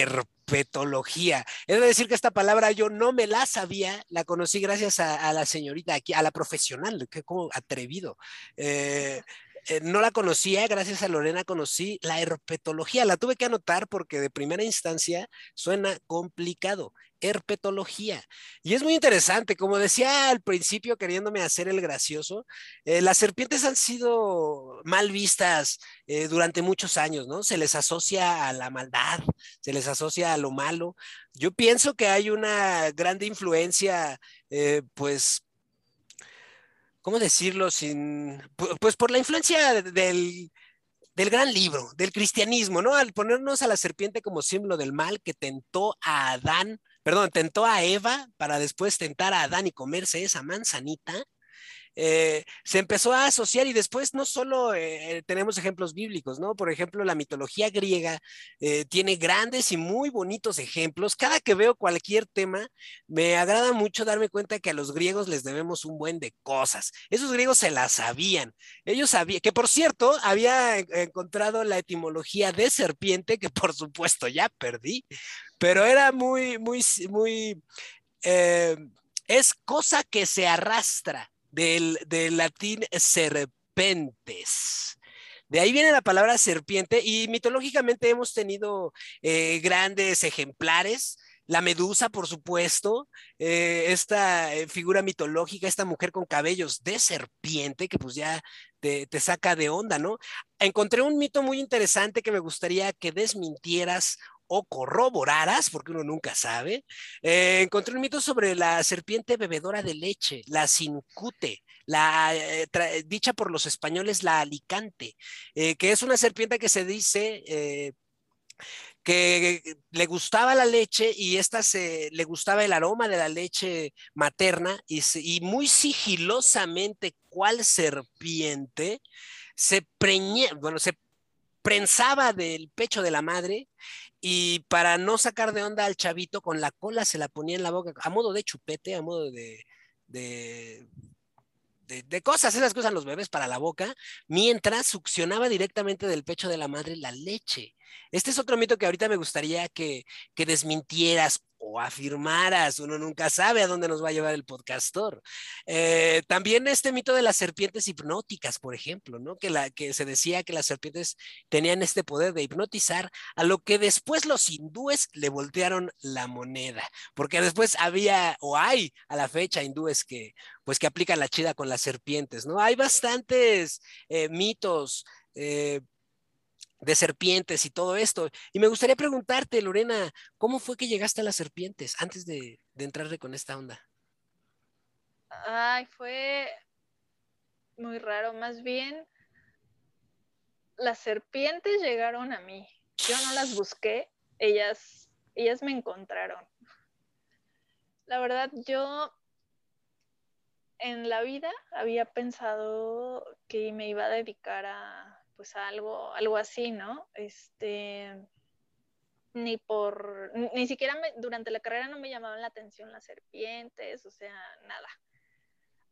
herpetología. Es decir que esta palabra yo no me la sabía, la conocí gracias a, la señorita aquí, a la profesional, que como atrevido. Eh, eh, no la conocía, gracias a Lorena conocí la herpetología. La tuve que anotar porque de primera instancia suena complicado. Herpetología. Y es muy interesante, como decía al principio, queriéndome hacer el gracioso, eh, las serpientes han sido mal vistas eh, durante muchos años, ¿no? Se les asocia a la maldad, se les asocia a lo malo. Yo pienso que hay una grande influencia, pues, ¿cómo decirlo? Sin, pues por la influencia del, gran libro, del cristianismo, ¿no? Al ponernos a la serpiente como símbolo del mal que tentó a Adán, perdón, tentó a Eva para después tentar a Adán y comerse esa manzanita, eh, se empezó a asociar y después no solo eh, tenemos ejemplos bíblicos, ¿no? Por ejemplo, la mitología griega eh, tiene grandes y muy bonitos ejemplos. Cada que veo cualquier tema, me agrada mucho darme cuenta que a los griegos les debemos un buen de cosas. Esos griegos se las sabían. Ellos sabían, que por cierto, había encontrado la etimología de serpiente, que por supuesto ya perdí, pero era muy, muy, muy... es cosa que se arrastra del, latín serpentes. De ahí viene la palabra serpiente y mitológicamente hemos tenido eh, grandes ejemplares. La medusa, por supuesto, eh, esta eh, figura mitológica, esta mujer con cabellos de serpiente, que pues ya te, te, saca de onda, ¿no? Encontré un mito muy interesante que me gustaría que desmintieras o corroboraras, porque uno nunca sabe, eh, encontré un mito sobre la serpiente bebedora de leche, la cincute, la, eh, dicha por los españoles la alicante, eh, que es una serpiente que se dice que le gustaba la leche y esta se le gustaba el aroma de la leche materna y, muy sigilosamente, cual serpiente, se preñé, bueno, se prensaba del pecho de la madre y para no sacar de onda al chavito, con la cola se la ponía en la boca, a modo de chupete, a modo de, de, de, cosas, esas cosas los bebés para la boca, mientras succionaba directamente del pecho de la madre la leche. Este es otro mito que ahorita me gustaría que, que desmintieras o afirmaras, uno nunca sabe a dónde nos va a llevar el podcastor. Eh, también este mito de las serpientes hipnóticas, por ejemplo, ¿no? Que, la, que se decía que las serpientes tenían este poder de hipnotizar, a lo que después los hindúes le voltearon la moneda, porque después había o hay a la fecha hindúes que pues que aplican la chida con las serpientes, ¿no? Hay bastantes eh, mitos. Eh, de serpientes y todo esto. Y me gustaría preguntarte, Lorena, ¿cómo fue que llegaste a las serpientes antes de, de entrarle con esta onda? Ay, fue muy raro. Más bien, las serpientes llegaron a mí. Yo no las busqué, ellas, ellas me encontraron. La verdad, yo en la vida había pensado que me iba a dedicar a pues algo, algo así, ¿no? Este, ni por, ni siquiera durante la carrera no me llamaban la atención las serpientes, o sea, nada.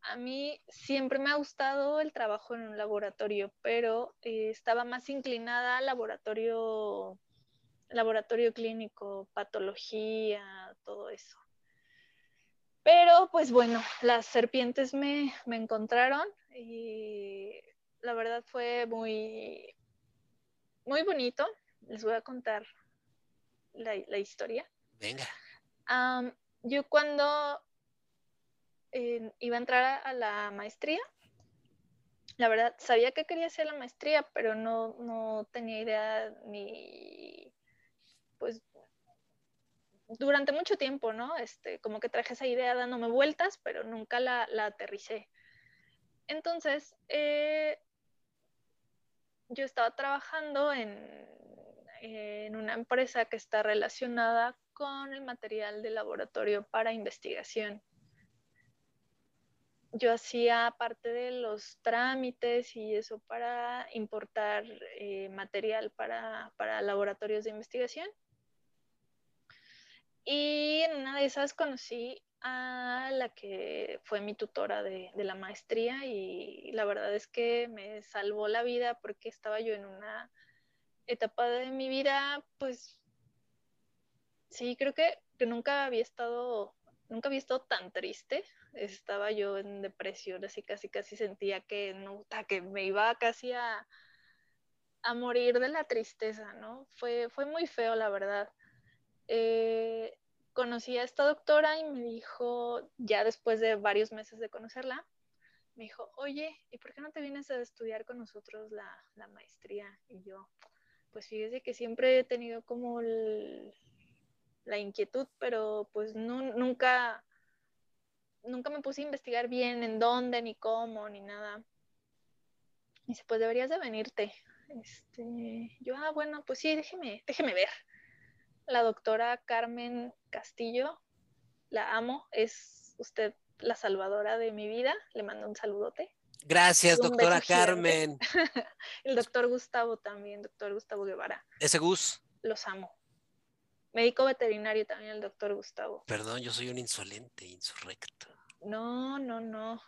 A mí siempre me ha gustado el trabajo en un laboratorio, pero eh, estaba más inclinada al laboratorio, laboratorio clínico, patología, todo eso. Pero pues bueno, las serpientes me, me encontraron y la verdad fue muy, muy bonito. Les voy a contar la, historia. Venga. yo cuando eh, iba a entrar a, la maestría, la verdad, sabía que quería hacer la maestría, pero no, no tenía idea ni, pues, durante mucho tiempo, ¿no? Este, como que traje esa idea dándome vueltas, pero nunca la, la aterricé. Entonces, eh, yo estaba trabajando en, una empresa que está relacionada con el material de laboratorio para investigación. Yo hacía parte de los trámites y eso para importar eh, material para, laboratorios de investigación. Y en una de esas conocí a la que fue mi tutora de, la maestría y la verdad es que me salvó la vida porque estaba yo en una etapa de mi vida pues Sí, creo que, que nunca había estado, nunca había estado tan triste. Estaba yo en depresión, así casi casi sentía que no, que me iba casi a, a morir de la tristeza, ¿no? Fue, fue muy feo, la verdad. Eh, conocí a esta doctora y me dijo, ya después de varios meses de conocerla, me dijo, oye, ¿y por qué no te vienes a estudiar con nosotros la, la maestría? Y yo, pues fíjese que siempre he tenido como la inquietud, pero pues no, nunca, nunca me puse a investigar bien en dónde, ni cómo, ni nada. Y dice, pues deberías de venirte. Este, yo, ah, bueno, pues sí, déjeme, déjeme ver la doctora Carmen Castillo. La amo, es usted la salvadora de mi vida. Le mando un saludote. Gracias, doctora Carmen. El doctor Gustavo también, doctor Gustavo Guevara. Ese Gus. Los amo. Médico veterinario también, el doctor Gustavo. Perdón, yo soy un insolente, insurrecto. No, no, no.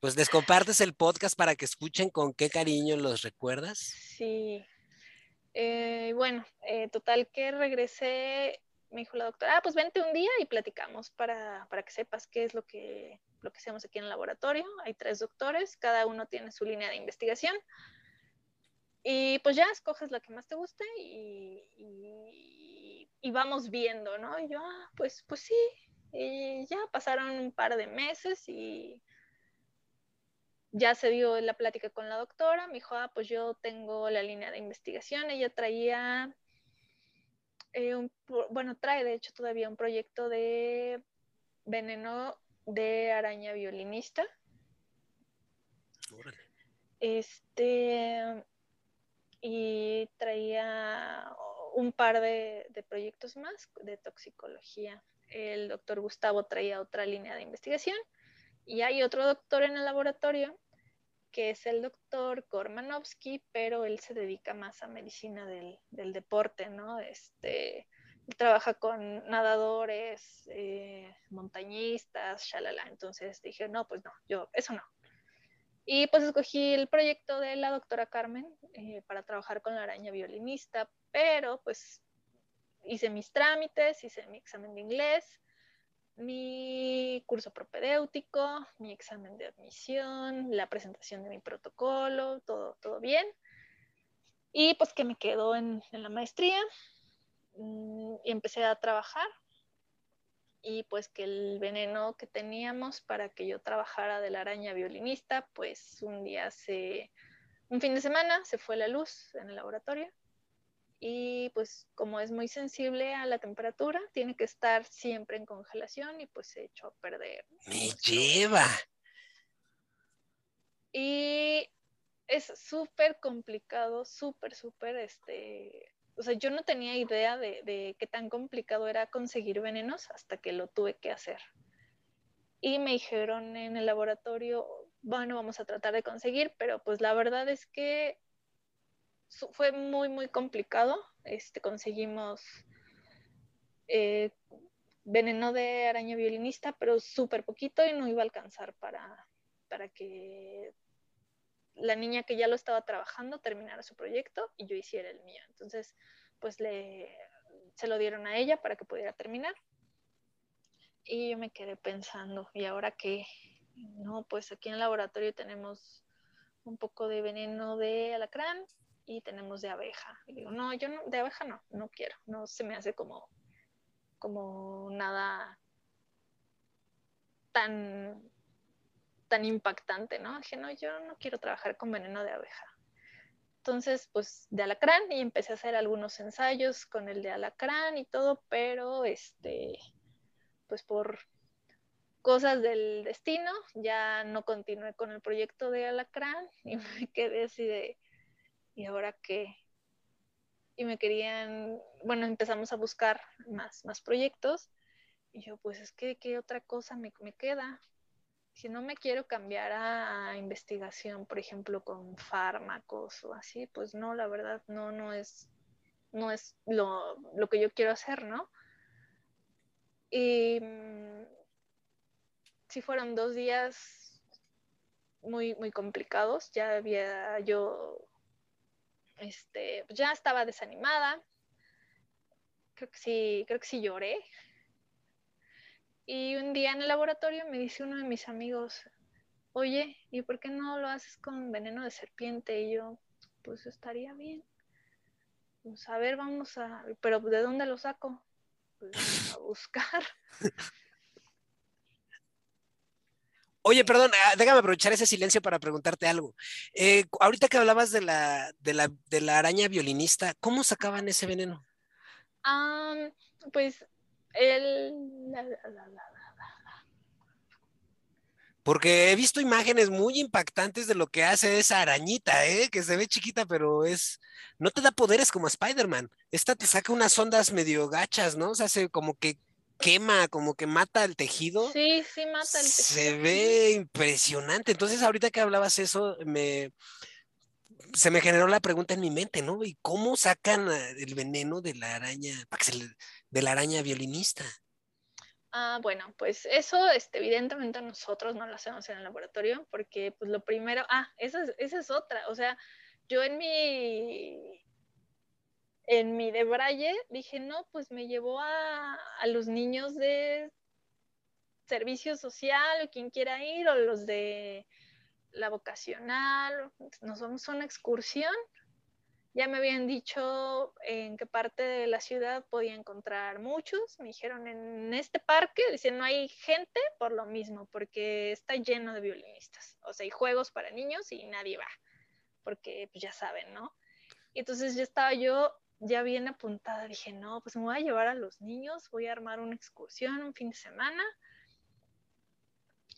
pues les compartes el podcast para que escuchen con qué cariño los recuerdas. Sí, eh, bueno, eh, total que regresé, me dijo la doctora, ah, pues vente un día y platicamos para, para, que sepas qué es lo que, lo que hacemos aquí en el laboratorio. Hay tres doctores, cada uno tiene su línea de investigación. Y pues ya escoges la que más te guste y, y, vamos viendo, ¿no? Y yo, ah, pues, pues sí. Y ya pasaron un par de meses y ya se dio la plática con la doctora, me dijo, ah, pues yo tengo la línea de investigación, ella traía, eh, bueno, trae de hecho todavía un proyecto de veneno de araña violinista. Este, y traía un par de, de proyectos más de toxicología. El doctor Gustavo traía otra línea de investigación y hay otro doctor en el laboratorio que es el doctor Kormanovsky, pero él se dedica más a medicina del, deporte, ¿no? Este, trabaja con nadadores, eh, montañistas, shalala. Entonces dije, no, pues no, yo, eso no. Y pues escogí el proyecto de la doctora Carmen eh, para trabajar con la araña violinista, pero pues hice mis trámites, hice mi examen de inglés, mi curso propedéutico, mi examen de admisión, la presentación de mi protocolo, todo, todo bien. Y pues que me quedó en, la maestría mm, y empecé a trabajar. Y pues que el veneno que teníamos para que yo trabajara de la araña violinista, pues un día se, un fin de semana se fue la luz en el laboratorio y pues como es muy sensible a la temperatura, tiene que estar siempre en congelación y pues se echó a perder. Me lleva. Y es súper complicado, súper, súper, este, o sea, yo no tenía idea de, de qué tan complicado era conseguir venenos hasta que lo tuve que hacer. Y me dijeron en el laboratorio, bueno, vamos a tratar de conseguir, pero pues la verdad es que fue muy, muy complicado. Este, conseguimos eh, veneno de araña violinista, pero súper poquito y no iba a alcanzar para, para que la niña que ya lo estaba trabajando terminara su proyecto y yo hiciera el mío. Entonces, pues le, se lo dieron a ella para que pudiera terminar. Y yo me quedé pensando, ¿y ahora qué? No, pues aquí en el laboratorio tenemos un poco de veneno de alacrán, y tenemos de abeja. Y digo, no, yo no, de abeja no, no quiero, no se me hace como, como nada tan, tan impactante, ¿no? Dije, no, yo no quiero trabajar con veneno de abeja. Entonces, pues de alacrán y empecé a hacer algunos ensayos con el de alacrán y todo, pero este, pues por cosas del destino, ya no continué con el proyecto de alacrán y me quedé así de, ¿y ahora qué? Y me querían, bueno, empezamos a buscar más, más proyectos. Y yo, pues es que, ¿qué otra cosa me, me queda? Si no me quiero cambiar a, investigación, por ejemplo, con fármacos o así, pues no, la verdad, no, no es, no es lo, lo que yo quiero hacer, ¿no? Y mm, sí fueron dos días muy, muy complicados. Ya había yo este, pues ya estaba desanimada, creo que sí, creo que sí lloré. Y un día en el laboratorio me dice uno de mis amigos, oye, ¿y por qué no lo haces con veneno de serpiente? Y yo, pues estaría bien. Pues a ver, vamos a, pero ¿de dónde lo saco? Pues a buscar. Oye, perdón, ah, déjame aprovechar ese silencio para preguntarte algo. Eh, ahorita que hablabas de la, de, la, de la araña violinista, ¿cómo sacaban ese veneno? pues el... Porque he visto imágenes muy impactantes de lo que hace esa arañita, ¿eh? que se ve chiquita, pero es. No te da poderes como Spider-Man. Esta te saca unas ondas medio gachas, ¿no? O sea, hace como que quema, como que mata el tejido. Sí, sí, mata el tejido. Se ve impresionante. Entonces, ahorita que hablabas eso, me se me generó la pregunta en mi mente, ¿no? ¿Y cómo sacan el veneno de la araña, de la araña violinista? Ah, bueno, pues eso, este, evidentemente nosotros no lo hacemos en el laboratorio, porque pues lo primero, ah, esa es, esa es otra, o sea, yo en mi, en mi de Braille dije, no, pues me llevó a, a los niños de servicio social o quien quiera ir, o los de la vocacional, nos vamos a una excursión. Ya me habían dicho en qué parte de la ciudad podía encontrar muchos. Me dijeron en este parque, dicen no hay gente por lo mismo, porque está lleno de violinistas. O sea, hay juegos para niños y nadie va, porque pues ya saben, ¿no? Entonces ya estaba yo ya bien apuntada. Dije, no, pues me voy a llevar a los niños, voy a armar una excursión un fin de semana.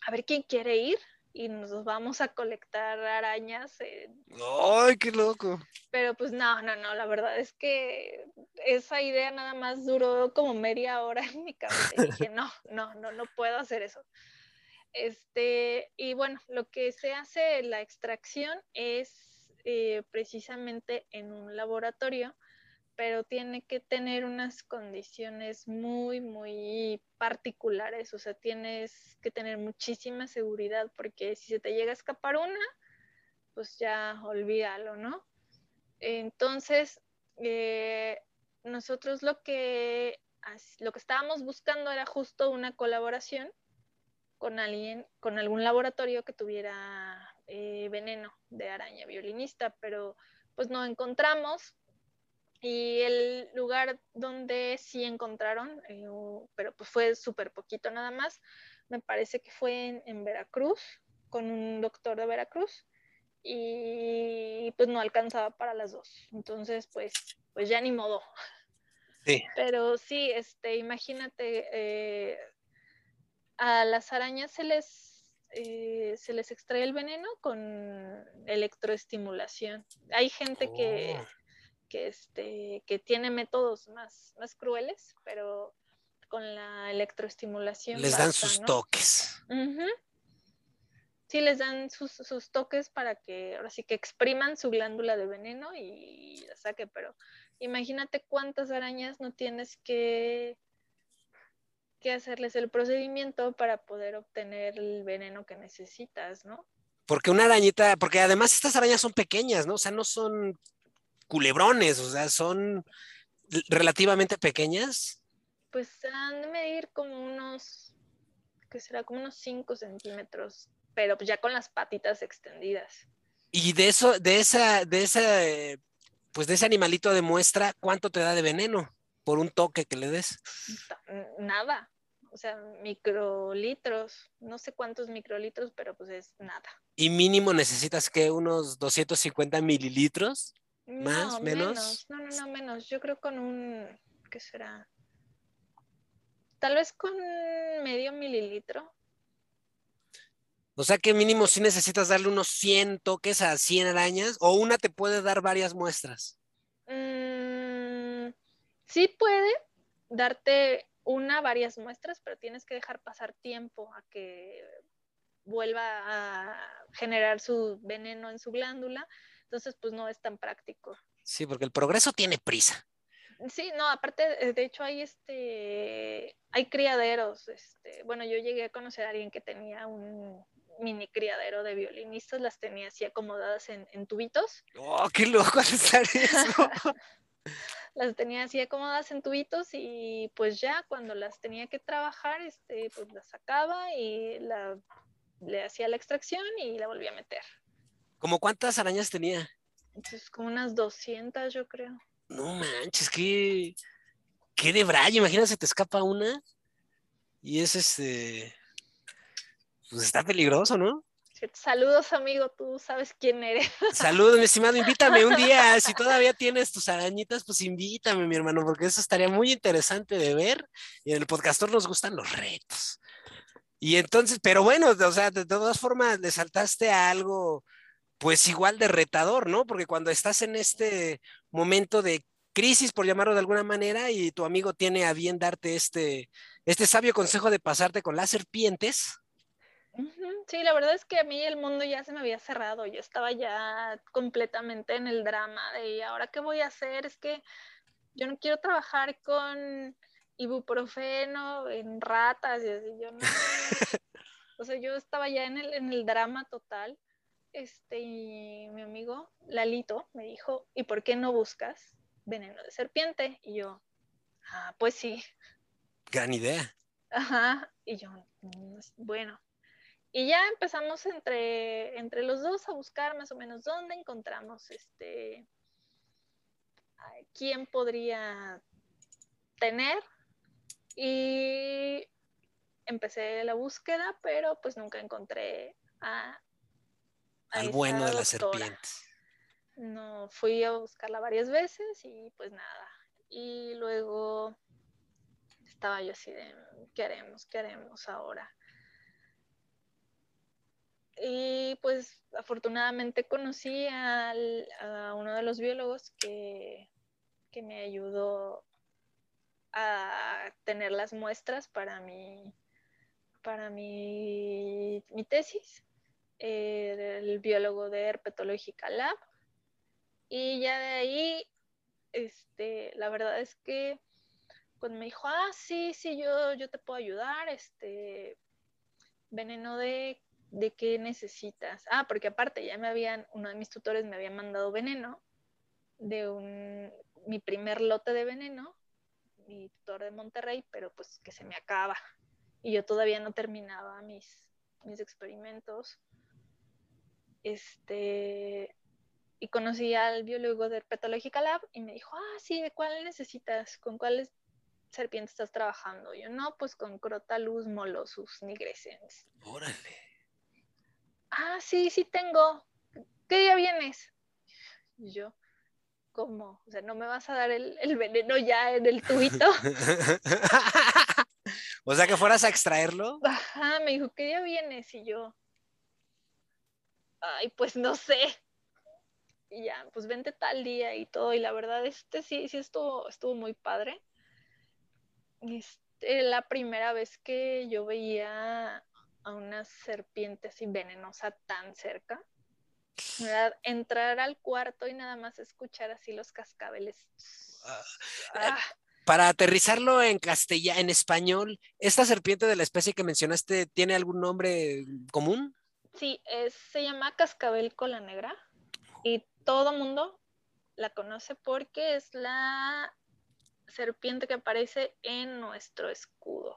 A ver quién quiere ir y nos vamos a colectar arañas. ¡Ay, qué loco! Pero pues no, no, no, la verdad es que esa idea nada más duró como media hora en mi cabeza y dije, no, no, no, no puedo hacer eso. Este, y bueno, lo que se hace la extracción es eh, precisamente en un laboratorio pero tiene que tener unas condiciones muy, muy particulares, o sea, tienes que tener muchísima seguridad porque si se te llega a escapar una, pues ya olvídalo, ¿no? Entonces, eh, nosotros lo que, lo que estábamos buscando era justo una colaboración con alguien, con algún laboratorio que tuviera eh, veneno de araña violinista, pero pues no encontramos y el lugar donde sí encontraron, eh, pero pues fue súper poquito nada más, me parece que fue en, Veracruz, con un doctor de Veracruz, y pues no alcanzaba para las dos. Entonces, pues, pues ya ni modo. Sí. Pero sí, este, imagínate, eh, a las arañas se les, eh, se les extrae el veneno con electroestimulación. Hay gente que oh que, este, que tiene métodos más, más crueles, pero con la electroestimulación. Les dan sus toques. Sí, les dan sus, sus, toques para que ahora sí que expriman su glándula de veneno y la saque, pero imagínate cuántas arañas no tienes que, que hacerles el procedimiento para poder obtener el veneno que necesitas, ¿no? Porque una arañita, porque además estas arañas son pequeñas, ¿no? O sea, no son culebrones, o sea, son relativamente pequeñas. Pues han de medir como unos, que será como unos 5 centímetros, pero pues ya con las patitas extendidas. Y de eso, de esa, de esa, pues de ese animalito de muestra, ¿cuánto te da de veneno por un toque que le des? Nada, o sea, microlitros, no sé cuántos microlitros, pero pues es nada. ¿Y mínimo necesitas que unos 250 mililitros? ¿Más? menos? No, no, no, menos. Yo creo con un, ¿qué será? Tal vez con medio mililitro. O sea que mínimo si necesitas darle unos 100 toques a 100 arañas o una te puede dar varias muestras. Mm, sí puede darte una, varias muestras, pero tienes que dejar pasar tiempo a que vuelva a generar su veneno en su glándula entonces, pues no es tan práctico. Sí, porque el progreso tiene prisa. Sí, no, aparte, eh, de hecho hay este, hay criaderos, este, bueno, yo llegué a conocer a alguien que tenía un mini criadero de violinistas, las tenía así acomodadas en, tubitos. ¡Oh, qué loco estar eso! las tenía así acomodadas en tubitos y pues ya cuando las tenía que trabajar, este, pues las sacaba y la, le hacía la extracción y la volvía a meter. ¿Cómo cuántas arañas tenía? Entonces, como unas 200, yo creo. No manches, qué, qué de braille. Imagínate, se te escapa una y es este. Pues está peligroso, ¿no? Saludos, amigo, tú sabes quién eres. Saludos, mi estimado, invítame un día. Si todavía tienes tus arañitas, pues invítame, mi hermano, porque eso estaría muy interesante de ver. Y en el podcastor nos gustan los retos. Y entonces, pero bueno, o sea, de todas formas, le saltaste a algo, pues igual de retador, ¿no? Porque cuando estás en este momento de crisis, por llamarlo de alguna manera, y tu amigo tiene a bien darte este, este sabio consejo de pasarte con las serpientes, Sí, la verdad es que a mí el mundo ya se me había cerrado, yo estaba ya completamente en el drama de ¿y ahora qué voy a hacer? Es que yo no quiero trabajar con ibuprofeno en ratas y así, yo no. o sea, yo estaba ya en el, en el drama total. Este, y mi amigo Lalito me dijo, ¿y por qué no buscas veneno de serpiente? Y yo, ah, pues sí. Gran idea. Ajá, y yo, mm, bueno, y ya empezamos entre, entre los dos a buscar más o menos dónde encontramos este, quién podría tener. Y empecé la búsqueda, pero pues nunca encontré a... Al bueno de las serpientes. No, fui a buscarla varias veces y pues nada. Y luego estaba yo así de, ¿qué haremos? ¿Qué haremos ahora? Y pues afortunadamente conocí a uno de los biólogos que, me ayudó a tener las muestras para mi, para mi, tesis, el biólogo de Herpetological Lab. Y ya de ahí, este, la verdad es que cuando me dijo, ah, sí, sí, yo, yo te puedo ayudar, este, veneno de de qué necesitas. Ah, porque aparte ya me habían, uno de mis tutores me había mandado veneno de un, mi primer lote de veneno, mi tutor de Monterrey, pero pues que se me acaba. Y yo todavía no terminaba mis, mis experimentos. Este, y conocí al biólogo de Herpetological Lab y me dijo, ah, sí, ¿de cuál necesitas? ¿Con cuáles serpientes estás trabajando? Yo, no, pues con Crotalus molossus nigrescens. Órale ah, sí, sí tengo, ¿qué día vienes? Y yo, ¿cómo? O sea, ¿no me vas a dar el, veneno ya en el tubito? o sea, que fueras a extraerlo. Ajá, me dijo, ¿qué día vienes? Y yo, ay, pues no sé. Y ya, pues vente tal día y todo. Y la verdad, este sí, sí estuvo, estuvo muy padre. Este, la primera vez que yo veía a una serpiente así venenosa tan cerca. Entrar al cuarto y nada más escuchar así los cascabeles. Ah, ah. Para aterrizarlo en castellano, en español, ¿esta serpiente de la especie que mencionaste tiene algún nombre común? Sí, se llama cascabel cola negra y todo mundo la conoce porque es la serpiente que aparece en nuestro escudo.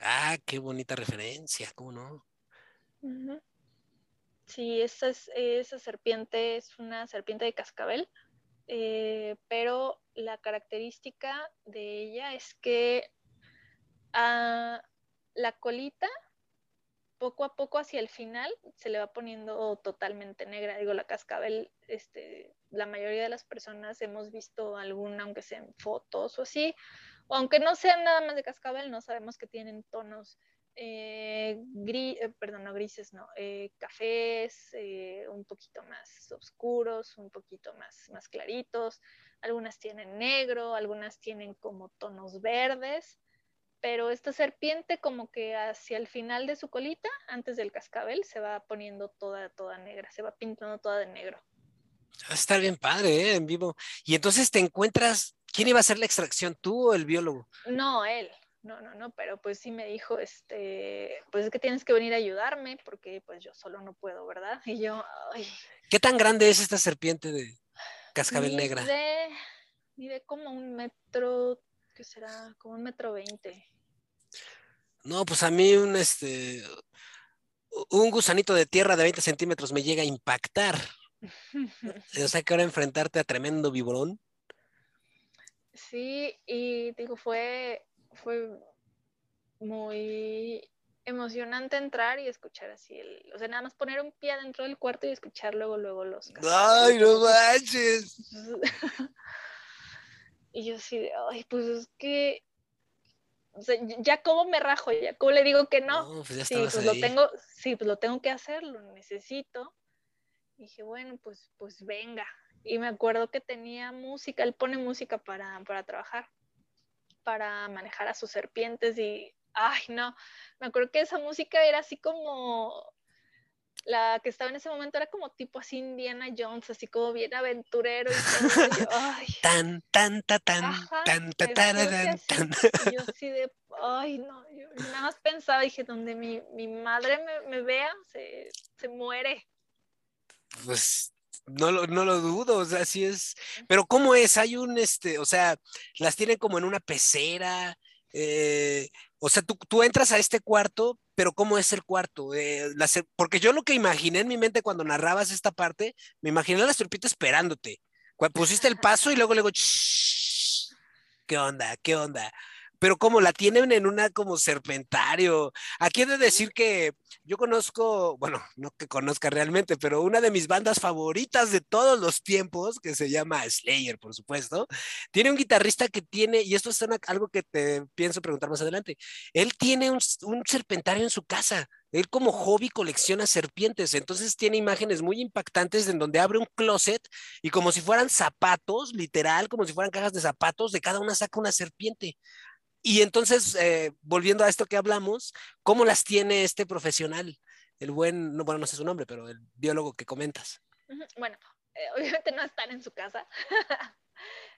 Ah, qué bonita referencia, ¿cómo no? Sí, esa, es, esa serpiente es una serpiente de cascabel, eh, pero la característica de ella es que ah, la colita, poco a poco hacia el final, se le va poniendo totalmente negra. Digo, la cascabel, este, la mayoría de las personas hemos visto alguna, aunque sea en fotos o así, aunque no sean nada más de cascabel, no sabemos que tienen tonos eh, gris, eh, perdón, no grises, no, eh, cafés, un poquito más oscuros, un poquito más, más claritos. Algunas tienen negro, algunas tienen como tonos verdes, pero esta serpiente como que hacia el final de su colita, antes del cascabel, se va poniendo toda, toda negra, se va pintando toda de negro. Va a estar bien padre, En vivo. Y entonces te encuentras ¿Quién iba a hacer la extracción, tú o el biólogo? No, él. No, no, no, pero pues sí me dijo, este, pues es que tienes que venir a ayudarme porque pues yo solo no puedo, ¿verdad? Y yo, ay. ¿Qué tan grande es esta serpiente de cascabel negra? Mide como un metro, ¿qué será? Como un metro veinte. No, pues a mí un este un gusanito de tierra de 20 centímetros me llega a impactar. o sea que ahora enfrentarte a tremendo viborón. Sí, y digo, fue, fue muy emocionante entrar y escuchar así el, o sea, nada más poner un pie dentro del cuarto y escuchar luego, luego los ¡Ay, no manches! y yo así de, ay, pues es que, o sea, ya cómo me rajo, ya cómo le digo que no. pues sí, pues lo tengo, sí, pues lo tengo que hacer, lo necesito. Y dije, bueno, pues, pues venga. Y me acuerdo que tenía música, él pone música para, para trabajar, para manejar a sus serpientes y ay, no, me acuerdo que esa música era así como, la que estaba en ese momento era como tipo así Indiana Jones, así como bien aventurero y todo. yo, ay. Tan, tan, tan, tan, tan, tan, tan, tan. yo así de, ay, no, yo nada más pensaba, dije, donde mi, mi madre me, me vea, se, se muere. Pues no lo, no lo dudo, o sea, sí es. Pero ¿cómo es? Hay un, este, o sea, las tienen como en una pecera, eh, o sea, tú, entras a este cuarto, pero ¿cómo es el cuarto? Eh, porque yo lo que imaginé en mi mente cuando narrabas esta parte, me imaginé a la serpiente esperándote. pusiste el paso y luego, luego, ¿qué onda? ¿Qué onda? Pero como la tienen en una como serpentario. Aquí he de decir que yo conozco, bueno, no que conozca realmente, pero una de mis bandas favoritas de todos los tiempos, que se llama Slayer, por supuesto, tiene un guitarrista que tiene, y esto es algo que te pienso preguntar más adelante, él tiene un, un serpentario en su casa. Él como hobby colecciona serpientes, entonces tiene imágenes muy impactantes en donde abre un closet y como si fueran zapatos, literal, como si fueran cajas de zapatos, de cada una saca una serpiente. Y entonces, eh, volviendo a esto que hablamos, ¿cómo las tiene este profesional? El buen, no, bueno, no sé su nombre, pero el biólogo que comentas. Bueno, eh, obviamente no están en su casa.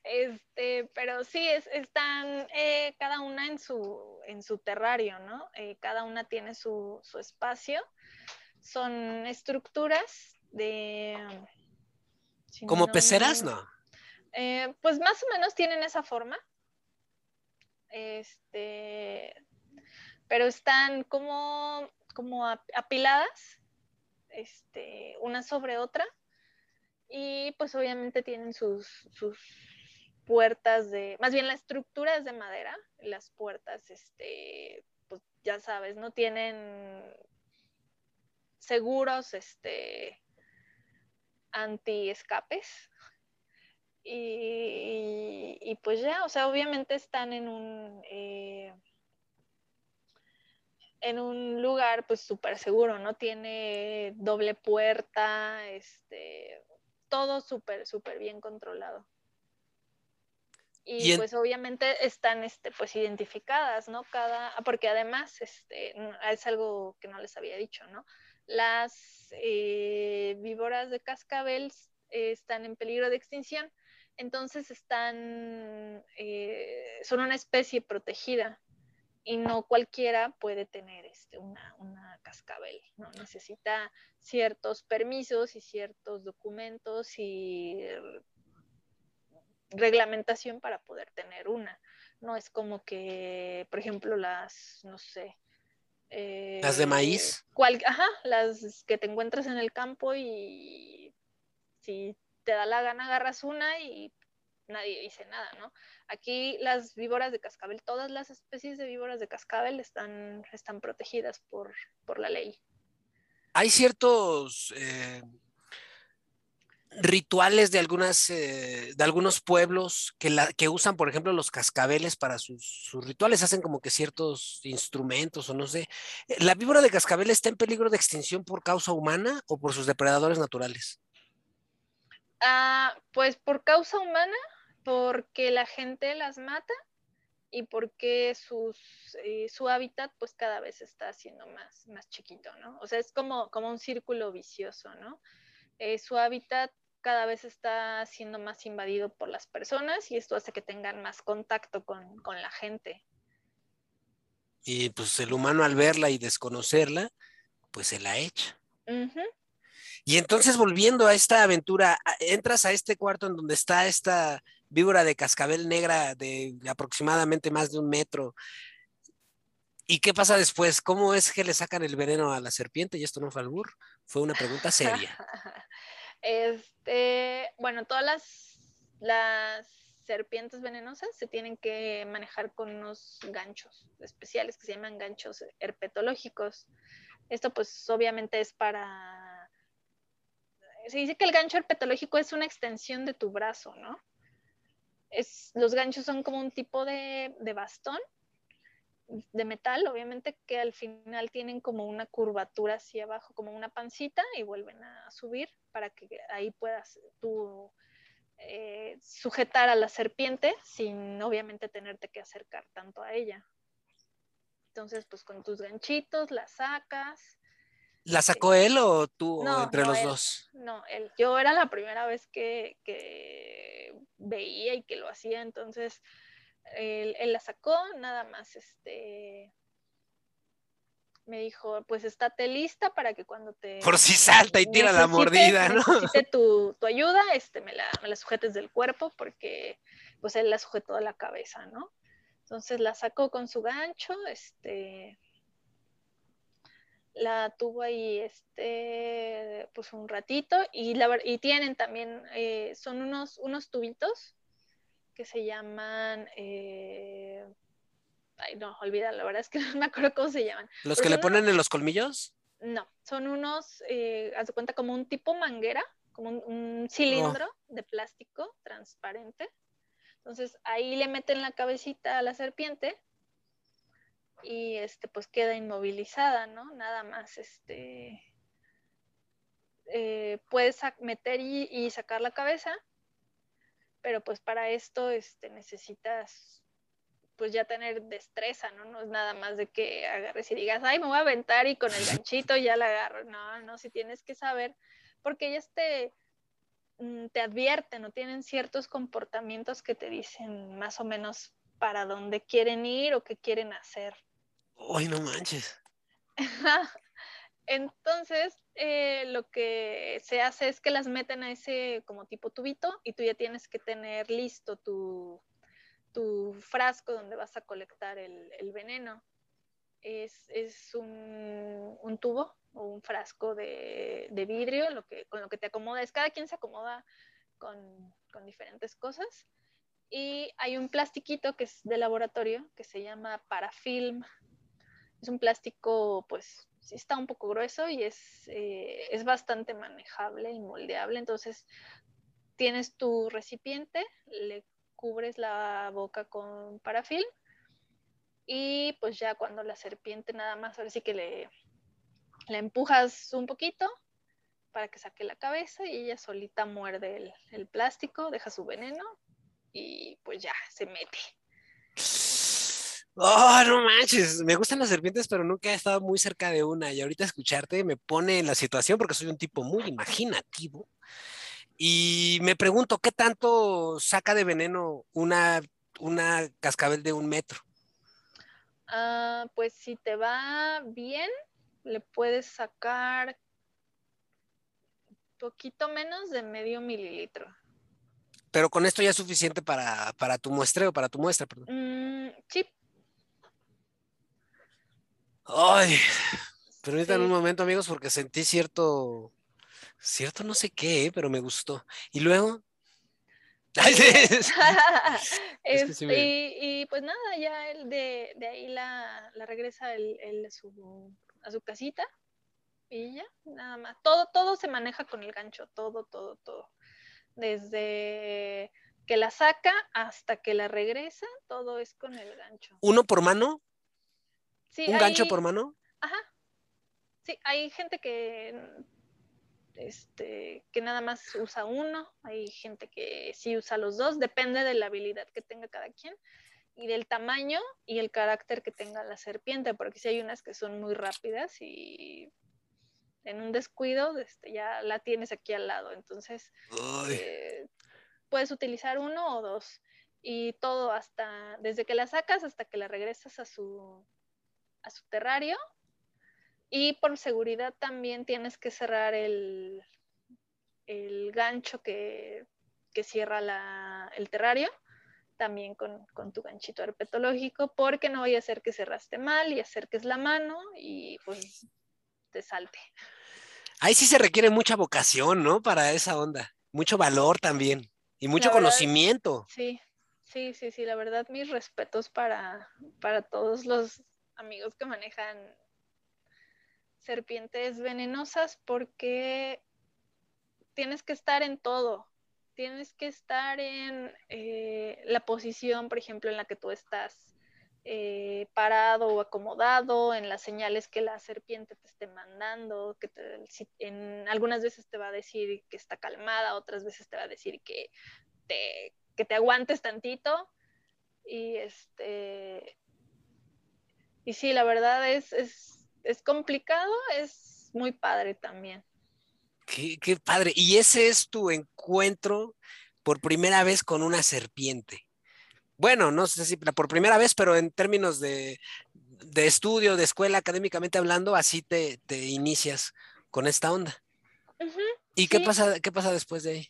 este, pero sí, es, están eh, cada una en su, en su terrario, ¿no? cada una tiene su, su, espacio. Son estructuras de... ¿Como peceras, no? pues más o menos tienen esa forma este, pero están como, como apiladas, este, una sobre otra, y pues obviamente tienen sus, sus puertas de, más bien la estructura es de madera, las puertas, este, pues ya sabes, no tienen seguros, este, anti escapes, y, pues ya, o sea, obviamente están en un, eh, en un lugar pues súper seguro, ¿no? Tiene doble puerta, este, todo súper, súper bien controlado. Y, pues obviamente están este, pues identificadas, ¿no? Cada, porque además este, es algo que no les había dicho, ¿no? Las eh, víboras de cascabel están en peligro de extinción entonces están, eh, son una especie protegida y no cualquiera puede tener este, una, una, cascabel, ¿no? Necesita ciertos permisos y ciertos documentos y reglamentación para poder tener una. No es como que, por ejemplo, las, no sé. las de maíz. Cual, ajá, las que te encuentras en el campo y si te da la gana agarras una y nadie dice nada, ¿no? Aquí las víboras de cascabel, todas las especies de víboras de cascabel están, están protegidas por, la ley. Hay ciertos eh, rituales de, algunas, eh, de algunos pueblos que, la, que usan, por ejemplo, los cascabeles para sus, rituales, hacen como que ciertos instrumentos o no sé. ¿La víbora de cascabel está en peligro de extinción por causa humana o por sus depredadores naturales? Ah, pues por causa humana, porque la gente las mata y porque sus, eh, su hábitat pues cada vez está siendo más, más chiquito, ¿no? O sea, es como, como un círculo vicioso, ¿no? Eh, su hábitat cada vez está siendo más invadido por las personas y esto hace que tengan más contacto con, la gente. Y pues el humano al verla y desconocerla, pues se la echa. Y entonces volviendo a esta aventura, entras a este cuarto en donde está esta víbora de cascabel negra de aproximadamente más de un metro. ¿Y qué pasa después? ¿Cómo es que le sacan el veneno a la serpiente? Y esto no fue albur, fue una pregunta seria. este, bueno, todas las, las serpientes venenosas se tienen que manejar con unos ganchos especiales que se llaman ganchos herpetológicos. Esto pues obviamente es para... Se dice que el gancho herpetológico es una extensión de tu brazo, ¿no? Es, los ganchos son como un tipo de, de bastón de metal, obviamente, que al final tienen como una curvatura hacia abajo, como una pancita, y vuelven a subir para que ahí puedas tú eh, sujetar a la serpiente sin obviamente tenerte que acercar tanto a ella. Entonces, pues con tus ganchitos la sacas. ¿La sacó él o tú entre los dos? No, él. Yo era la primera vez que, que veía y que lo hacía, entonces él, la sacó, nada más este me dijo, pues estate lista para que cuando te... Por si salta y tira la mordida, ¿no? Necesite tu, tu ayuda, este, me la, me la, sujetes del cuerpo porque pues él la sujetó de la cabeza, ¿no? Entonces la sacó con su gancho, este, la tuvo ahí, este, pues un ratito y, la, y tienen también, eh, son unos, unos tubitos que se llaman... Eh... Ay, no, olvida, la verdad es que no me acuerdo cómo se llaman. ¿Los que le ponen en los colmillos? No, son unos, eh, haz de cuenta, como un tipo manguera, como un, cilindro oh. de plástico transparente. Entonces ahí le meten la cabecita a la serpiente y este pues queda inmovilizada, ¿no? Nada más este eh, puedes meter y, sacar la cabeza pero pues para esto este, necesitas pues ya tener destreza, ¿no? No es nada más de que agarres y digas, ay, me voy a aventar y con el ganchito ya la agarro. No, no, si tienes que saber, porque ellas te, mm, te advierten o tienen ciertos comportamientos que te dicen más o menos para dónde quieren ir o qué quieren hacer. Ay, no manches. Entonces, eh, lo que se hace es que las meten a ese como tipo tubito y tú ya tienes que tener listo tu, tu frasco donde vas a colectar el, el veneno. Es, es un, un, tubo o un frasco de, de, vidrio lo que, con lo que te acomodas. Cada quien se acomoda con, con diferentes cosas. Y hay un plastiquito que es de laboratorio que se llama parafilm. Es un plástico pues sí está un poco grueso y es, eh, es bastante manejable y moldeable. Entonces, tienes tu recipiente, le cubres la boca con parafil y pues ya cuando la serpiente nada más, ahora sí que le, le empujas un poquito para que saque la cabeza y ella solita muerde el, el plástico, deja su veneno y pues ya se mete. Oh, no manches, me gustan las serpientes, pero nunca he estado muy cerca de una. Y ahorita escucharte me pone en la situación porque soy un tipo muy imaginativo. Y me pregunto, ¿qué tanto saca de veneno una, una cascabel de un metro? Ah, pues si te va bien, le puedes sacar poquito menos de medio mililitro. Pero con esto ya es suficiente para, para tu muestreo, para tu muestra, perdón. Mm, sí, Ay, permítanme un momento, amigos, porque sentí cierto, cierto no sé qué, ¿eh? pero me gustó. Y luego. Este, y, pues nada, ya él de, de ahí la, la regresa el, el a, su, a su casita y ya, nada más. Todo, todo se maneja con el gancho, todo, todo, todo. Desde que la saca hasta que la regresa, todo es con el gancho. ¿Uno por mano? ¿Un gancho por mano? Ajá. Sí, hay gente que, este, que nada más usa uno, hay gente que sí usa los dos, depende de la habilidad que tenga cada quien y del tamaño y el carácter que tenga la serpiente, porque si hay unas que son muy rápidas y en un descuido este, ya la tienes aquí al lado, entonces eh, puedes utilizar uno o dos y todo hasta desde que la sacas hasta que la regresas a su a su terrario y por seguridad también tienes que cerrar el, el gancho que, que cierra el terrario, también con, tu ganchito herpetológico, porque no vaya a ser que cerraste mal y acerques la mano y pues te salte. Ahí sí se requiere mucha vocación, ¿no? Para esa onda, mucho valor también y mucho conocimiento. Sí, sí, sí, sí, la verdad mis respetos para, para todos los amigos que manejan serpientes venenosas porque tienes que estar en todo, tienes que estar en eh, la posición, por ejemplo, en la que tú estás eh, parado o acomodado, en las señales que la serpiente te esté mandando, que en, algunas veces te va a decir que está calmada, otras veces te va a decir que te, que te aguantes tantito. Y este y sí, la verdad es, es complicado, es muy padre también. Qué, padre. Y ese es tu encuentro por primera vez con una serpiente. Bueno, no sé si por primera vez, pero en términos de, estudio, de escuela, académicamente hablando, así te, inicias con esta onda. ¿Y qué, pasa, qué pasa después de ahí?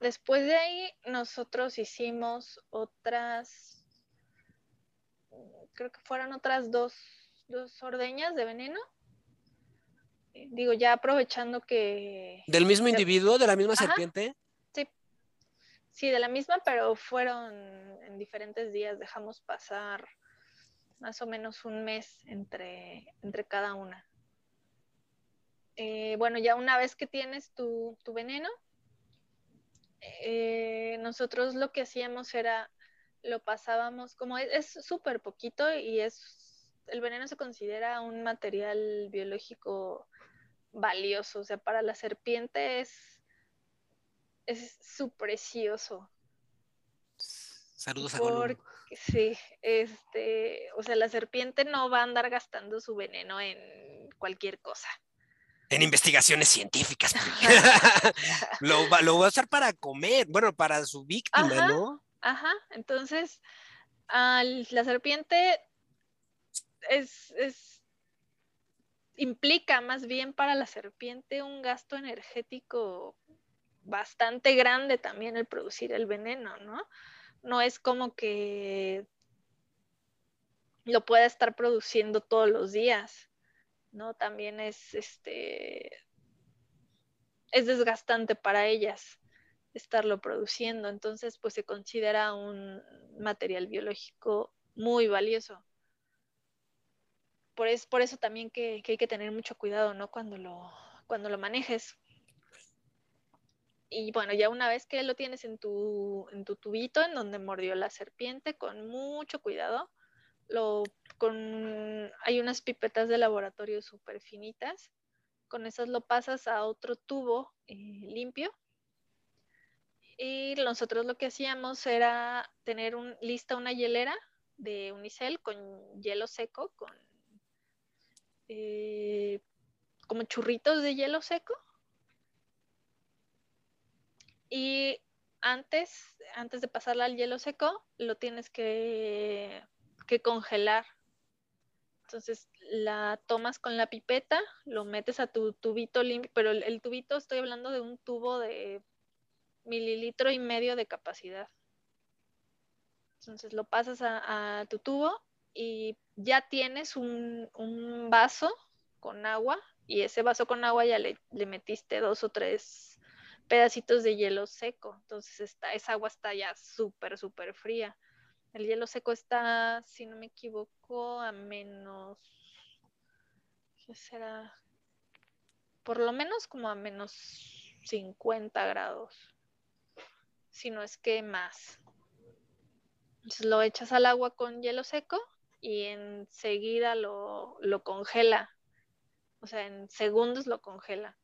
Después de ahí, nosotros hicimos otras, creo que fueron otras dos, dos ordeñas de veneno digo, ya aprovechando que... ¿Del mismo individuo, de la misma serpiente? Sí. Sí, de la misma, pero fueron en diferentes días. Dejamos pasar más o menos un mes entre, entre cada una. Eh, bueno, ya una vez que tienes tu, veneno, eh, nosotros lo que hacíamos era, lo pasábamos, como es súper poquito y es, el veneno se considera un material biológico valioso. O sea, para la serpiente es, es su precioso. Saludos a Porque, Sí, este, o sea, la serpiente no va a andar gastando su veneno en cualquier cosa. En investigaciones científicas. lo, va, lo va a usar para comer, bueno, para su víctima, ¿no? Ajá, entonces la serpiente es, implica más bien para la serpiente un gasto energético bastante grande también el producir el veneno, ¿no? No es como que lo pueda estar produciendo todos los días, ¿no? También es este es desgastante para ellas estarlo produciendo, entonces pues se considera un material biológico muy valioso por, es, por eso también que, hay que tener mucho cuidado, ¿no? Cuando lo, cuando lo manejes. Y bueno, ya una vez que lo tienes en tu, en tu tubito, en donde mordió la serpiente, con mucho cuidado, lo, con, hay unas pipetas de laboratorio súper finitas. Con esas lo pasas a otro tubo eh, limpio. Y nosotros lo que hacíamos era tener lista una hielera de unicel con hielo seco, con eh, como churritos de hielo seco. Y antes, antes de pasarla al hielo seco, lo tienes que, que congelar. Entonces la tomas con la pipeta, lo metes a tu tubito limpio, pero el, tubito estoy hablando de un tubo de mililitro y medio de capacidad. Entonces lo pasas a tu tubo y ya tienes un, vaso con agua y ese vaso con agua ya le, metiste dos o tres pedacitos de hielo seco. Entonces está, esa agua está ya súper, súper fría. El hielo seco está, si no me equivoco, a menos, ¿qué será? Por lo menos como a menos 50 grados, si no es que más. Entonces lo echas al agua con hielo seco y enseguida lo, lo congela. O sea, en segundos lo congela.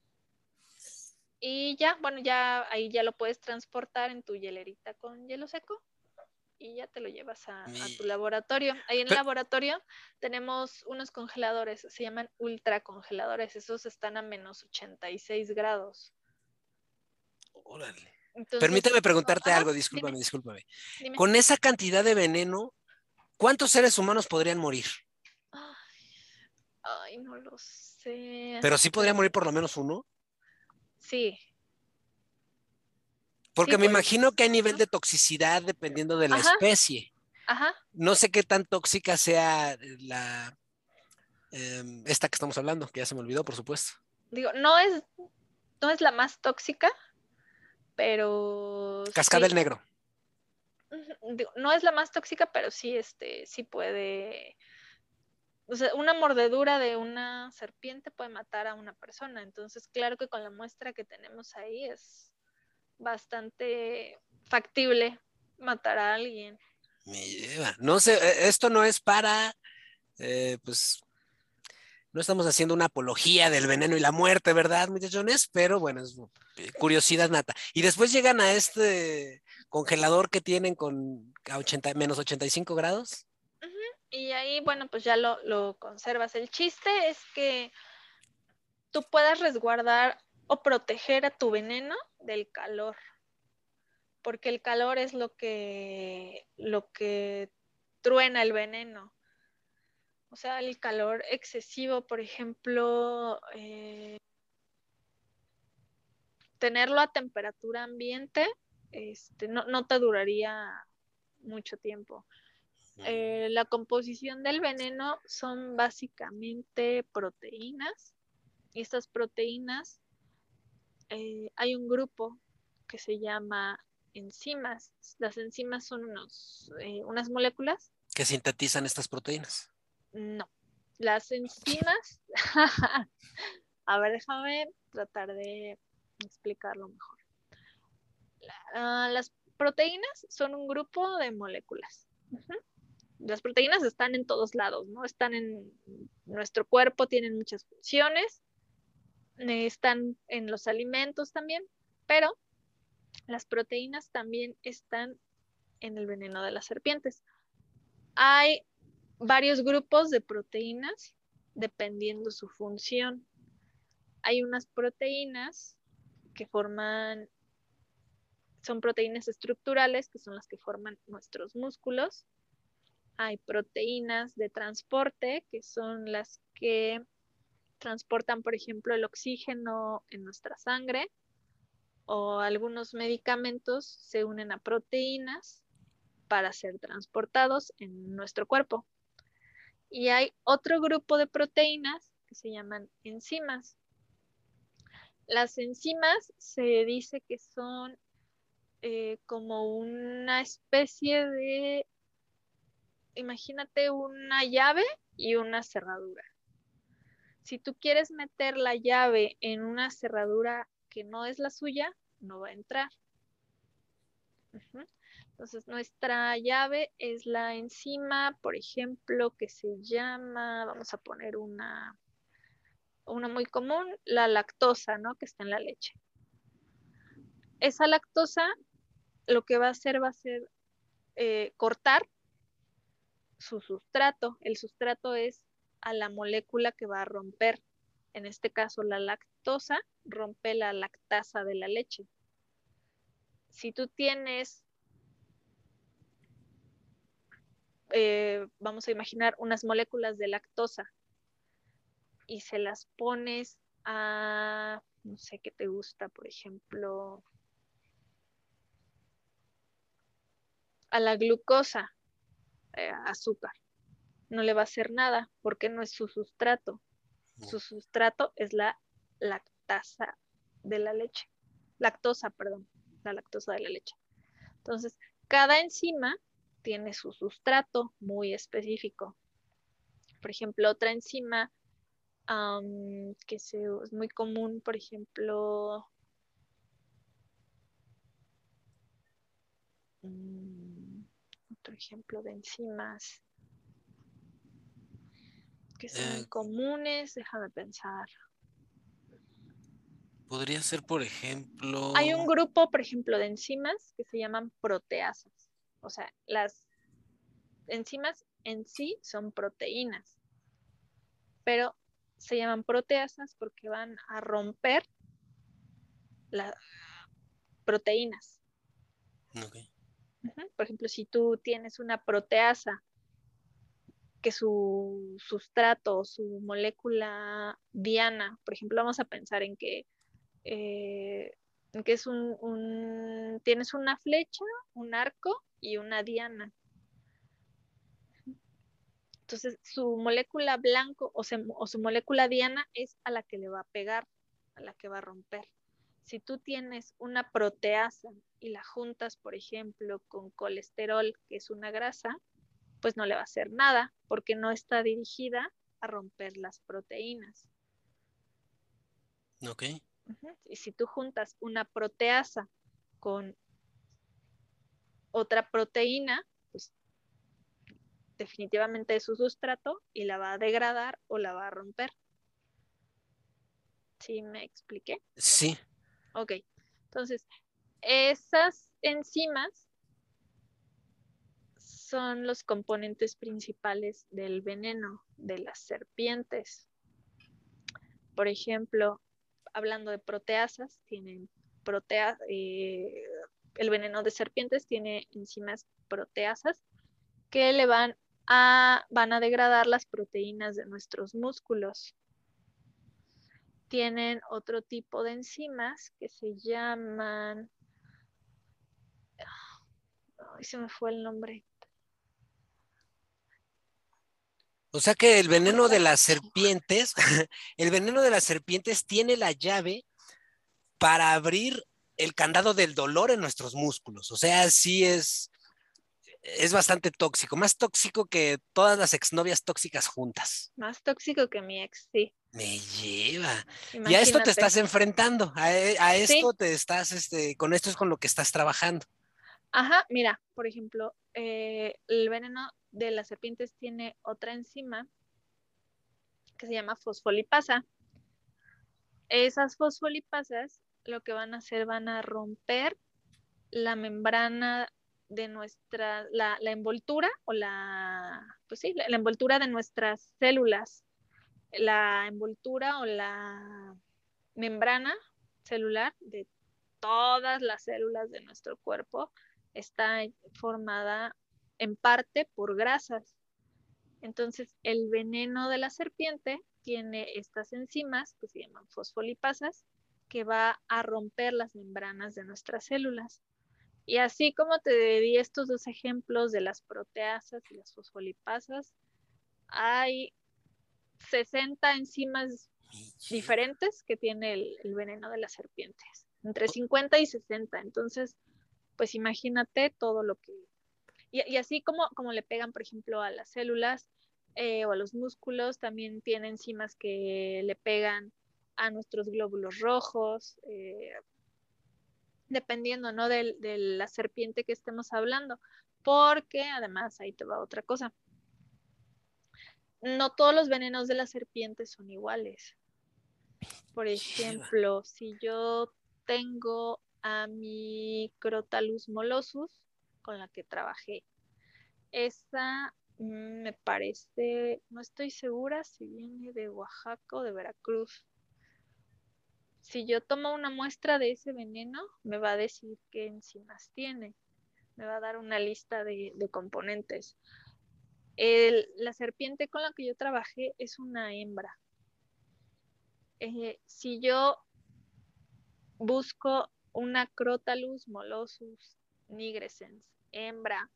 Y ya, bueno, ya ahí ya lo puedes transportar en tu hielerita con hielo seco y ya te lo llevas a, tu laboratorio. Ahí en el laboratorio tenemos unos congeladores, se llaman ultracongeladores, esos están a menos 86 grados. Órale. Permíteme preguntarte algo, discúlpame, discúlpame. Con esa cantidad de veneno, ¿Cuántos seres humanos podrían morir? Ay, no lo sé. Pero sí podría morir por lo menos uno. Sí. Porque Sí, me pues, imagino que hay nivel de toxicidad dependiendo de la Ajá. especie. Ajá, No sé qué tan tóxica sea la em, esta que estamos hablando, que ya se me olvidó, por supuesto. digo, no es, no es la más tóxica, pero Cascabel sí, negro. no es la más tóxica, pero sí, este, sí puede, o sea, una mordedura de una serpiente puede matar a una persona. Entonces, claro que con la muestra que tenemos ahí es bastante factible matar a alguien. Me lleva. No sé, eh, esto no es para, eh, pues, no estamos haciendo una apología del veneno y la muerte, ¿verdad, muchachones? Pero bueno, es eh, curiosidad nata. Y después llegan a este congelador que tienen con a 80, menos 85 grados. Y ahí, bueno, pues ya lo, lo conservas. El chiste es que tú puedas resguardar o proteger a tu veneno del calor. Porque el calor es lo que, lo que truena el veneno. O sea, el calor excesivo, por ejemplo, eh, tenerlo a temperatura ambiente, este, no, no te duraría mucho tiempo. Eh, la composición del veneno son básicamente proteínas y estas proteínas eh, hay un grupo que se llama enzimas. Las enzimas son unos, eh, unas moléculas. Que sintetizan estas proteínas. No, las enzimas. A ver, déjame tratar de explicarlo mejor. La, uh, las proteínas son un grupo de moléculas. Uh -huh las proteínas están en todos lados, ¿no? Están en nuestro cuerpo, tienen muchas funciones, están en los alimentos también, pero las proteínas también están en el veneno de las serpientes. Hay varios grupos de proteínas dependiendo su función. Hay unas proteínas que forman, son proteínas estructurales, que son las que forman nuestros músculos hay proteínas de transporte, que son las que transportan, por ejemplo, el oxígeno en nuestra sangre, o algunos medicamentos se unen a proteínas para ser transportados en nuestro cuerpo. Y hay otro grupo de proteínas que se llaman enzimas. Las enzimas se dice que son eh, como una especie de imagínate una llave y una cerradura. Si tú quieres meter la llave en una cerradura que no es la suya, no va a entrar. Entonces, nuestra llave es la enzima, por ejemplo, que se llama, vamos a poner una, una muy común, la lactosa, ¿no? Que está en la leche. Esa lactosa lo que va a hacer va a ser eh, cortar su sustrato. El sustrato es a la molécula que va a romper. En este caso, la lactosa rompe la lactasa de la leche. Si tú tienes, eh, vamos a imaginar unas moléculas de lactosa y se las pones a, no sé qué te gusta, por ejemplo, a la glucosa, eh, azúcar. No le va a hacer nada porque no es su sustrato. Su sustrato es la lactasa de la leche. Lactosa, perdón, la lactosa de la leche. Entonces, cada enzima tiene su sustrato muy específico. Por ejemplo, otra enzima um, que se, es muy común, por ejemplo, um, otro ejemplo de enzimas que son Eh, comunes, déjame pensar. Podría ser, por ejemplo. Hay un grupo, por ejemplo, de enzimas que se llaman proteasas. O sea, las enzimas en sí son proteínas, pero se llaman proteasas porque van a romper las proteínas. Por ejemplo, si tú tienes una proteasa que su sustrato, su molécula diana, por ejemplo, vamos a pensar en que eh, que es un, tienes una flecha, un arco y una diana. Entonces, su molécula blanco o, o, su molécula diana es a la que le va a pegar, a la que va a romper. Si tú tienes una proteasa y la juntas, por ejemplo, con colesterol, que es una grasa, pues no le va a hacer nada porque no está dirigida a romper las proteínas. Ok. Y si tú juntas una proteasa con otra proteína, pues definitivamente es su sustrato y la va a degradar o la va a romper. ¿Sí me expliqué? Sí. Ok. Entonces, esas enzimas son los componentes principales del veneno de las serpientes. Por ejemplo, hablando de proteasas, tienen protea, eh, el veneno de serpientes tiene enzimas proteasas que le van a, van a degradar las proteínas de nuestros músculos. Tienen otro tipo de enzimas que se llaman, ay, se me fue el nombre. O sea que el veneno de las serpientes, el veneno de las serpientes tiene la llave para abrir el candado del dolor en nuestros músculos. O sea, sí es, es bastante tóxico, más tóxico que todas las exnovias tóxicas juntas. Más tóxico que mi ex, sí. Me lleva. Y a esto te estás enfrentando, a, a esto te estás, este, con esto es con lo que estás trabajando. Ajá, mira, por ejemplo, eh, el veneno de las serpientes tiene otra enzima que se llama fosfolipasa. Esas fosfolipasas lo que van a hacer van a romper la membrana de nuestra, la, envoltura o la, pues sí, la, envoltura de nuestras células, la envoltura o la membrana celular de todas las células de nuestro cuerpo está formada en parte por grasas. Entonces, el veneno de la serpiente tiene estas enzimas que se llaman fosfolipasas que va a romper las membranas de nuestras células. Y así como te di estos dos ejemplos de las proteasas y las fosfolipasas, hay 60 enzimas diferentes que tiene el, veneno de las serpientes, entre 50 y 60. Entonces, pues imagínate todo lo que y, así como, como le pegan, por ejemplo, a las células eh, o a los músculos, también tiene enzimas que le pegan a nuestros glóbulos rojos, eh, dependiendo ¿no? de, de la serpiente que estemos hablando. Porque además, ahí te va otra cosa. No todos los venenos de las serpientes son iguales. Por ejemplo, si yo tengo a mi Crotalus molosus, con la que trabajé. Esa mm, me parece, no estoy segura si viene de Oaxaca o de Veracruz. Si yo tomo una muestra de ese veneno, me va a decir qué enzimas tiene. Me va a dar una lista de, componentes. la serpiente con la que yo trabajé es una hembra. Eh, si yo busco una Crotalus molosus nigrescens hembra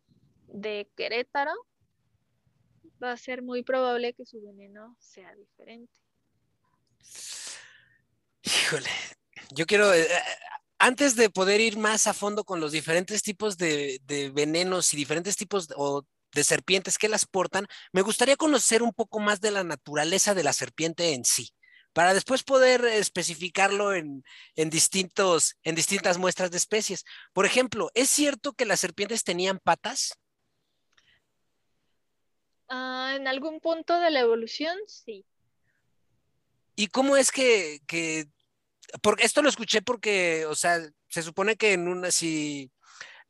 de Querétaro, va a ser muy probable que su veneno sea diferente. Híjole, yo quiero, eh, antes de poder ir más a fondo con los diferentes tipos de, venenos y diferentes tipos de serpientes que las portan, me gustaría conocer un poco más de la naturaleza de la serpiente en sí para después poder especificarlo en, distintos, en distintas muestras de especies. Por ejemplo, ¿es cierto que las serpientes tenían patas? Ah, en algún punto de la evolución, sí. ¿Y cómo es que, porque esto lo escuché porque, o sea, se supone que en una, si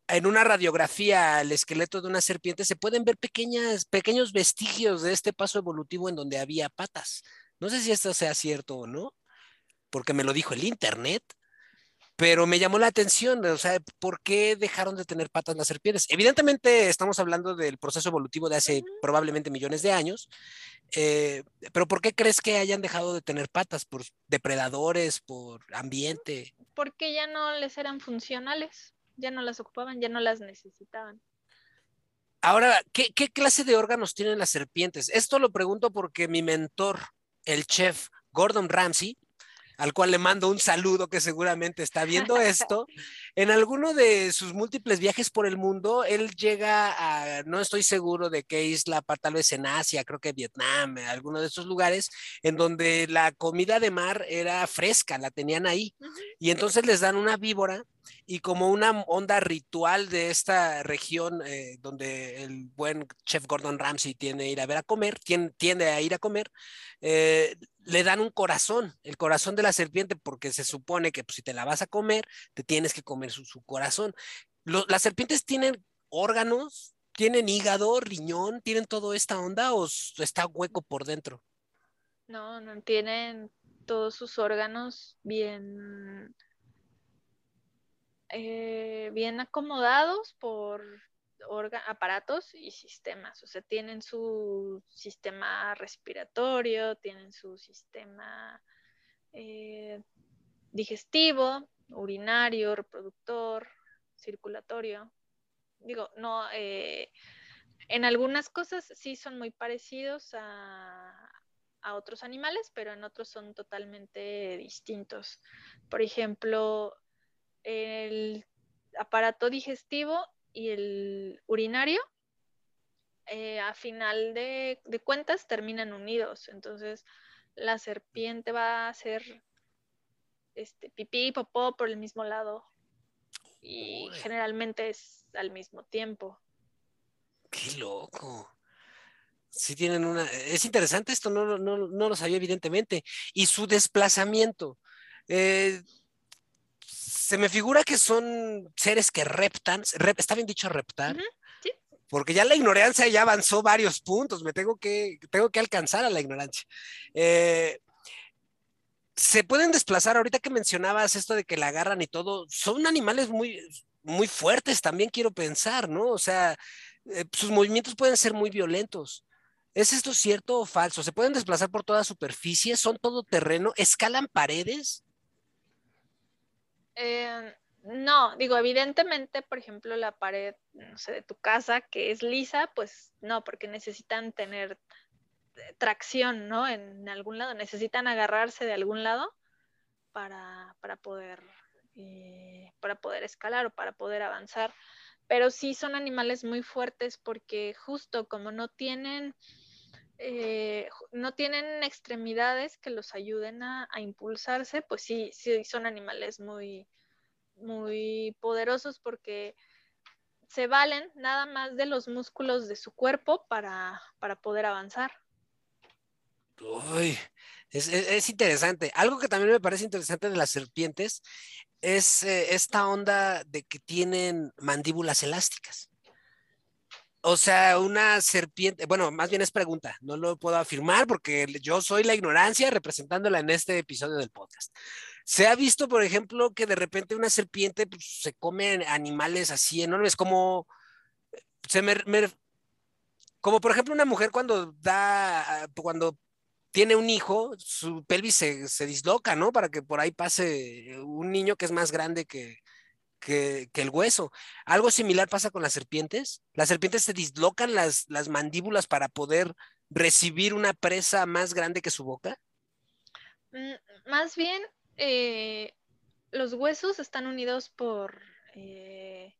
en una radiografía al esqueleto de una serpiente se pueden ver pequeñas, pequeños vestigios de este paso evolutivo en donde había patas. No sé si esto sea cierto o no, porque me lo dijo el internet. pero me llamó la atención, o sea, ¿por qué dejaron de tener patas las serpientes? Evidentemente estamos hablando del proceso evolutivo de hace probablemente millones de años, eh, pero ¿por qué crees que hayan dejado de tener patas? ¿Por depredadores, por ambiente? Porque ya no les eran funcionales, ya no las ocupaban, ya no las necesitaban. Ahora, ¿qué, qué clase de órganos tienen las serpientes? Esto lo pregunto porque mi mentor, el chef Gordon Ramsay, al cual le mando un saludo que seguramente está viendo esto, en alguno de sus múltiples viajes por el mundo, él llega a, no estoy seguro de qué isla, tal vez en Asia, creo que Vietnam, alguno de esos lugares, en donde la comida de mar era fresca, la tenían ahí. Y entonces les dan una víbora y como una onda ritual de esta región eh, donde el buen chef Gordon Ramsay tiene ir a ver a comer, tiende, a ir a comer, eh, le dan un corazón, el corazón de la serpiente, porque se supone que pues, si te la vas a comer, te tienes que comer su, corazón. ¿Las serpientes tienen órganos? ¿Tienen hígado, riñón? ¿Tienen toda esta onda o está hueco por dentro? No, no tienen todos sus órganos bien, eh, bien acomodados por aparatos y sistemas. O sea, tienen su sistema respiratorio, tienen su sistema eh, digestivo, urinario, reproductor, circulatorio. Digo, no, eh, en algunas cosas sí son muy parecidos a, a otros animales, pero en otros son totalmente distintos. Por ejemplo, el aparato digestivo y el urinario, eh, a final de, cuentas terminan unidos. Entonces, la serpiente va a hacer este, pipí y popó por el mismo lado. Y generalmente es al mismo tiempo. Qué loco. Sí tienen una... Es interesante esto, no, no, no lo sabía evidentemente. Y su desplazamiento. Eh, se me figura que son seres que reptan, está bien dicho reptar, sí. porque ya la ignorancia ya avanzó varios puntos, me tengo que, tengo que alcanzar a la ignorancia. Eh, se pueden desplazar, ahorita que mencionabas esto de que la agarran y todo, son animales muy, muy fuertes también quiero pensar, ¿no? O sea, eh, sus movimientos pueden ser muy violentos. ¿Es esto cierto o falso? ¿Se pueden desplazar por toda superficie? ¿Son todo terreno? ¿Escalan paredes? Eh, no, digo, evidentemente, por ejemplo, la pared, no sé, de tu casa que es lisa, pues no, porque necesitan tener tracción, ¿no? En algún lado, necesitan agarrarse de algún lado para, poder, eh, para poder escalar o para poder avanzar. Pero sí son animales muy fuertes porque justo como no tienen eh, no tienen extremidades que los ayuden a, impulsarse, pues sí, sí son animales muy, muy poderosos porque se valen nada más de los músculos de su cuerpo para, poder avanzar. Uy, es, es, interesante. Algo que también me parece interesante de las serpientes es eh, esta onda de que tienen mandíbulas elásticas. O sea, una serpiente, bueno, más bien es pregunta, no lo puedo afirmar porque yo soy la ignorancia representándola en este episodio del podcast. Se ha visto, por ejemplo, que de repente una serpiente pues, se come animales así enormes, como como por ejemplo una mujer cuando da, cuando tiene un hijo, su pelvis se, se, disloca, ¿no? Para que por ahí pase un niño que es más grande que, que, el hueso. Algo similar pasa con las serpientes. Las serpientes se dislocan las, las mandíbulas para poder recibir una presa más grande que su boca. Mm, más bien, eh, los huesos están unidos por, eh,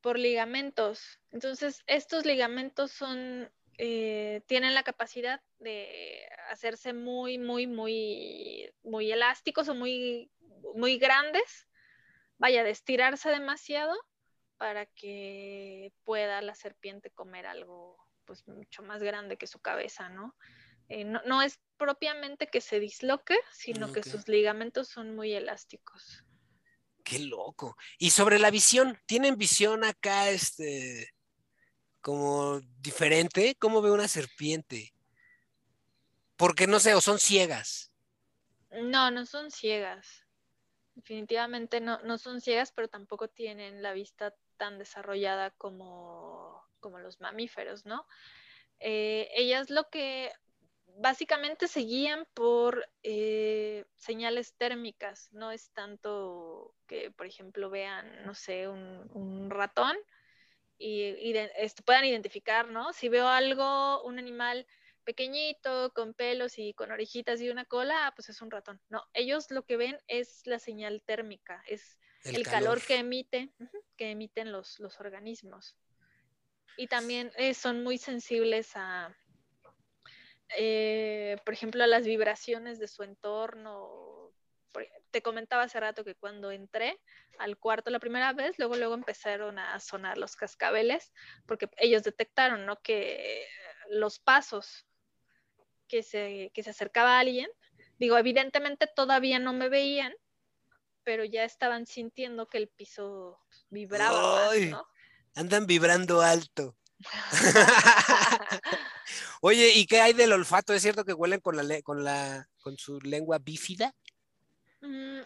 por ligamentos. Entonces, estos ligamentos son, eh, tienen la capacidad de hacerse muy, muy, muy, muy elásticos o muy, muy grandes vaya, de estirarse demasiado para que pueda la serpiente comer algo pues mucho más grande que su cabeza, ¿no? Eh, no, es propiamente que se disloque, sino que sus ligamentos son muy elásticos. Qué loco. Y sobre la visión, ¿tienen visión acá, este, como diferente? ¿Cómo ve una serpiente? Porque no sé, o son ciegas. No, no son ciegas. Definitivamente no, no son ciegas, pero tampoco tienen la vista tan desarrollada como, como los mamíferos, ¿no? Eh, ellas lo que básicamente se guían por eh, señales térmicas, no es tanto que, por ejemplo, vean, no sé, un, ratón y, puedan identificar, ¿no? Si veo algo, un animal pequeñito, con pelos y con orejitas y una cola, ah, pues es un ratón. No, ellos lo que ven es la señal térmica, es el, calor. que emite, que emiten los, los organismos. Y también eh, son muy sensibles a, eh, por ejemplo, a las vibraciones de su entorno. Te comentaba hace rato que cuando entré al cuarto la primera vez, luego luego empezaron a sonar los cascabeles, porque ellos detectaron, ¿no? Que los pasos que se, que se acercaba a alguien, digo, evidentemente todavía no me veían, pero ya estaban sintiendo que el piso vibraba ¿no? Andan vibrando alto. Oye, ¿y qué hay del olfato? ¿Es cierto que huelen con la con la con su lengua bífida? Mm,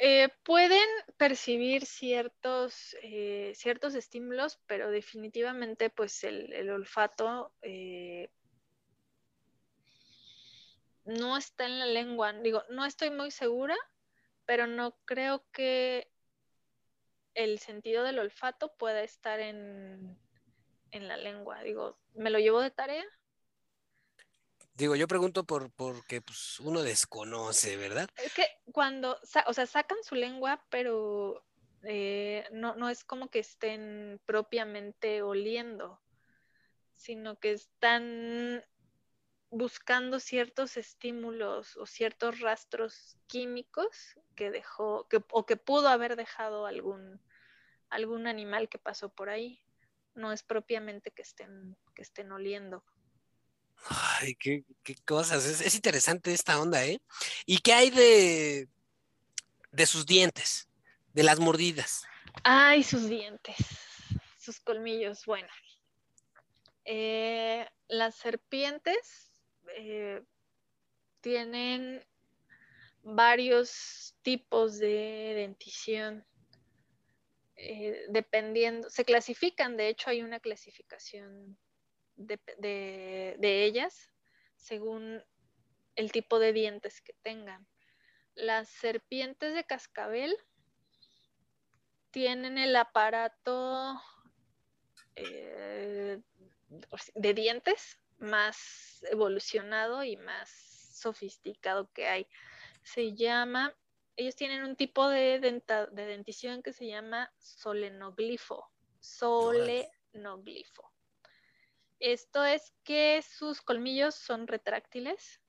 eh, pueden percibir ciertos, eh, ciertos estímulos, pero definitivamente pues el, olfato eh, no está en la lengua. Digo, no estoy muy segura, pero no creo que el sentido del olfato pueda estar en, en la lengua. Digo, ¿me lo llevo de tarea? Digo, yo pregunto por porque pues, uno desconoce, ¿verdad? Es que cuando, o sea, sacan su lengua, pero eh, no, no es como que estén propiamente oliendo, sino que están buscando ciertos estímulos o ciertos rastros químicos que dejó que, o que pudo haber dejado algún, algún animal que pasó por ahí. No es propiamente que estén, que estén oliendo. Ay, qué, cosas. Es, interesante esta onda, ¿eh? ¿Y qué hay de, de sus dientes, de las mordidas? Ay, sus dientes, sus colmillos. Bueno, eh, las serpientes eh, tienen varios tipos de dentición. Eh, dependiendo, se clasifican, de hecho hay una clasificación de, de, ellas según el tipo de dientes que tengan. Las serpientes de cascabel tienen el aparato eh, de dientes más evolucionado y más sofisticado que hay. Se llama, ellos tienen un tipo de, de dentición que se llama solenoglifo. Solenoglifo. Esto es que sus colmillos son retráctiles.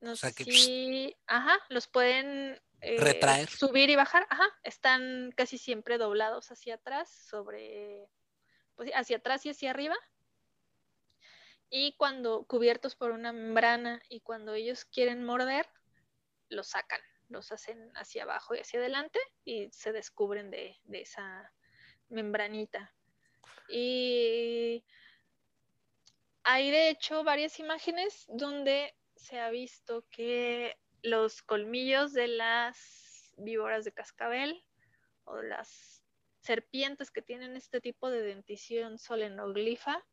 No sé si, ajá, los pueden eh, subir y bajar, ajá, están casi siempre doblados hacia atrás, sobre, pues hacia atrás y hacia arriba y cuando cubiertos por una membrana y cuando ellos quieren morder, los sacan, los hacen hacia abajo y hacia adelante y se descubren de, esa membranita. Y hay de hecho varias imágenes donde se ha visto que los colmillos de las víboras de cascabel o las serpientes que tienen este tipo de dentición solenoglifa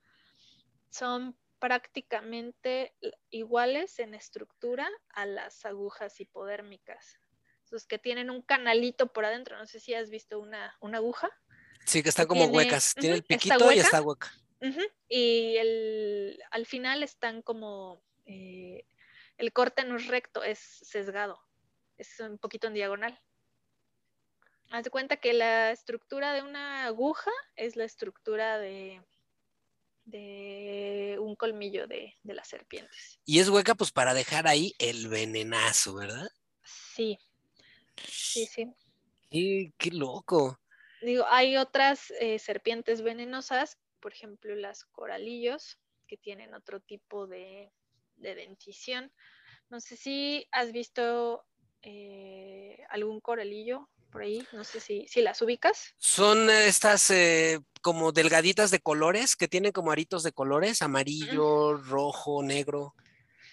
son prácticamente iguales en estructura a las agujas hipodérmicas. Los que tienen un canalito por adentro, no sé si has visto una, aguja. Sí, que están como huecas. Tiene el piquito y está hueca. Y al final están como, eh, el corte no es recto, es sesgado, es un poquito en diagonal. Haz de cuenta que la estructura de una aguja es la estructura de, de un colmillo de, las serpientes. Y es hueca pues para dejar ahí el venenazo, ¿verdad? Sí, sí, sí. Qué, loco. Digo, hay otras eh, serpientes venenosas, por ejemplo las coralillos, que tienen otro tipo de, dentición. No sé si has visto eh, algún coralillo por ahí, no sé si, si las ubicas. Son estas eh, como delgaditas de colores, que tienen como aritos de colores, amarillo, rojo, negro.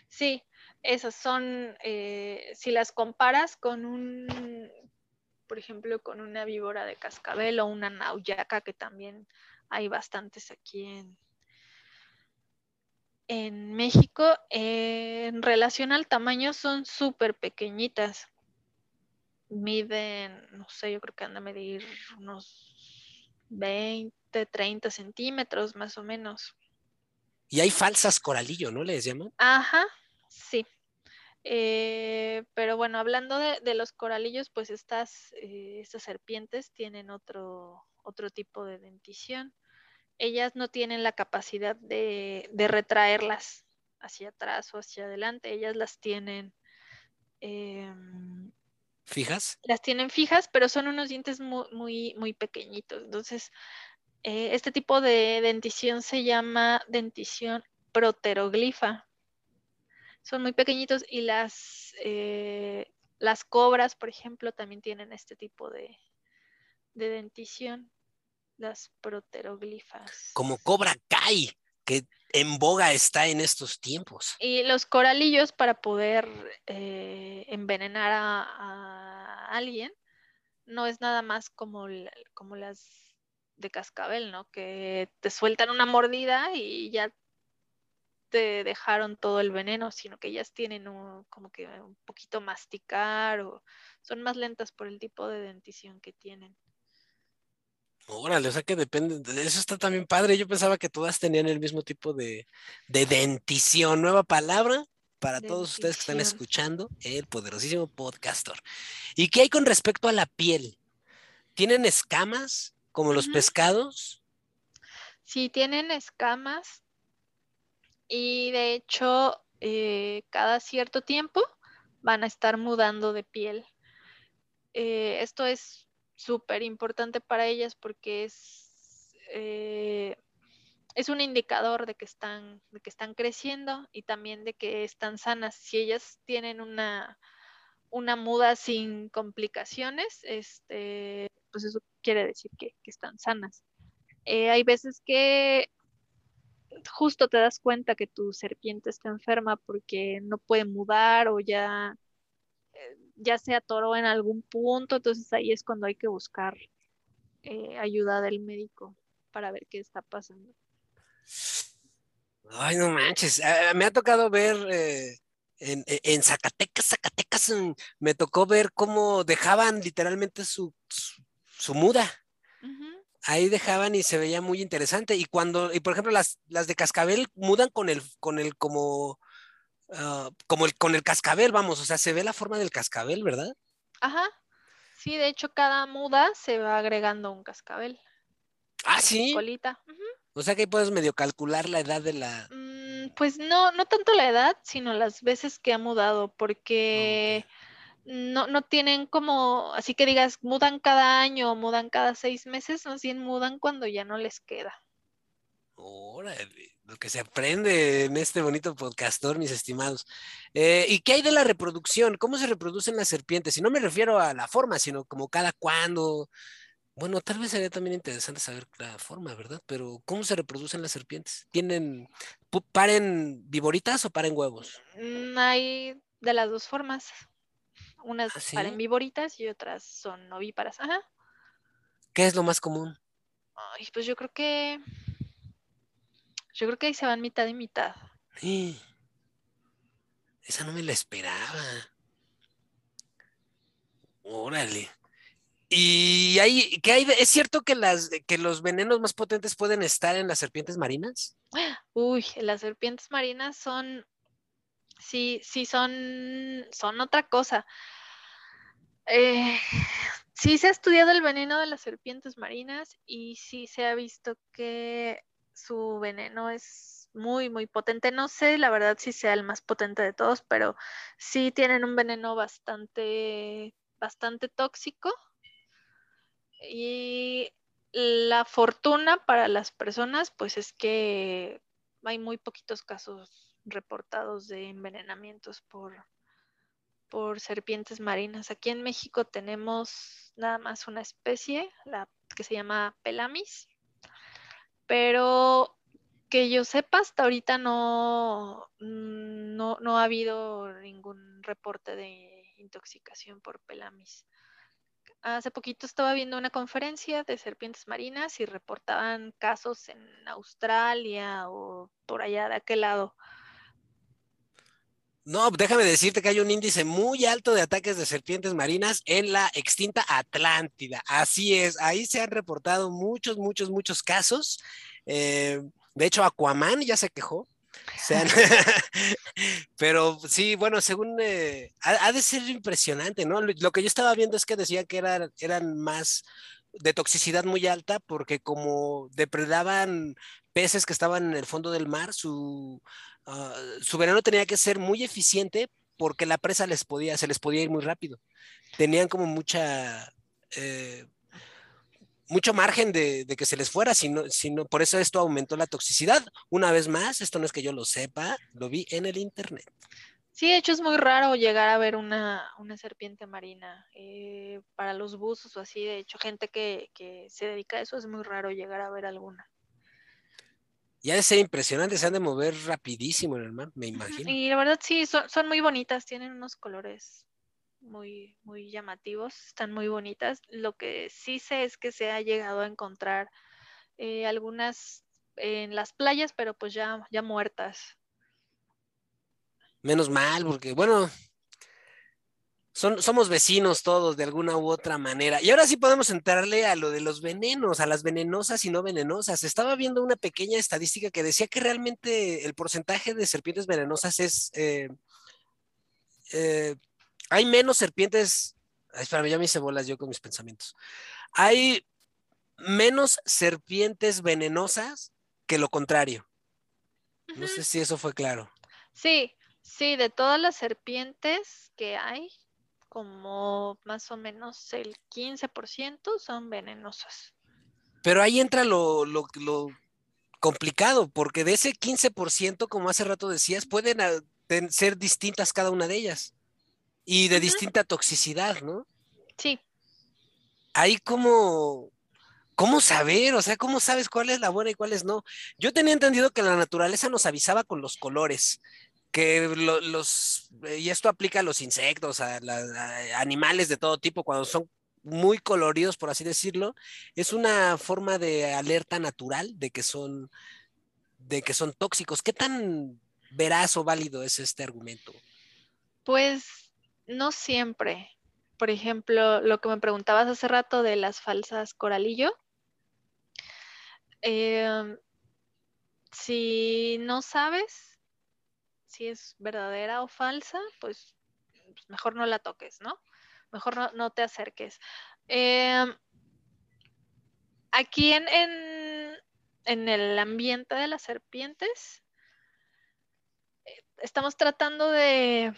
Sí, Esas son, eh, si las comparas con un, por ejemplo, con una víbora de cascabel o una nauyaca, que también hay bastantes aquí en, en México, eh, en relación al tamaño son súper pequeñitas. Miden, no sé, yo creo que han de medir unos 20, 30 centímetros más o menos. Y hay falsas coralillo, ¿no les llaman? Ajá, sí. Eh, pero bueno, hablando de, los coralillos, pues estas, eh, estas serpientes tienen otro, otro tipo de dentición ellas no tienen la capacidad de, retraerlas hacia atrás o hacia adelante, ellas las tienen... Em, ¿Fijas? Las tienen fijas, pero son unos dientes muy, muy, pequeñitos. Entonces, eh, este tipo de dentición se llama dentición proteroglifa. Son muy pequeñitos y las, eh, las cobras, por ejemplo, también tienen este tipo de, de dentición las proteroglifas. Como Cobra Kai, que en boga está en estos tiempos. Y los coralillos para poder eh, envenenar a, alguien no es nada más como, como las de cascabel, ¿no? Que te sueltan una mordida y ya te dejaron todo el veneno, sino que ellas tienen como que un poquito masticar o son más lentas por el tipo de dentición que tienen. Órale, o sea que depende, eso está también padre. Yo pensaba que todas tenían el mismo tipo de, dentición. Nueva palabra para todos ustedes que están escuchando el poderosísimo podcaster. ¿Y qué hay con respecto a la piel? ¿Tienen escamas como los pescados? Sí, tienen escamas y de hecho eh, cada cierto tiempo van a estar mudando de piel. Eh, esto es súper importante para ellas porque es, eh, es un indicador de que, están, de que están creciendo y también de que están sanas. Si ellas tienen una, una muda sin complicaciones, este, pues eso quiere decir que, están sanas. Eh, hay veces que justo te das cuenta que tu serpiente está enferma porque no puede mudar o ya ya se atoró en algún punto, entonces ahí es cuando hay que buscar eh, ayuda del médico para ver qué está pasando. Ay, no manches, ah, me ha tocado ver eh, en, Zacatecas, Zacatecas, mm, me tocó ver cómo dejaban literalmente su, su, muda. Ahí dejaban y se veía muy interesante. Y cuando, y por ejemplo, las, las de cascabel mudan con el, con el como Ah, como el, con el cascabel, vamos, o sea, se ve la forma del cascabel, ¿verdad? Ajá. Sí, de hecho, cada muda se va agregando un cascabel. Ah, sí. Colita. O sea que ahí puedes medio calcular la edad de la. Mm, pues no, no tanto la edad, sino las veces que ha mudado, porque no, no tienen como, así que digas, mudan cada año o mudan cada seis meses, no bien mudan cuando ya no les queda. Órale lo que se aprende en este bonito podcastor, mis estimados. Eh, ¿Y qué hay de la reproducción? ¿Cómo se reproducen las serpientes? Y no me refiero a la forma, sino como cada cuándo. Bueno, tal vez sería también interesante saber la forma, ¿verdad? Pero ¿cómo se reproducen las serpientes? ¿Tienen, paren viboritas o paren huevos? Mm, hay de las dos formas. Unas ¿Ah, paren viboritas y otras son ovíparas. Ajá. ¿Qué es lo más común? Ay, pues yo creo que yo creo que ahí se van mitad y mitad. Esa no me la esperaba. Órale. ¿Y hay, qué hay es cierto que, las, que los venenos más potentes pueden estar en las serpientes marinas? Uy, las serpientes marinas son, sí, sí, son, son otra cosa. Eh, sí se ha estudiado el veneno de las serpientes marinas y sí se ha visto que su veneno es muy, muy potente. No sé, la verdad, si sea el más potente de todos, pero sí tienen un veneno bastante, bastante tóxico. Y la fortuna para las personas, pues es que hay muy poquitos casos reportados de envenenamientos por, por serpientes marinas. Aquí en México tenemos nada más una especie, la que se llama Pelamis, pero que yo sepa hasta ahorita no, mm, no, no ha habido ningún reporte de intoxicación por pelamis. Hace poquito estaba viendo una conferencia de serpientes marinas y reportaban casos en Australia o por allá de aquel lado. No, déjame decirte que hay un índice muy alto de ataques de serpientes marinas en la extinta Atlántida. Así es, ahí se han reportado muchos, muchos, muchos casos. Eh, de hecho, Aquaman ya se quejó. Pero sí, bueno, según eh, ha, de ser impresionante, ¿no? Lo, que yo estaba viendo es que decía que eran más de toxicidad muy alta porque como depredaban peces que estaban en el fondo del mar, su, ah, su veneno tenía que ser muy eficiente porque la presa les podía, se les podía ir muy rápido. Tenían como mucha eh, mucho margen de, que se les fuera, sino, sino por eso esto aumentó la toxicidad. Una vez más, esto no es que yo lo sepa, lo vi en el internet. Sí, de hecho es muy raro llegar a ver una, serpiente marina. Eh, para los buzos o así, de hecho, gente que, se dedica a eso es muy raro llegar a ver alguna. Ya es impresionante, se han de mover rapidísimo en el mar, me imagino. Y la verdad sí, son, son muy bonitas, tienen unos colores muy, muy llamativos, están muy bonitas. Lo que sí sé es que se ha llegado a encontrar eh, algunas en las playas, pero pues ya, ya muertas. Menos mal, porque bueno, son, somos vecinos todos de alguna u otra manera. Y ahora sí podemos entrarle a lo de los venenos, a las venenosas y no venenosas. Estaba viendo una pequeña estadística que decía que realmente el porcentaje de serpientes venenosas es eh, eh, hay menos serpientes. Espérame, ya me hice bolas yo con mis pensamientos. Hay menos serpientes venenosas que lo contrario. No sé si eso fue claro. Sí, sí, de todas las serpientes que hay, como más o menos el 15% son venenosas. Pero ahí entra lo, lo, complicado, porque de ese 15%, como hace rato decías, pueden ser distintas cada una de ellas y de distinta toxicidad, ¿no? Sí. Ahí como, ¿cómo saber? O sea, ¿cómo sabes cuál es la buena y cuál es no? Yo tenía entendido que la naturaleza nos avisaba con los colores, que los, y esto aplica a los insectos, a, a animales de todo tipo, cuando son muy coloridos, por así decirlo, es una forma de alerta natural de que son, de que son tóxicos. ¿Qué tan veraz o válido es este argumento? Pues no siempre. Por ejemplo, lo que me preguntabas hace rato de las falsas coralillo. Em, si no sabes si es verdadera o falsa, pues, pues mejor no la toques, ¿no? Mejor no, te acerques. Em, aquí en, el ambiente de las serpientes, eh, estamos tratando de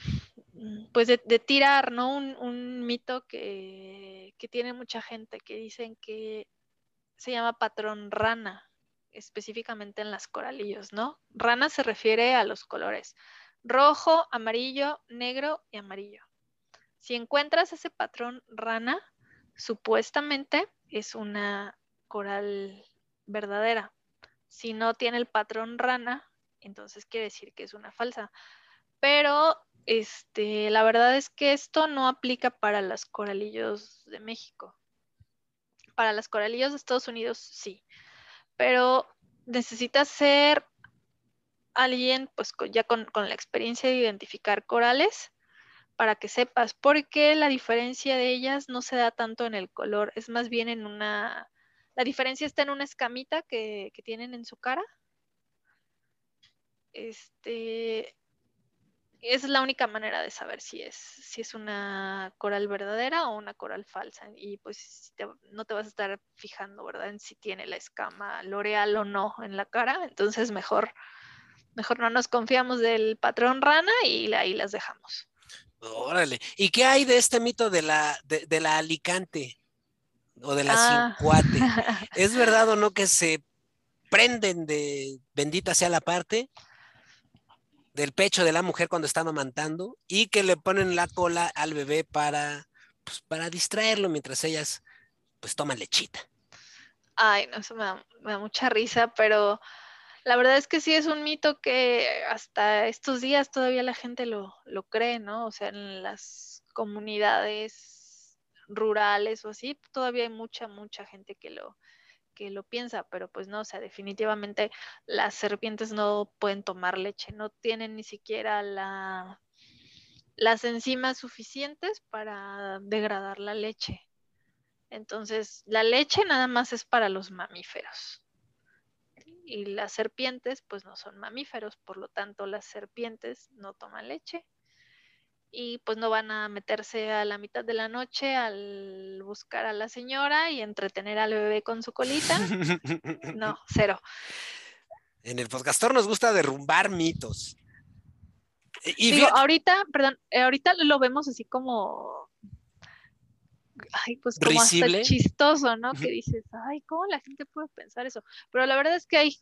pues de, tirar, ¿no? Un, mito que, tiene mucha gente que dicen que se llama patrón rana, específicamente en las coralillos, ¿no? Rana se refiere a los colores rojo, amarillo, negro y amarillo. Si encuentras ese patrón rana, supuestamente es una coral verdadera. Si no tiene el patrón rana, entonces quiere decir que es una falsa. Pero este, la verdad es que esto no aplica para las coralillos de México. Para las coralillos de Estados Unidos sí, pero necesitas ser alguien pues ya con, la experiencia de identificar corales para que sepas, porque la diferencia de ellas no se da tanto en el color, es más bien en una, la diferencia está en una escamita que, tienen en su cara. Este, es la única manera de saber si es, si es una coral verdadera o una coral falsa. Y pues no te vas a estar fijando, ¿verdad? En si tiene la escama L'Oreal o no en la cara. Entonces mejor, mejor no nos confiamos del patrón rana y ahí las dejamos. Órale. ¿Y qué hay de este mito de la, de, la Alicante o de la ah. ¿Es verdad o no que se prenden de bendita sea la parte? Del pecho de la mujer cuando está amamantando y que le ponen la cola al bebé para, pues, para distraerlo mientras ellas pues toman lechita. Ay, no, eso me da, mucha risa, pero La verdad es que sí es un mito que hasta estos días todavía la gente lo, lo cree, ¿no? O sea, en las comunidades rurales o así, todavía hay mucha, mucha gente que lo, que lo piensa, pero pues no, o sea, definitivamente las serpientes no pueden tomar leche, no tienen ni siquiera la, las enzimas suficientes para degradar la leche. Entonces, la leche nada más es para los mamíferos. Y las serpientes, pues no son mamíferos, por lo tanto, las serpientes no toman leche y pues no van a meterse a la mitad de la noche al buscar a la señora y entretener al bebé con su colita. No, cero. En el podcastor nos gusta derrumbar mitos. Y ahorita, perdón, eh, ahorita lo vemos así como ay, pues como hasta chistoso, ¿no? Que dices, ay, ¿cómo la gente puede pensar eso? Pero la verdad es que hay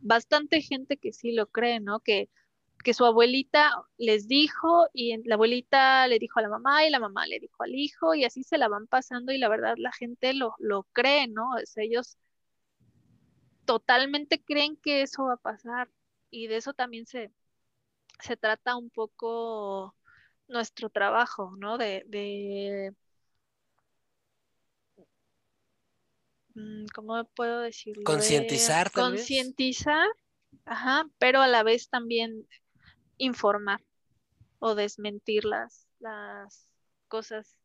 bastante gente que sí lo cree, ¿no? Que que su abuelita les dijo y la abuelita le dijo a la mamá y la mamá le dijo al hijo y así se la van pasando y la verdad la gente lo, lo cree, ¿no? ellos totalmente creen que eso va a pasar y de eso también se, se trata un poco nuestro trabajo, ¿no? De, de mm, ¿cómo puedo decirlo? Concientizar. Concientizar, ajá, pero a la vez también informar o desmentir las, las cosas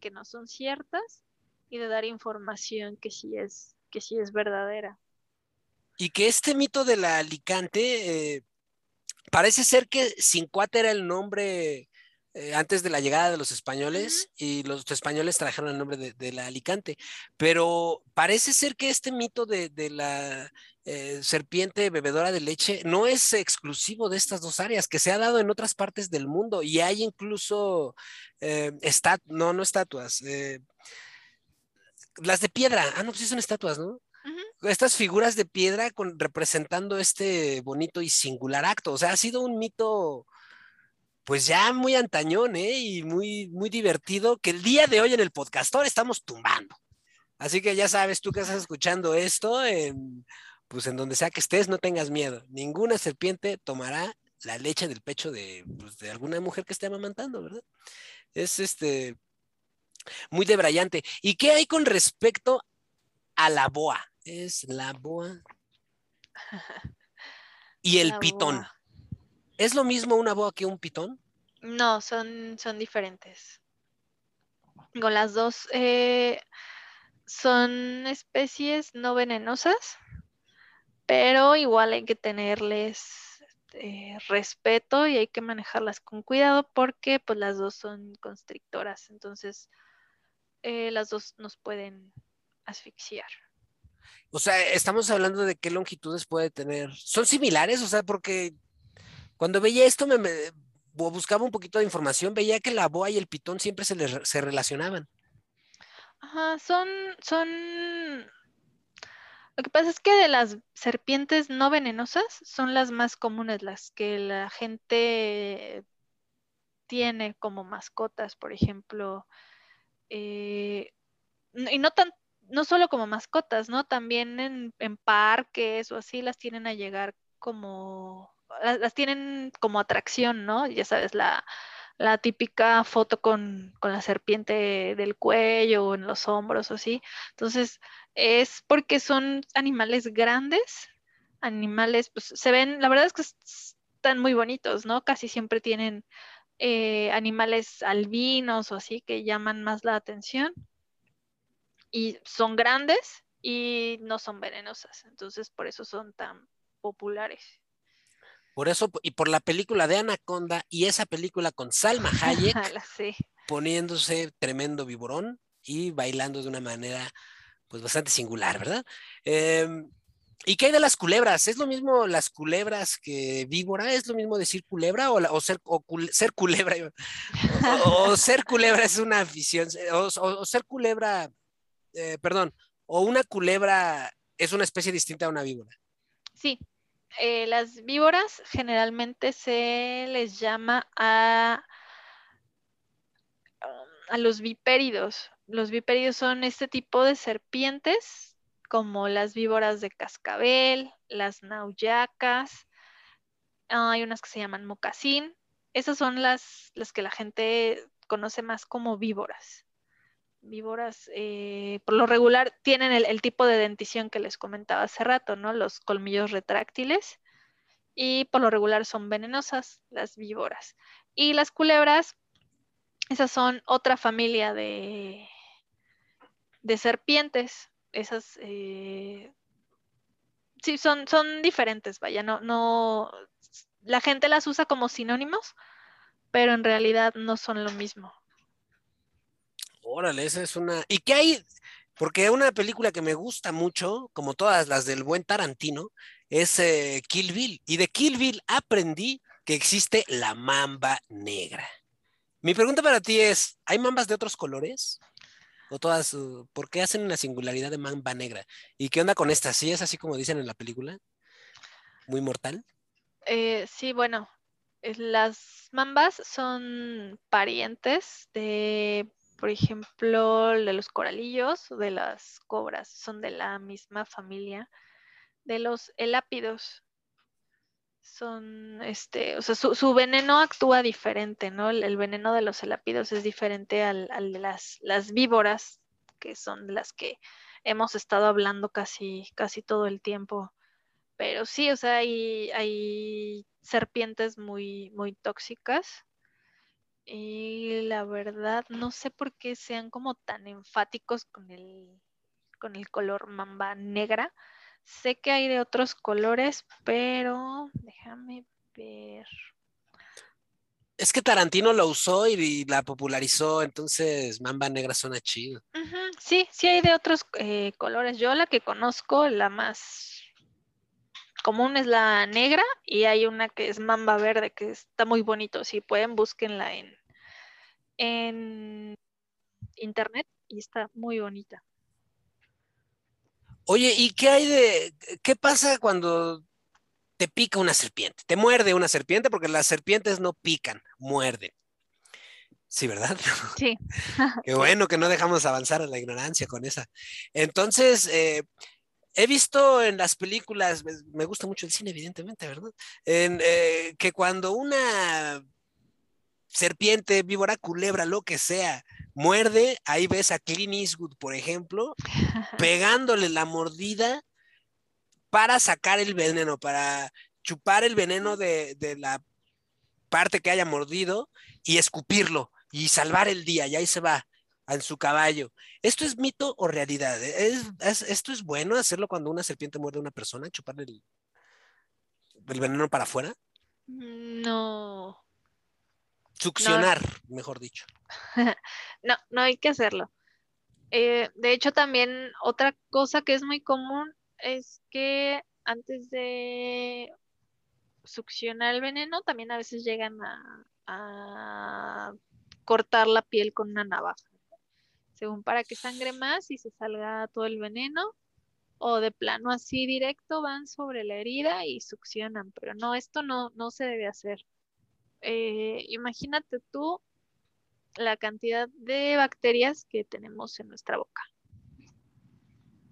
que no son ciertas y de dar información que sí es, que sí es verdadera. Y que este mito de la Alicante, eh, parece ser que Cincuate era el nombre eh, antes de la llegada de los españoles y los españoles trajeron el nombre de, la Alicante. Pero parece ser que este mito de, la eh, serpiente bebedora de leche no es exclusivo de estas dos áreas, que se ha dado en otras partes del mundo y hay incluso eh, no, no estatuas. las de piedra, ah, no, pues sí son estatuas, ¿no? Estas figuras de piedra con, representando este bonito y singular acto. O sea, ha sido un mito pues ya muy antañón, ¿eh? Y muy, muy divertido, que el día de hoy en el podcastor estamos tumbando. Así que ya sabes, tú que estás escuchando esto, pues en donde sea que estés, no tengas miedo. Ninguna serpiente tomará la leche del pecho de, pues, de alguna mujer que esté amamantando, ¿verdad? Es este muy debrayante. ¿Y qué hay con respecto a la boa? Es la boa. Y el pitón. ¿Es lo mismo una boa que un pitón? No, son, son diferentes. Con las dos eh, son especies no venenosas, pero igual hay que tenerles eh, respeto y hay que manejarlas con cuidado porque pues las dos son constrictoras, entonces eh, las dos nos pueden asfixiar. O sea, estamos hablando de qué longitudes puede tener. ¿Son similares? O sea, porque cuando veía esto, me, buscaba un poquito de información, veía que la boa y el pitón siempre se, se relacionaban. Ajá, son, son... Lo que pasa es que de las serpientes no venenosas son las más comunes, las que la gente tiene como mascotas, por ejemplo. Eh, y no tan, no solo como mascotas, ¿no? También en, parques o así las tienen a llegar como las, tienen como atracción, ¿no? Ya sabes, la, típica foto con, la serpiente del cuello o en los hombros o así. Entonces, es porque son animales grandes, animales, pues se ven, la verdad es que están muy bonitos, ¿no? Casi siempre tienen eh, animales albinos o así que llaman más la atención. Y son grandes y no son venenosas, entonces por eso son tan populares. Por eso, y por la película de Anaconda y esa película con Salma Hayek, poniéndose tremendo viborón y bailando de una manera pues bastante singular, ¿verdad? Em, ¿Y qué hay de las culebras? ¿Es lo mismo las culebras que víbora? ¿Es lo mismo decir culebra o, ser, ser culebra? O, ser culebra es una afición, o, ser culebra, eh, perdón, o una culebra es una especie distinta a una víbora. Sí, eh, las víboras generalmente se les llama a, a los vipéridos. Los vipéridos son este tipo de serpientes como las víboras de cascabel, las nauyacas, hay unas que se llaman mocasín. Esas son las, las que la gente conoce más como víboras. Víboras, eh, por lo regular, tienen el, tipo de dentición que les comentaba hace rato, ¿no? Los colmillos retráctiles. Y por lo regular son venenosas las víboras. Y las culebras, esas son otra familia de, de serpientes. Esas eh, sí son, son diferentes, vaya, no, no, la gente las usa como sinónimos, pero en realidad no son lo mismo. Órale, esa es una. ¿Y qué hay? Porque una película que me gusta mucho, como todas las del buen Tarantino, es eh, Kill Bill. Y de Kill Bill aprendí que existe la mamba negra. Mi pregunta para ti es, ¿hay mambas de otros colores? ¿O todas, uh, por qué hacen una singularidad de mamba negra? ¿Y qué onda con esta? ¿Sí es así como dicen en la película? ¿Muy mortal? Eh, sí, bueno, las mambas son parientes de, por ejemplo, de los coralillos, de las cobras, son de la misma familia de los elápidos. Son, este, o sea, su, veneno actúa diferente, ¿no? El, veneno de los elápidos es diferente al, de las, las, víboras, que son las que hemos estado hablando casi, casi todo el tiempo pero sí, o sea, hay, hay serpientes muy, muy tóxicas. Y la verdad, no sé por qué sean como tan enfáticos con el, con el color mamba negra. Sé que hay de otros colores, pero déjame ver. Es que Tarantino lo usó y, la popularizó, entonces Mamba Negra suena chido. Sí, sí hay de otros eh, colores. Yo la que conozco, la más común es la negra y hay una que es mamba verde que está muy bonito. Si pueden, búsquenla en, en internet y está muy bonita. Oye, ¿y qué hay de, qué pasa cuando te pica una serpiente? Te muerde una serpiente porque las serpientes no pican, muerden. Sí, ¿verdad? Sí. Qué bueno que no dejamos avanzar a la ignorancia con esa. Entonces, eh, he visto en las películas, me gusta mucho el cine, evidentemente, ¿verdad? En, eh, que cuando una serpiente, víbora, culebra, lo que sea, muerde, ahí ves a Clint Eastwood, por ejemplo, pegándole la mordida para sacar el veneno, para chupar el veneno de, de la parte que haya mordido y escupirlo y salvar el día, y ahí se va en su caballo. ¿Esto es mito o realidad? ¿Es, esto es bueno hacerlo cuando una serpiente muerde a una persona, chuparle el, veneno para afuera? No. Succionar, mejor dicho. no, no hay que hacerlo. Eh, de hecho, también otra cosa que es muy común es que antes de succionar el veneno, también a veces llegan a cortar la piel con una navaja según para que sangre más y se salga todo el veneno, o de plano así directo van sobre la herida y succionan, pero no, esto no, no se debe hacer. Eh, imagínate tú la cantidad de bacterias que tenemos en nuestra boca.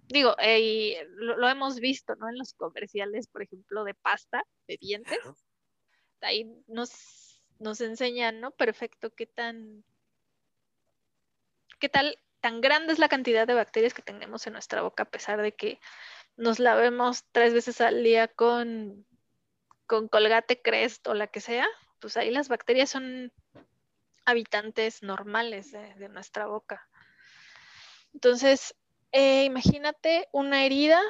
Digo, eh, lo, hemos visto, ¿no? En los comerciales, por ejemplo, de pasta, de dientes. Ahí nos, nos enseñan, ¿no? Perfecto, qué tan qué tal tan grande es la cantidad de bacterias que tenemos en nuestra boca a pesar de que nos lavemos tres veces al día con, con colgate crest o la que sea, pues ahí las bacterias son habitantes normales de, nuestra boca. Entonces, eh, imagínate una herida,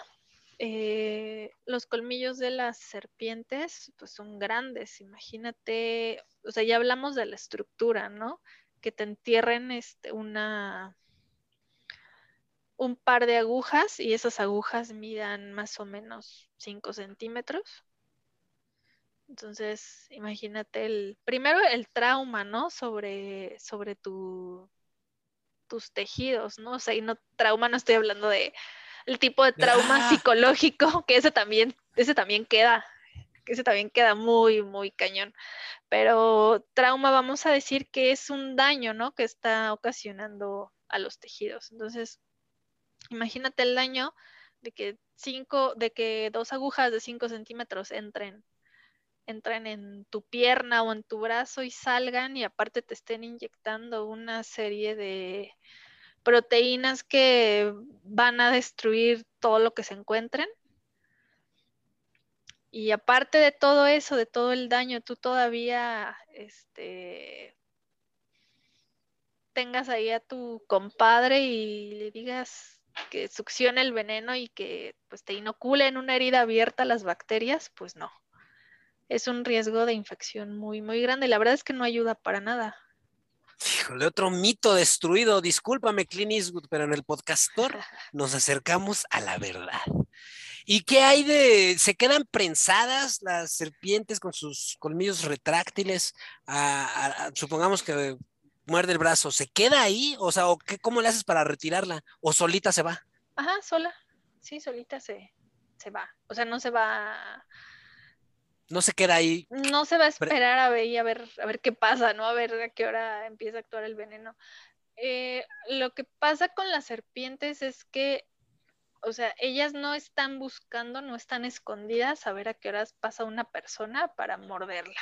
eh, los colmillos de las serpientes pues son grandes, imagínate, o sea, ya hablamos de la estructura, ¿no? que te entierren este, una, un par de agujas y esas agujas midan más o menos 5 centímetros. Entonces, imagínate el, primero el trauma, ¿no? Sobre, sobre tu, tus tejidos, ¿no? O sea, y no trauma, no estoy hablando de el tipo de trauma ah. psicológico, que ese también, ese también queda, que ese también queda muy, muy cañón. Pero trauma vamos a decir que es un daño, ¿no? Que está ocasionando a los tejidos. Entonces, imagínate el daño de que cinco, de que dos agujas de 5 centímetros entren, entren en tu pierna o en tu brazo y salgan y aparte te estén inyectando una serie de proteínas que van a destruir todo lo que se encuentren. Y aparte de todo eso, de todo el daño, tú todavía este, tengas ahí a tu compadre y le digas que succione el veneno y que pues te inocule en una herida abierta las bacterias, pues no. Es un riesgo de infección muy, muy grande. La verdad es que no ayuda para nada. Híjole, otro mito destruido. Discúlpame, Clint Eastwood, pero en el podcastor nos acercamos a la verdad. ¿Y qué hay de, se quedan prensadas las serpientes con sus colmillos retráctiles? supongamos que muerde el brazo, ¿se queda ahí? O sea, ¿o qué, ¿cómo le haces para retirarla? ¿O solita se va? Ajá, sola. Sí, solita se, se va. O sea, no se va. No se queda ahí. No se va a esperar a ver, a ver, a ver qué pasa, ¿no? A ver a qué hora empieza a actuar el veneno. Eh, lo que pasa con las serpientes es que, o sea, ellas no están buscando, no están escondidas a ver a qué horas pasa una persona para morderla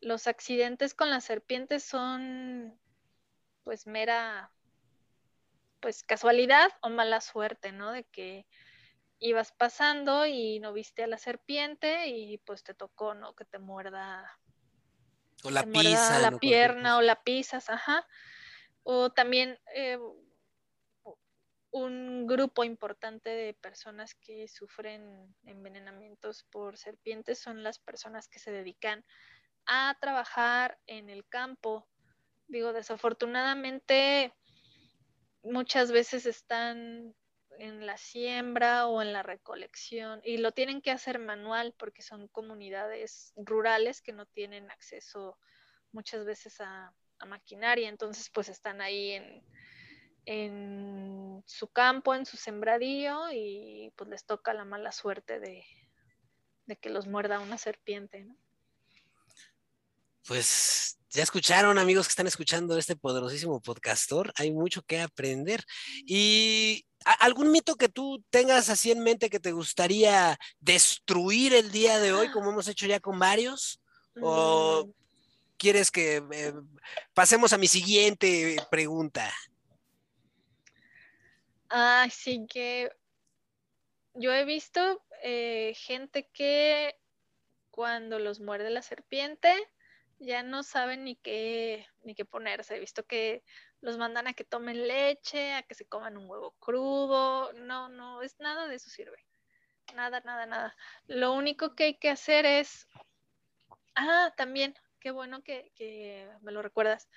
los accidentes con las serpientes son pues mera pues casualidad o mala suerte, ¿no? De que ibas pasando y no viste a la serpiente y pues te tocó, ¿no? Que te muerda o la pisa, la pierna o la pisas, ajá. O también eh, un grupo importante de personas que sufren envenenamientos por serpientes son las personas que se dedican a trabajar en el campo. Digo, desafortunadamente muchas veces están en la siembra o en la recolección y lo tienen que hacer manual porque son comunidades rurales que no tienen acceso muchas veces a, maquinaria, entonces pues están ahí en, en su campo, en su sembradío y pues les toca la mala suerte de, de que los muerda una serpiente, ¿no? pues ya escucharon, amigos que están escuchando este poderosísimo podcastor, hay mucho que aprender. Y algún mito que tú tengas así en mente que te gustaría destruir el día de hoy, como hemos hecho ya con varios, o mm. quieres que eh, pasemos a mi siguiente pregunta. Ah, sí que yo he visto eh, gente que cuando los muerde la serpiente, ya no saben ni qué, ni qué ponerse. He visto que los mandan a que tomen leche, a que se coman un huevo crudo. No, no, es nada de eso sirve. Nada, nada, nada. Lo único que hay que hacer es. Ah, también, qué bueno que, me lo recuerdas.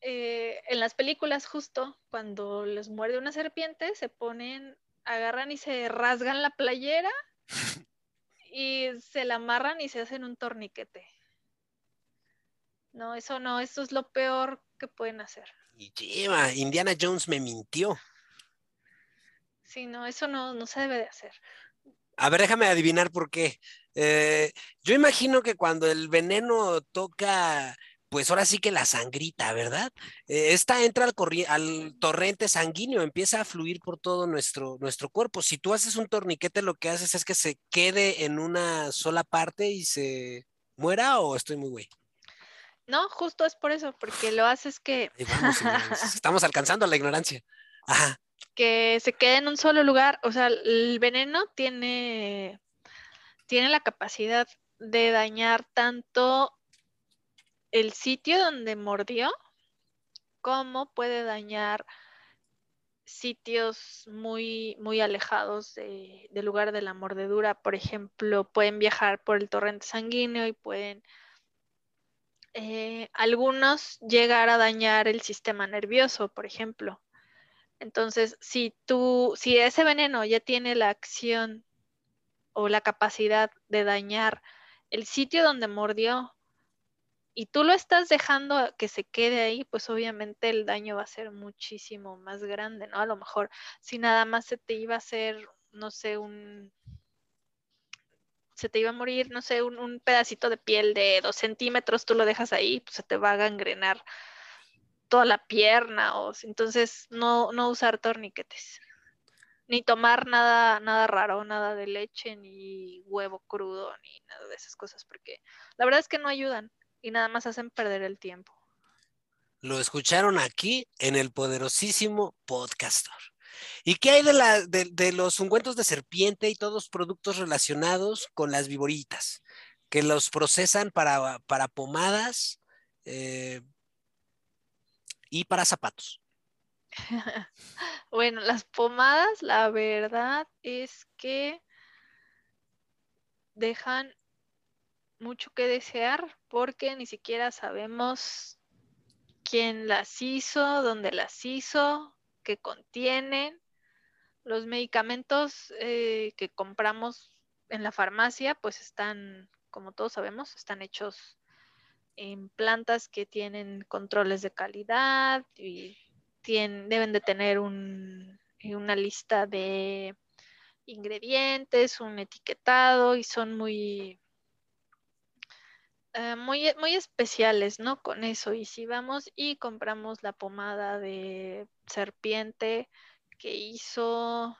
Eh, en las películas, justo cuando les muerde una serpiente, se ponen, agarran y se rasgan la playera y se la amarran y se hacen un torniquete. No, eso no, eso es lo peor que pueden hacer. Y lleva, Indiana Jones me mintió. Sí, no, eso no, no se debe de hacer. A ver, déjame adivinar por qué. Eh, yo imagino que cuando el veneno toca, pues ahora sí que la sangrita, ¿verdad? Eh, esta entra al, al, torrente sanguíneo, empieza a fluir por todo nuestro, nuestro cuerpo. Si tú haces un torniquete, lo que haces es que se quede en una sola parte y se muera o estoy muy güey. No, justo es por eso, porque lo haces que... estamos alcanzando la ignorancia. Que se quede en un solo lugar. O sea, el veneno tiene, tiene la capacidad de dañar tanto el sitio donde mordió, como puede dañar sitios muy, muy alejados del lugar de la mordedura. Por ejemplo, pueden viajar por el torrente sanguíneo y pueden eh, algunos llegar a dañar el sistema nervioso, por ejemplo. Entonces, si tú, si ese veneno ya tiene la acción o la capacidad de dañar el sitio donde mordió y tú lo estás dejando que se quede ahí, pues obviamente el daño va a ser muchísimo más grande, ¿no? A lo mejor si nada más se te iba a hacer, no sé, un, se te iba a morir, no sé, un, pedacito de piel de dos centímetros, tú lo dejas ahí, pues se te va a gangrenar toda la pierna, o entonces no, no usar torniquetes. ni tomar nada, nada raro, nada de leche, ni huevo crudo, ni nada de esas cosas, porque la verdad es que no ayudan y nada más hacen perder el tiempo. Lo escucharon aquí en el poderosísimo Podcaster. ¿Y qué hay de, los ungüentos de serpiente y todos los productos relacionados con las viboritas? Que los procesan para, para pomadas eh, y para zapatos. bueno, las pomadas, la verdad es que dejan mucho que desear porque ni siquiera sabemos quién las hizo, dónde las hizo, qué contienen. Los medicamentos eh, que compramos en la farmacia, pues están, como todos sabemos, están hechos en plantas que tienen controles de calidad y deben de tener eh, una lista de ingredientes, un etiquetado y son muy, eh, muy, muy especiales, ¿no? Con eso. Y si vamos y compramos la pomada de serpiente que hizo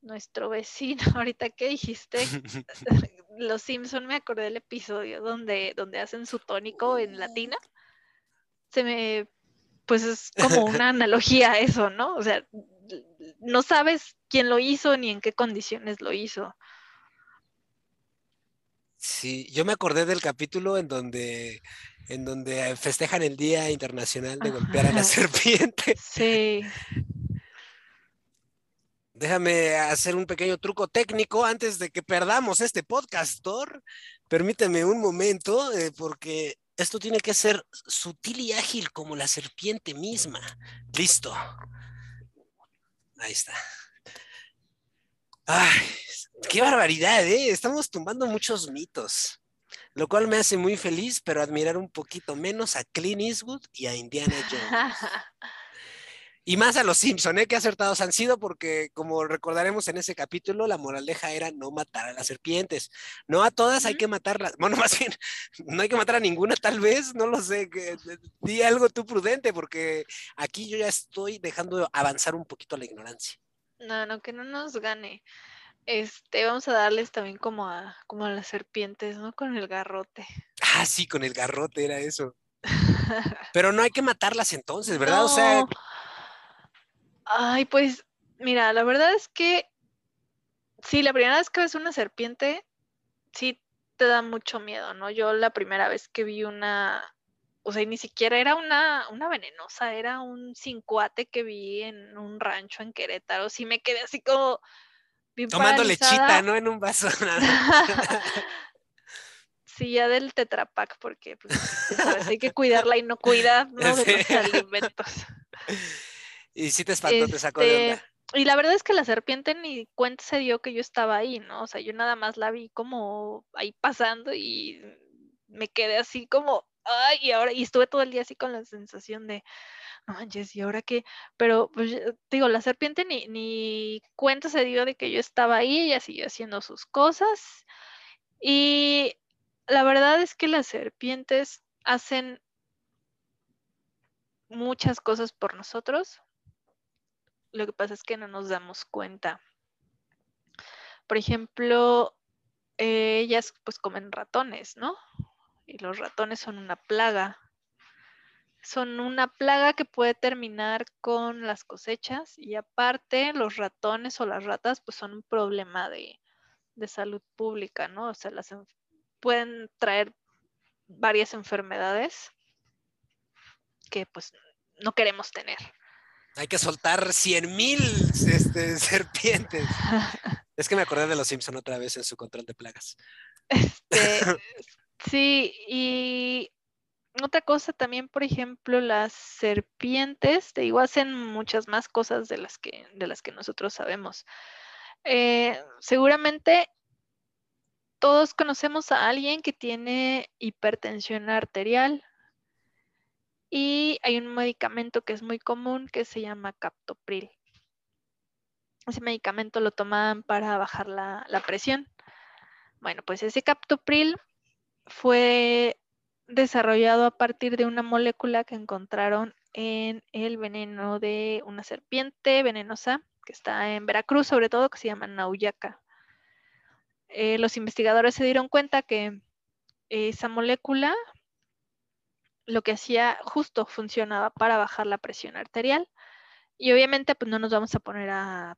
nuestro vecino, ahorita que dijiste, los Simpson me acordé del episodio donde, donde hacen su tónico en latina. Se me pues es como una analogía a eso, ¿no? O sea, no sabes quién lo hizo ni en qué condiciones lo hizo. Sí, yo me acordé del capítulo en donde, en donde festejan el Día Internacional de Golpear a la Serpiente. Sí. Déjame hacer un pequeño truco técnico antes de que perdamos este podcast, Thor. Permíteme un momento, eh, porque esto tiene que ser sutil y ágil como la serpiente misma. Listo. Ahí está. Ay, qué barbaridad, ¿eh? Estamos tumbando muchos mitos, lo cual me hace muy feliz, pero admirar un poquito menos a Clint Eastwood y a Indiana Jones. Y más a los Simpson, ¿eh? Qué acertados han sido porque, como recordaremos en ese capítulo, la moraleja era no matar a las serpientes. No a todas hay que matarlas. Bueno, más bien, no hay que matar a ninguna, tal vez, no lo sé. Que, di algo tú prudente porque aquí yo ya estoy dejando avanzar un poquito la ignorancia. No, no, que no nos gane. Este, vamos a darles también como a, como a las serpientes, ¿no? Con el garrote. Ah, sí, con el garrote era eso. Pero no hay que matarlas entonces, ¿verdad? O sea, Ay, pues mira, la verdad es que sí, la primera vez que ves una serpiente, sí te da mucho miedo, ¿no? Yo la primera vez que vi una, o sea, ni siquiera era una, una venenosa, era un cincuate que vi en un rancho en Querétaro, sí me quedé así como... Tomando lechita, ¿no? En un vaso. sí, ya del tetrapac, porque pues, hay que cuidarla y no cuidar, ¿no? De los alimentos. Y sí te espantó, te sacó de onda. Este, y la verdad es que la serpiente ni cuenta se dio que yo estaba ahí, ¿no? O sea, yo nada más la vi como ahí pasando y me quedé así como, y ahora, y estuve todo el día así con la sensación de, no manches, ¿y ahora qué? Pero, pues, digo, la serpiente ni, ni cuenta se dio de que yo estaba ahí, ella siguió haciendo sus cosas. Y la verdad es que las serpientes hacen muchas cosas por nosotros, lo que pasa es que no nos damos cuenta. Por ejemplo, eh, ellas pues comen ratones, ¿no? Y los ratones son una plaga. Son una plaga que puede terminar con las cosechas y aparte los ratones o las ratas pues son un problema de, salud pública, ¿no? O sea, las pueden traer varias enfermedades que pues no queremos tener. Hay que soltar cien mil este, serpientes. es que me acordé de los Simpson otra vez en su control de plagas. Este, sí, y otra cosa también, por ejemplo, las serpientes, te digo, hacen muchas más cosas de las que, de las que nosotros sabemos. Eh, seguramente todos conocemos a alguien que tiene hipertensión arterial y hay un medicamento que es muy común que se llama Captopril. Ese medicamento lo toman para bajar la, presión. Bueno, pues ese Captopril fue desarrollado a partir de una molécula que encontraron en el veneno de una serpiente venenosa que está en Veracruz, sobre todo, que se llama Nauyaca. Eh, los investigadores se dieron cuenta que esa molécula lo que hacía justo funcionaba para bajar la presión arterial. Y obviamente, pues no nos vamos a poner a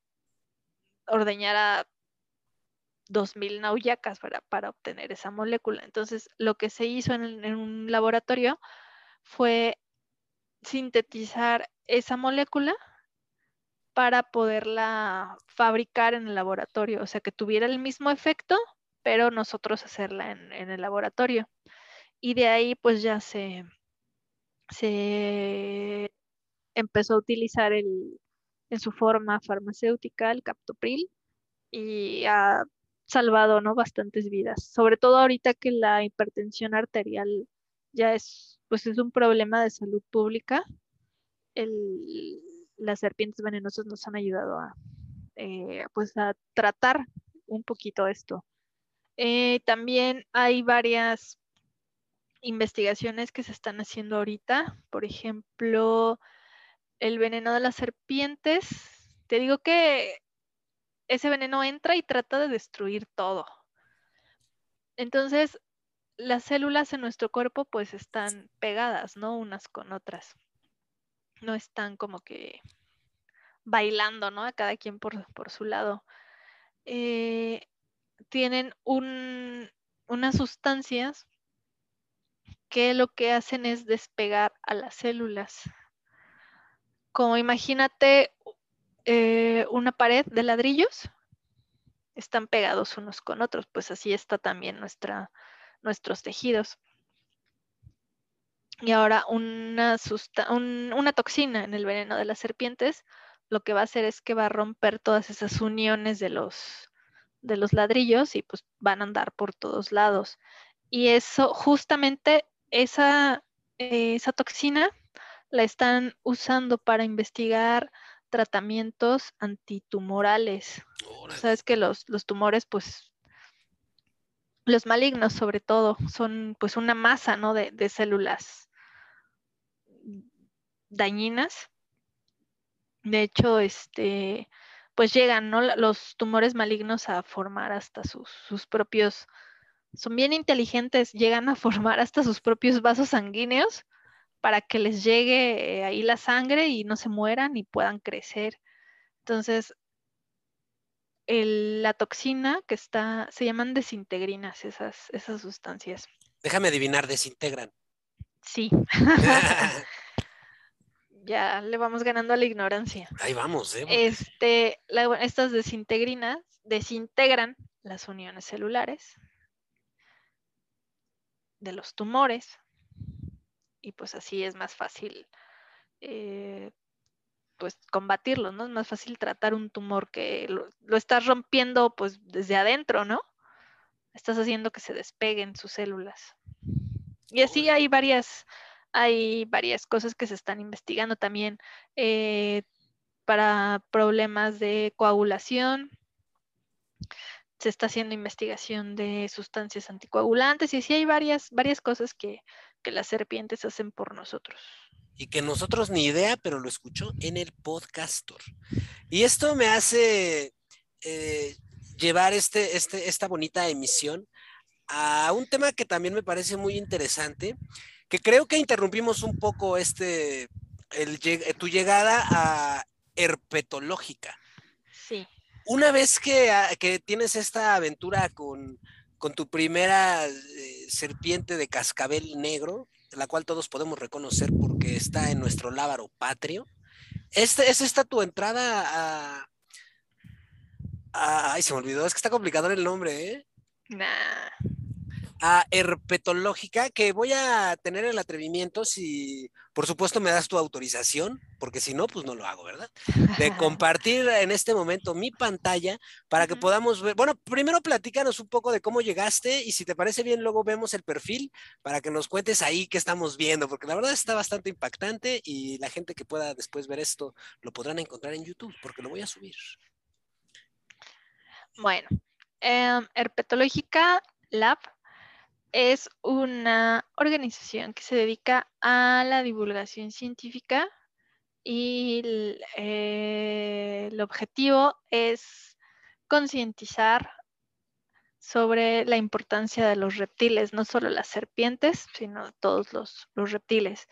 ordeñar a 2.000 nauyacas para, para, obtener esa molécula. Entonces, lo que se hizo en, en, un laboratorio fue sintetizar esa molécula para poderla fabricar en el laboratorio, o sea, que tuviera el mismo efecto, pero nosotros hacerla en, en el laboratorio. Y de ahí, pues ya se, se empezó a utilizar el, en su forma farmacéutica el captopril y ha salvado ¿no? bastantes vidas, sobre todo ahorita que la hipertensión arterial ya es, pues es un problema de salud pública. El, las serpientes venenosas nos han ayudado a, eh, pues a tratar un poquito esto. Eh, también hay varias investigaciones que se están haciendo ahorita. Por ejemplo, el veneno de las serpientes. Te digo que ese veneno entra y trata de destruir todo. Entonces, las células en nuestro cuerpo pues están pegadas, ¿no? Unas con otras. No están como que bailando, ¿no? A cada quien por, su lado. Eh, tienen unas sustancias que lo que hacen es despegar a las células. Como imagínate eh, una pared de ladrillos, están pegados unos con otros, pues así está también nuestra, nuestros tejidos. Y ahora una, toxina en el veneno de las serpientes lo que va a hacer es que va a romper todas esas uniones de los, de los ladrillos y pues van a andar por todos lados. Y eso, justamente esa, esa toxina la están usando para investigar tratamientos antitumorales. Sabes que los, tumores, pues, los malignos sobre todo, son pues una masa, ¿no? De, de células dañinas. De hecho, este, pues llegan, ¿no? Los tumores malignos a formar hasta sus, sus propios, son bien inteligentes, llegan a formar hasta sus propios vasos sanguíneos para que les llegue eh, ahí la sangre y no se mueran y puedan crecer. Entonces, la toxina que está, se llaman desintegrinas esas, esas sustancias. Déjame adivinar, desintegran. Sí. ya le vamos ganando a la ignorancia. Ahí vamos, ¿eh? Este, estas desintegrinas desintegran las uniones celulares de los tumores y pues así es más fácil eh, pues combatirlo, ¿no? Es más fácil tratar un tumor que lo, estás rompiendo pues desde adentro, ¿no? Estás haciendo que se despeguen sus células. Y así hay varias, hay varias cosas que se están investigando también eh, para problemas de coagulación. Se está haciendo investigación de sustancias anticoagulantes y sí hay varias, varias cosas que, que las serpientes hacen por nosotros. Y que nosotros ni idea, pero lo escuchó en el podcastor. Y esto me hace eh, llevar este, este, esta bonita emisión a un tema que también me parece muy interesante, que creo que interrumpimos un poco este, el, tu llegada a herpetológica. Sí. Una vez que, ah, que tienes esta aventura con, con tu primera eh, serpiente de cascabel negro, la cual todos podemos reconocer porque está en nuestro lábaro patrio. Este, ¿Es esta tu entrada a, Ay, se me olvidó, es que está complicado el nombre, ¿eh? Nah a herpetológica que voy a tener el atrevimiento si, por supuesto, me das tu autorización, porque si no, pues no lo hago, ¿verdad? De compartir en este momento mi pantalla para que podamos ver. Bueno, primero platícanos un poco de cómo llegaste y si te parece bien, luego vemos el perfil para que nos cuentes ahí qué estamos viendo, porque la verdad está bastante impactante y la gente que pueda después ver esto lo podrán encontrar en YouTube, porque lo voy a subir. Bueno, em, Herpetológica Lab es una organización que se dedica a la divulgación científica y eh, el, objetivo es concientizar sobre la importancia de los reptiles, no solo las serpientes, sino todos los, reptiles.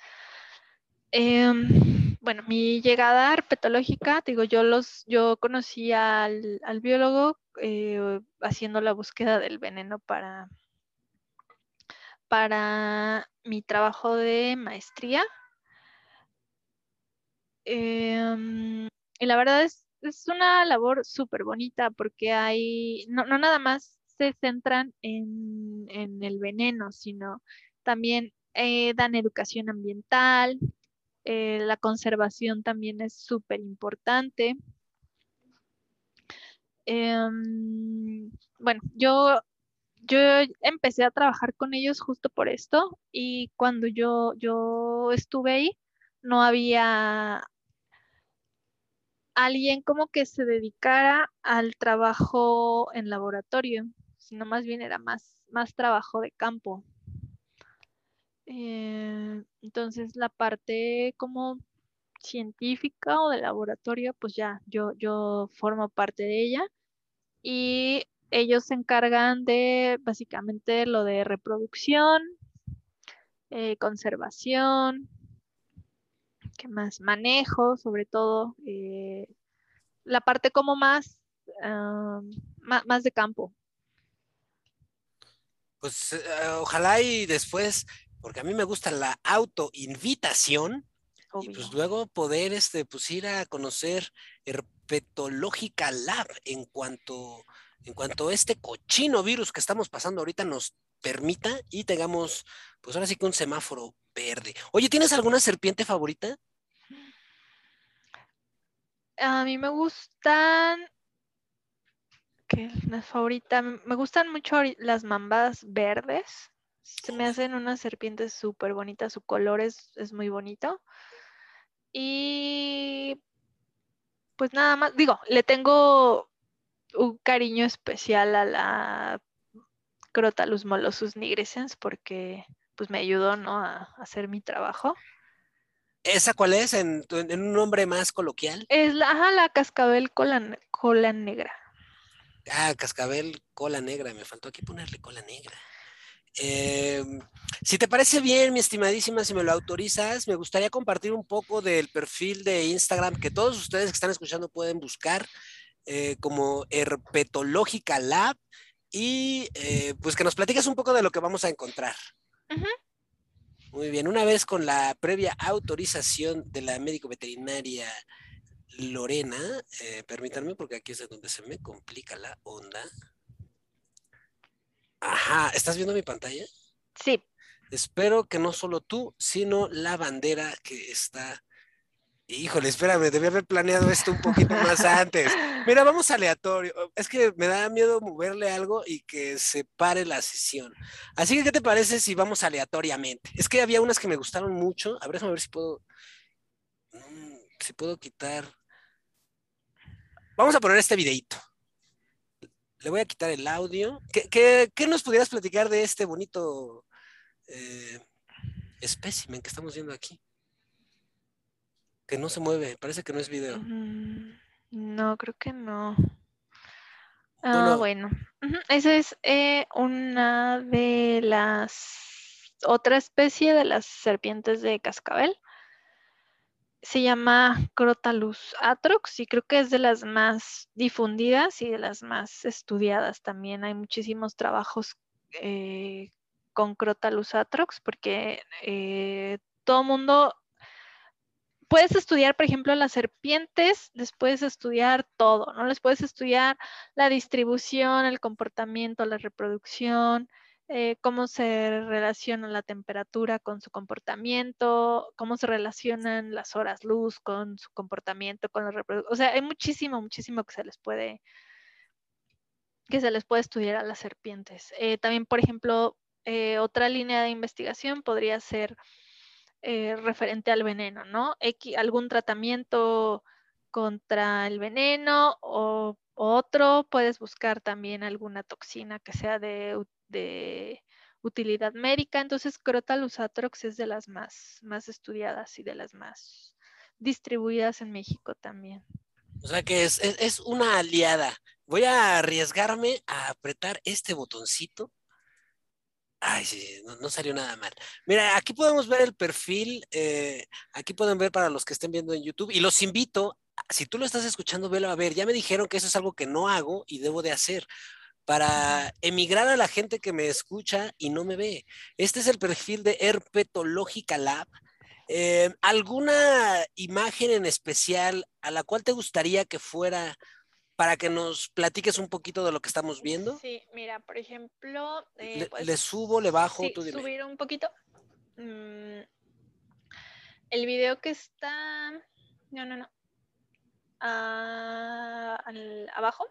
Em, bueno, mi llegada herpetológica, digo, yo los, yo conocí al, biólogo eh, haciendo la búsqueda del veneno para, para mi trabajo de maestría Em, y la verdad es, es una labor súper bonita porque hay, no, no, nada más se centran en, en el veneno, sino también eh, dan educación ambiental, eh, la conservación también es súper importante. Em, bueno, yo, yo empecé a trabajar con ellos justo por esto y cuando yo, yo estuve ahí, no había alguien como que se dedicara al trabajo en laboratorio, sino más bien era más, más trabajo de campo. Eh, entonces la parte como científica o de laboratorio, pues ya yo, yo formo parte de ella y ellos se encargan de básicamente lo de reproducción, eh, conservación, ¿qué más? Manejo, sobre todo, eh, la parte como más, ah, más, de campo. Pues eh, ojalá y después, porque a mí me gusta la autoinvitación, y pues luego poder este, pues ir a conocer Herpetológica Lab en cuanto, en cuanto este cochino virus que estamos pasando ahorita nos permita y tengamos, pues ahora sí que un semáforo verde. Oye, ¿tienes alguna serpiente favorita? A mí me gustan. ¿Qué? La favorita. Me gustan mucho las mambas verdes. Se me hacen unas serpientes súper bonitas. Su color es, es muy bonito. Y. Pues nada más. Digo, le tengo un cariño especial a la Crotalus molossus nigrescens porque pues me ayudó ¿no? a hacer mi trabajo. ¿Esa cuál es? ¿En, un nombre más coloquial? Es la, ajá, la cascabel cola, cola negra. Ah, cascabel cola negra. Me faltó aquí ponerle cola negra. Em, si te parece bien, mi estimadísima, si me lo autorizas, me gustaría compartir un poco del perfil de Instagram que todos ustedes que están escuchando pueden buscar eh, como Herpetológica Lab y eh, pues que nos platicas un poco de lo que vamos a encontrar. Muy bien, una vez con la previa autorización de la médico veterinaria Lorena, eh, permítanme porque aquí es donde se me complica la onda. Ajá, ¿estás viendo mi pantalla? Sí. Espero que no solo tú, sino la bandera que está Híjole, espérame, debí haber planeado esto un poquito más antes. Mira, vamos aleatorio. Es que me da miedo moverle algo y que se pare la sesión. Así que, ¿qué te parece si vamos aleatoriamente? Es que había unas que me gustaron mucho. A ver, déjame ver si puedo. Mm, si puedo quitar. Vamos a poner este videito. Le voy a quitar el audio. ¿Qué, nos pudieras platicar de este bonito eh, espécimen que estamos viendo aquí? Que no se mueve, parece que no es video. No, creo que no. Ah, bueno. Esa es eh, una de las, otra especie de las serpientes de cascabel. Se llama Crotalus atrox y creo que es de las más difundidas y de las más estudiadas también. Hay muchísimos trabajos eh, con Crotalus atrox porque eh, todo mundo puedes estudiar, por ejemplo, las serpientes, les puedes estudiar todo, ¿no? Les puedes estudiar la distribución, el comportamiento, la reproducción, eh, cómo se relaciona la temperatura con su comportamiento, cómo se relacionan las horas luz con su comportamiento, con la reproducción. O sea, hay muchísimo, muchísimo que se les puede que se les puede estudiar a las serpientes. Eh, también, por ejemplo, eh, otra línea de investigación podría ser eh, referente al veneno, ¿no? algún tratamiento contra el veneno o, otro, puedes buscar también alguna toxina que sea de, utilidad médica. Entonces, Crotalus atrox es de las más, más estudiadas y de las más distribuidas en México también. O sea que es, es, es una aliada. Voy a arriesgarme a apretar este botoncito Ay, sí, no, salió nada mal. Mira, aquí podemos ver el perfil, eh, aquí pueden ver para los que estén viendo en YouTube y los invito, si tú lo estás escuchando, velo a ver. Ya me dijeron que eso es algo que no hago y debo de hacer para emigrar a la gente que me escucha y no me ve. Este es el perfil de Herpetológica Lab. Eh, ¿Alguna imagen en especial a la cual te gustaría que fuera para que nos platiques un poquito de lo que estamos viendo. Sí, mira, por ejemplo... Eh, le, pues, subo, le bajo, tú dime. subir un poquito. Mm, el video que está... No, no, no. Ah, abajo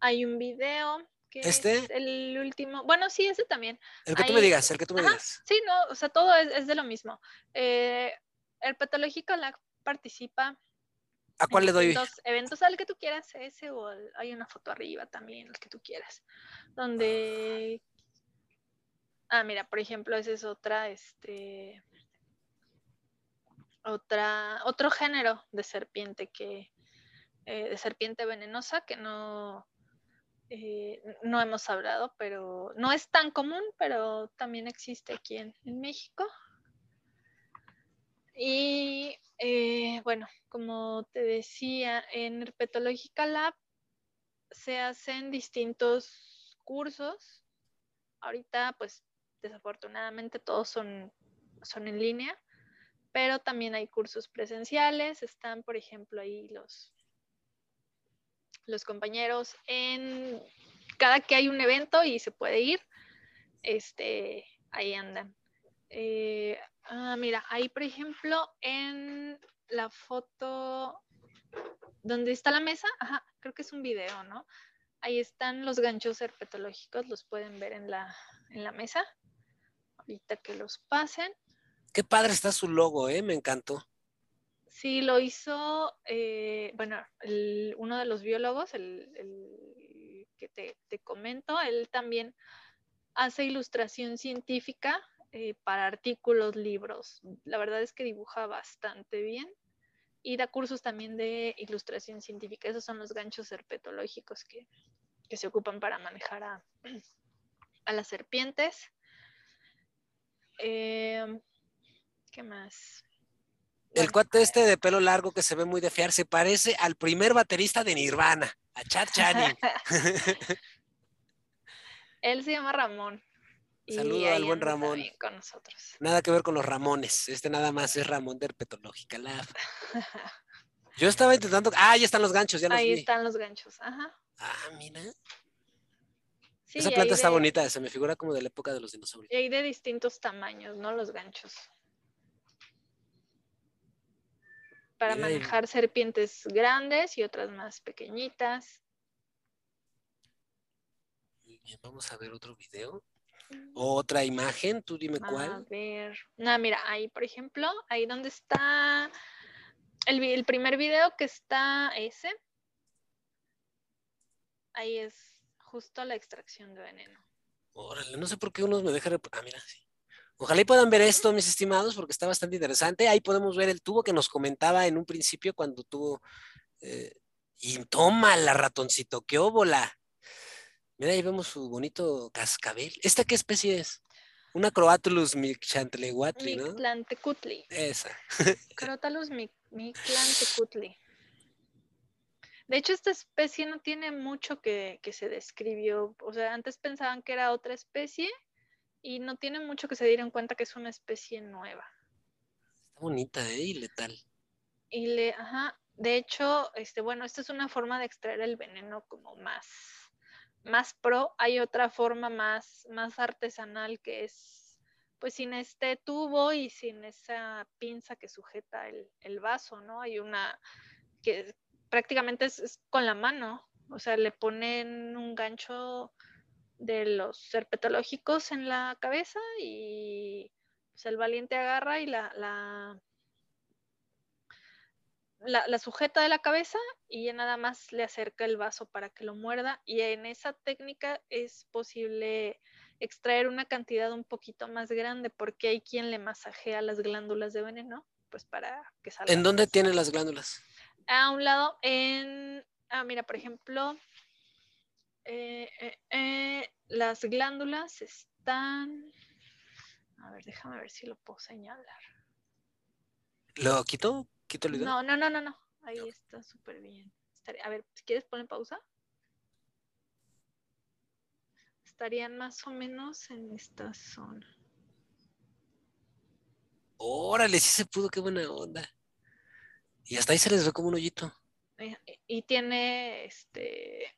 hay un video que ¿Este? es el último. Bueno, sí, ese también. El que tú me digas, el que tú me digas. Sí, no, o sea, todo es, de lo mismo. Eh, el patológico la participa ¿A cuál le doy? Eventos, al que tú quieras, ese o hay una foto arriba también, el que tú quieras. Donde. Ah, mira, por ejemplo, esa es otra, este. Otra, otro género de serpiente que. Eh, de serpiente venenosa que no. Eh, no hemos hablado, pero no es tan común, pero también existe aquí en México. Y eh, bueno, como te decía, en Herpetológica Lab se hacen distintos cursos. Ahorita, pues desafortunadamente todos son, son en línea, pero también hay cursos presenciales. Están, por ejemplo, ahí los, los compañeros en cada que hay un evento y se puede ir, este, ahí andan. Eh, ah, mira, ahí por ejemplo en la foto donde está la mesa, ajá, creo que es un video, ¿no? Ahí están los ganchos herpetológicos, los pueden ver en la, en la mesa. Ahorita que los pasen. Qué padre está su logo, ¿eh? Me encantó. Sí, lo hizo, eh, bueno, uno de los biólogos, el, que te, te, comento, él también hace ilustración científica eh, para artículos, libros. La verdad es que dibuja bastante bien y da cursos también de ilustración científica. Esos son los ganchos herpetológicos que, se ocupan para manejar a, las serpientes. Em, ¿Qué más? El cuate este de pelo largo que se ve muy de fiar se parece al primer baterista de Nirvana, a Chad Channing. Él se llama Ramón. Saludo al buen Ramón. Con nosotros. Nada que ver con los Ramones. Este nada más es Ramón de Herpetológica Lab. Yo estaba intentando. Ah, ahí están los ganchos, ya los Ahí están los ganchos, ajá. Ah, mira. Esa planta está bonita, se me figura como de la época de los dinosaurios. Y hay de distintos tamaños, ¿no? Los ganchos. Para manejar serpientes grandes y otras más pequeñitas. Muy bien, vamos a ver otro video. Otra imagen, tú dime cuál. A ver. No, mira, ahí, por ejemplo, ahí donde está el, primer video que está ese. Ahí es justo la extracción de veneno. Órale, no sé por qué unos me dejan. Ah, mira, sí. Ojalá y puedan ver esto, mis estimados, porque está bastante interesante. Ahí podemos ver el tubo que nos comentaba en un principio cuando tuvo. Eh, y toma la ratoncito, qué óbola. Mira, ahí vemos su bonito cascabel. ¿Esta qué especie es? Una Crotalus mictlantecutli, ¿no? Mictlantecutli. Esa. Crotalus mictlantecutli. De hecho, esta especie no tiene mucho que, se describió. O sea, antes pensaban que era otra especie y no tiene mucho que se dieron cuenta que es una especie nueva. Está bonita, ¿eh? Y letal. Y le, ajá. De hecho, este, bueno, esta es una forma de extraer el veneno como más más pro, hay otra forma más, más artesanal que es pues sin este tubo y sin esa pinza que sujeta el, vaso, ¿no? Hay una que prácticamente es, con la mano, o sea, le ponen un gancho de los herpetológicos en la cabeza y pues, el valiente agarra y la, la, la, sujeta de la cabeza y ya nada más le acerca el vaso para que lo muerda y en esa técnica es posible extraer una cantidad un poquito más grande porque hay quien le masajea las glándulas de veneno pues para que salga. ¿En dónde tiene las glándulas? A un lado, en, ah, mira, por ejemplo, eh, eh, eh, las glándulas están, a ver, déjame ver si lo puedo señalar. ¿Lo quito? ¿Quito el video? No, no, no, no, no. Ahí está súper bien. A ver, si quieres poner pausa. Estarían más o menos en esta zona. Órale, sí se pudo, qué buena onda. Y hasta ahí se les ve como un hoyito. Eh, Y tiene, este,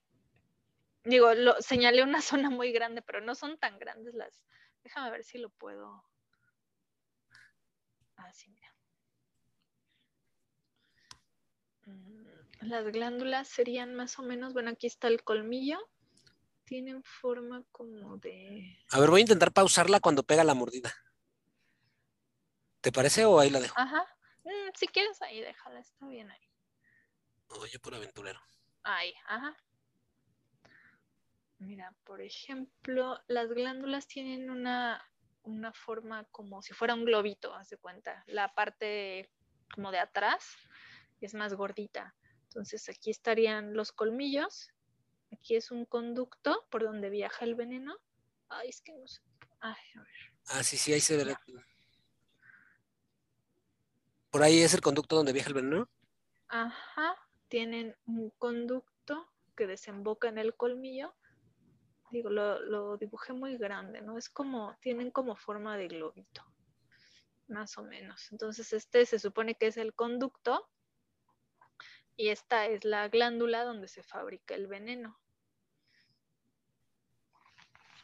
digo, lo, señalé una zona muy grande, pero no son tan grandes las. Déjame ver si lo puedo. Ah, sí, mira. Mm, Las glándulas serían más o menos, bueno, aquí está el colmillo. Tienen forma como de... A ver, voy a intentar pausarla cuando pega la mordida. ¿Te parece o ahí la dejo? Ajá. Mm, si quieres ahí, déjala, está bien ahí. Oye, por aventurero. Ahí, ajá. Mira, por ejemplo, las glándulas tienen una, una forma como si fuera un globito, haz de cuenta. La parte como de atrás es más gordita. Entonces aquí estarían los colmillos. Aquí es un conducto por donde viaja el veneno. Ay, es que no sé. Ay, a ver. Ah, sí, sí, ahí se verá. Por ahí es el conducto donde viaja el veneno. Ajá, tienen un conducto que desemboca en el colmillo. Digo, lo, lo dibujé muy grande, ¿no? Es como, tienen como forma de globito, más o menos. Entonces, este se supone que es el conducto y esta es la glándula donde se fabrica el veneno.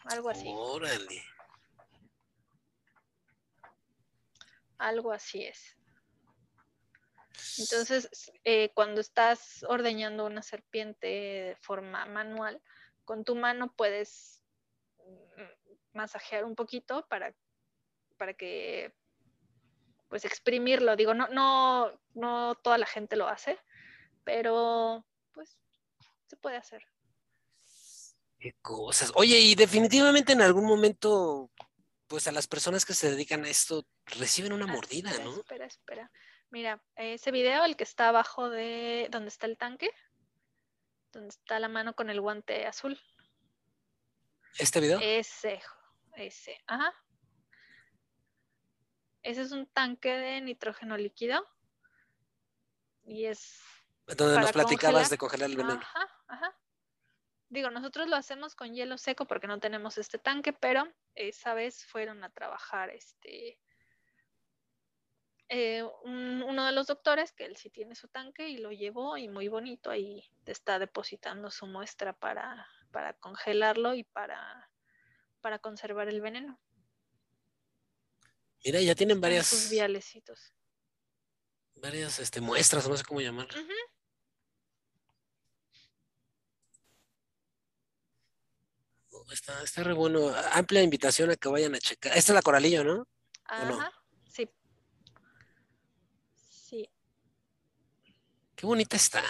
Algo así, Órale. algo así es. Entonces, eh, cuando estás ordeñando una serpiente de forma manual, con tu mano puedes mm, masajear un poquito para, para que, pues, exprimirlo. Digo, no, no, no toda la gente lo hace, pero, pues, se puede hacer. Qué cosas. Oye, y definitivamente en algún momento, pues a las personas que se dedican a esto reciben una Ah, mordida, espera, ¿no? Espera, espera. Mira, ese video, el que está abajo de donde está el tanque, donde está la mano con el guante azul. ¿Este video? Ese, ese, ajá. Ese es un tanque de nitrógeno líquido. Y es. Donde nos platicabas congelar. de congelar el veneno. Ajá, ajá. Digo, nosotros lo hacemos con hielo seco porque no tenemos este tanque, pero esa vez fueron a trabajar este. eh, un- uno de los doctores, que él sí tiene su tanque y lo llevó y muy bonito, ahí está depositando su muestra para, para congelarlo y para, para conservar el veneno. Mira, ya tienen en varias, sus vialecitos. varias este, muestras, no sé cómo llamarlas. Ujú. Oh, está, está re bueno. Amplia invitación a que vayan a checar. Esta es la Coralillo, ¿no? no? Ajá, sí. Sí, Qué bonita está.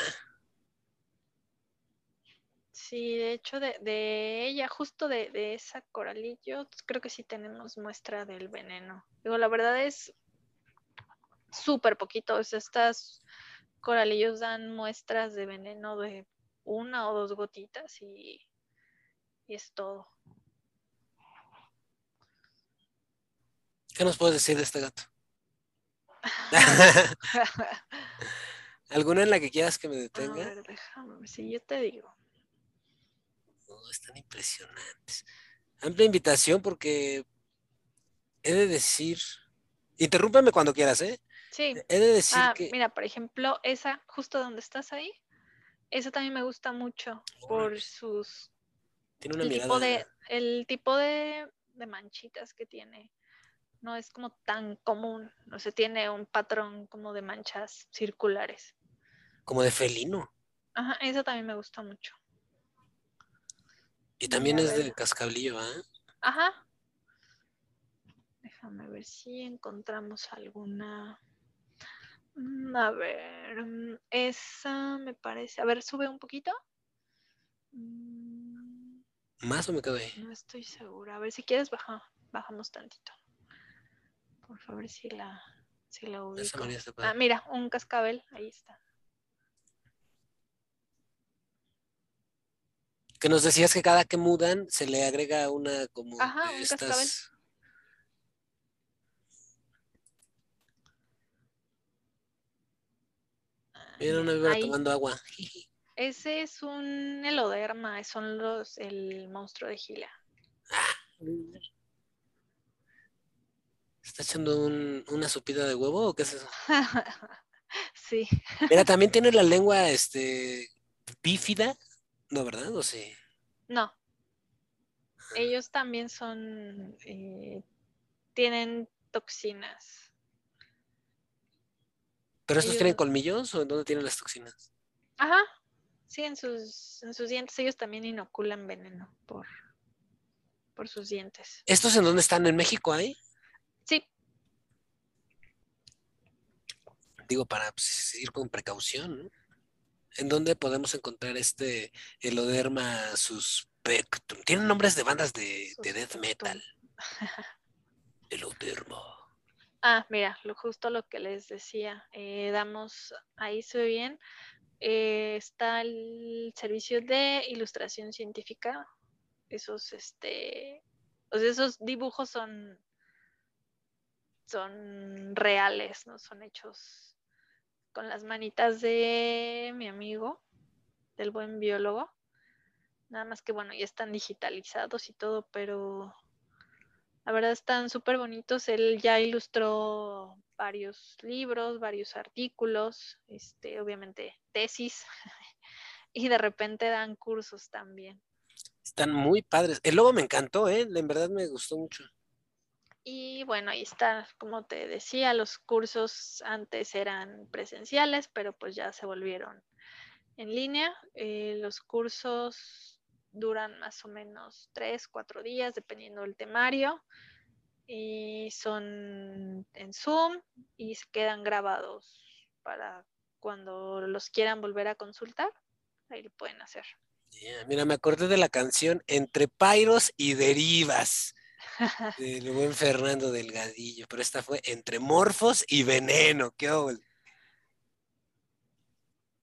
sí, de hecho de, de ella, justo de, de esa coralillo, creo que sí tenemos muestra del veneno. Digo, la verdad es súper poquito. o sea, estas coralillos dan muestras de veneno de una o dos gotitas y es todo. ¿Qué nos puedes decir de este gato? ¿Alguna en la que quieras que me A detenga? ver, déjame si yo te digo. No, están impresionantes. Amplia invitación porque he de decir, interrúmpeme cuando quieras, ¿eh? Sí, He de decir Ah, que mira, por ejemplo, esa, justo donde estás ahí, esa también me gusta mucho por sus, tiene una el mirada. tipo de, el tipo de, de manchitas que tiene. No es como tan común, no sé, tiene un patrón como de manchas circulares. como de felino. Ajá, esa también me gusta mucho. Y también es de ver. cascablillo, ¿ah? Ajá. Déjame ver si encontramos alguna. Mm, A ver, mm, esa me parece. A ver, sube un poquito. ¿Más o me quedo ahí? No estoy segura. A ver si quieres baja, bajamos tantito. Por favor, si la. Sí, lo ubico. Ah, mira, un cascabel, ahí está. Que nos decías que cada que mudan se le agrega una como Ajá, de un cascabel. estas. Ah, Mira una víbora tomando agua. Ese es un heloderma, son los, el monstruo de Gila. ¿Está echando un- una sopita de huevo o qué es eso? sí, Mira, también tiene la lengua este bífida. No, ¿verdad? O sí. no. Ellos también son, eh, tienen toxinas. ¿Pero estos Ellos tienen colmillos o en dónde tienen las toxinas? Ajá, sí, en sus, en sus dientes ellos también inoculan veneno por, por sus dientes. ¿Estos en dónde están? ¿En México hay? Sí, Digo, para pues, ir con precaución, ¿no? ¿En dónde podemos encontrar este Eloderma suspectum? Tienen nombres de bandas de, de death metal. Eloderma. Ah, mira, lo justo lo que les decía. eh, damos, ahí se ve bien. Eh, está el servicio de ilustración científica. Esos, este, sea, esos dibujos son, son reales, no son hechos con las manitas de mi amigo, del buen biólogo. Nada más que bueno, ya están digitalizados y todo, pero la verdad están súper bonitos. Él ya ilustró varios libros, varios artículos, este, obviamente tesis, y de repente dan cursos también. Están muy padres. El logo me encantó, ¿eh? En verdad me gustó mucho. Y bueno, ahí está, como te decía, los cursos antes eran presenciales, pero pues ya se volvieron en línea. Eh, los cursos duran más o menos tres, cuatro días, dependiendo del temario. Y son en Zoom y se quedan grabados para cuando los quieran volver a consultar. Ahí lo pueden hacer. Yeah, Mira, me acordé de la canción Entre Pairos y Derivas del buen Fernando Delgadillo, pero esta fue Entre Morfos y Veneno. ¡Qué ole!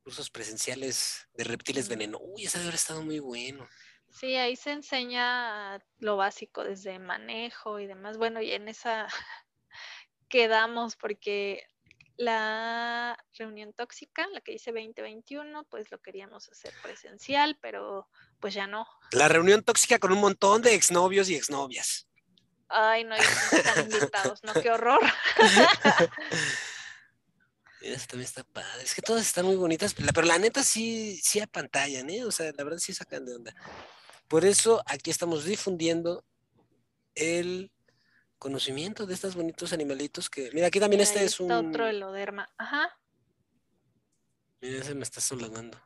Cursos presenciales de reptiles veneno. Uy, ese debe haber estado muy bueno. Sí, ahí se enseña lo básico desde manejo y demás. Bueno, y en esa quedamos porque la reunión tóxica, la que dice 2021, pues lo queríamos hacer presencial, pero pues ya no. La reunión tóxica con un montón de exnovios y exnovias. Ay, no, no están invitados, no, qué horror. Mira, esa también está padre. Es que todas están muy bonitas, pero la- pero la neta sí, sí apantallan, ¿eh? O sea, la verdad sí sacan de onda. Por eso aquí estamos difundiendo el conocimiento de estos bonitos animalitos que. Mira, aquí también Mira, este es un. otro heloderma. Ajá. Mira, ese me está solagando.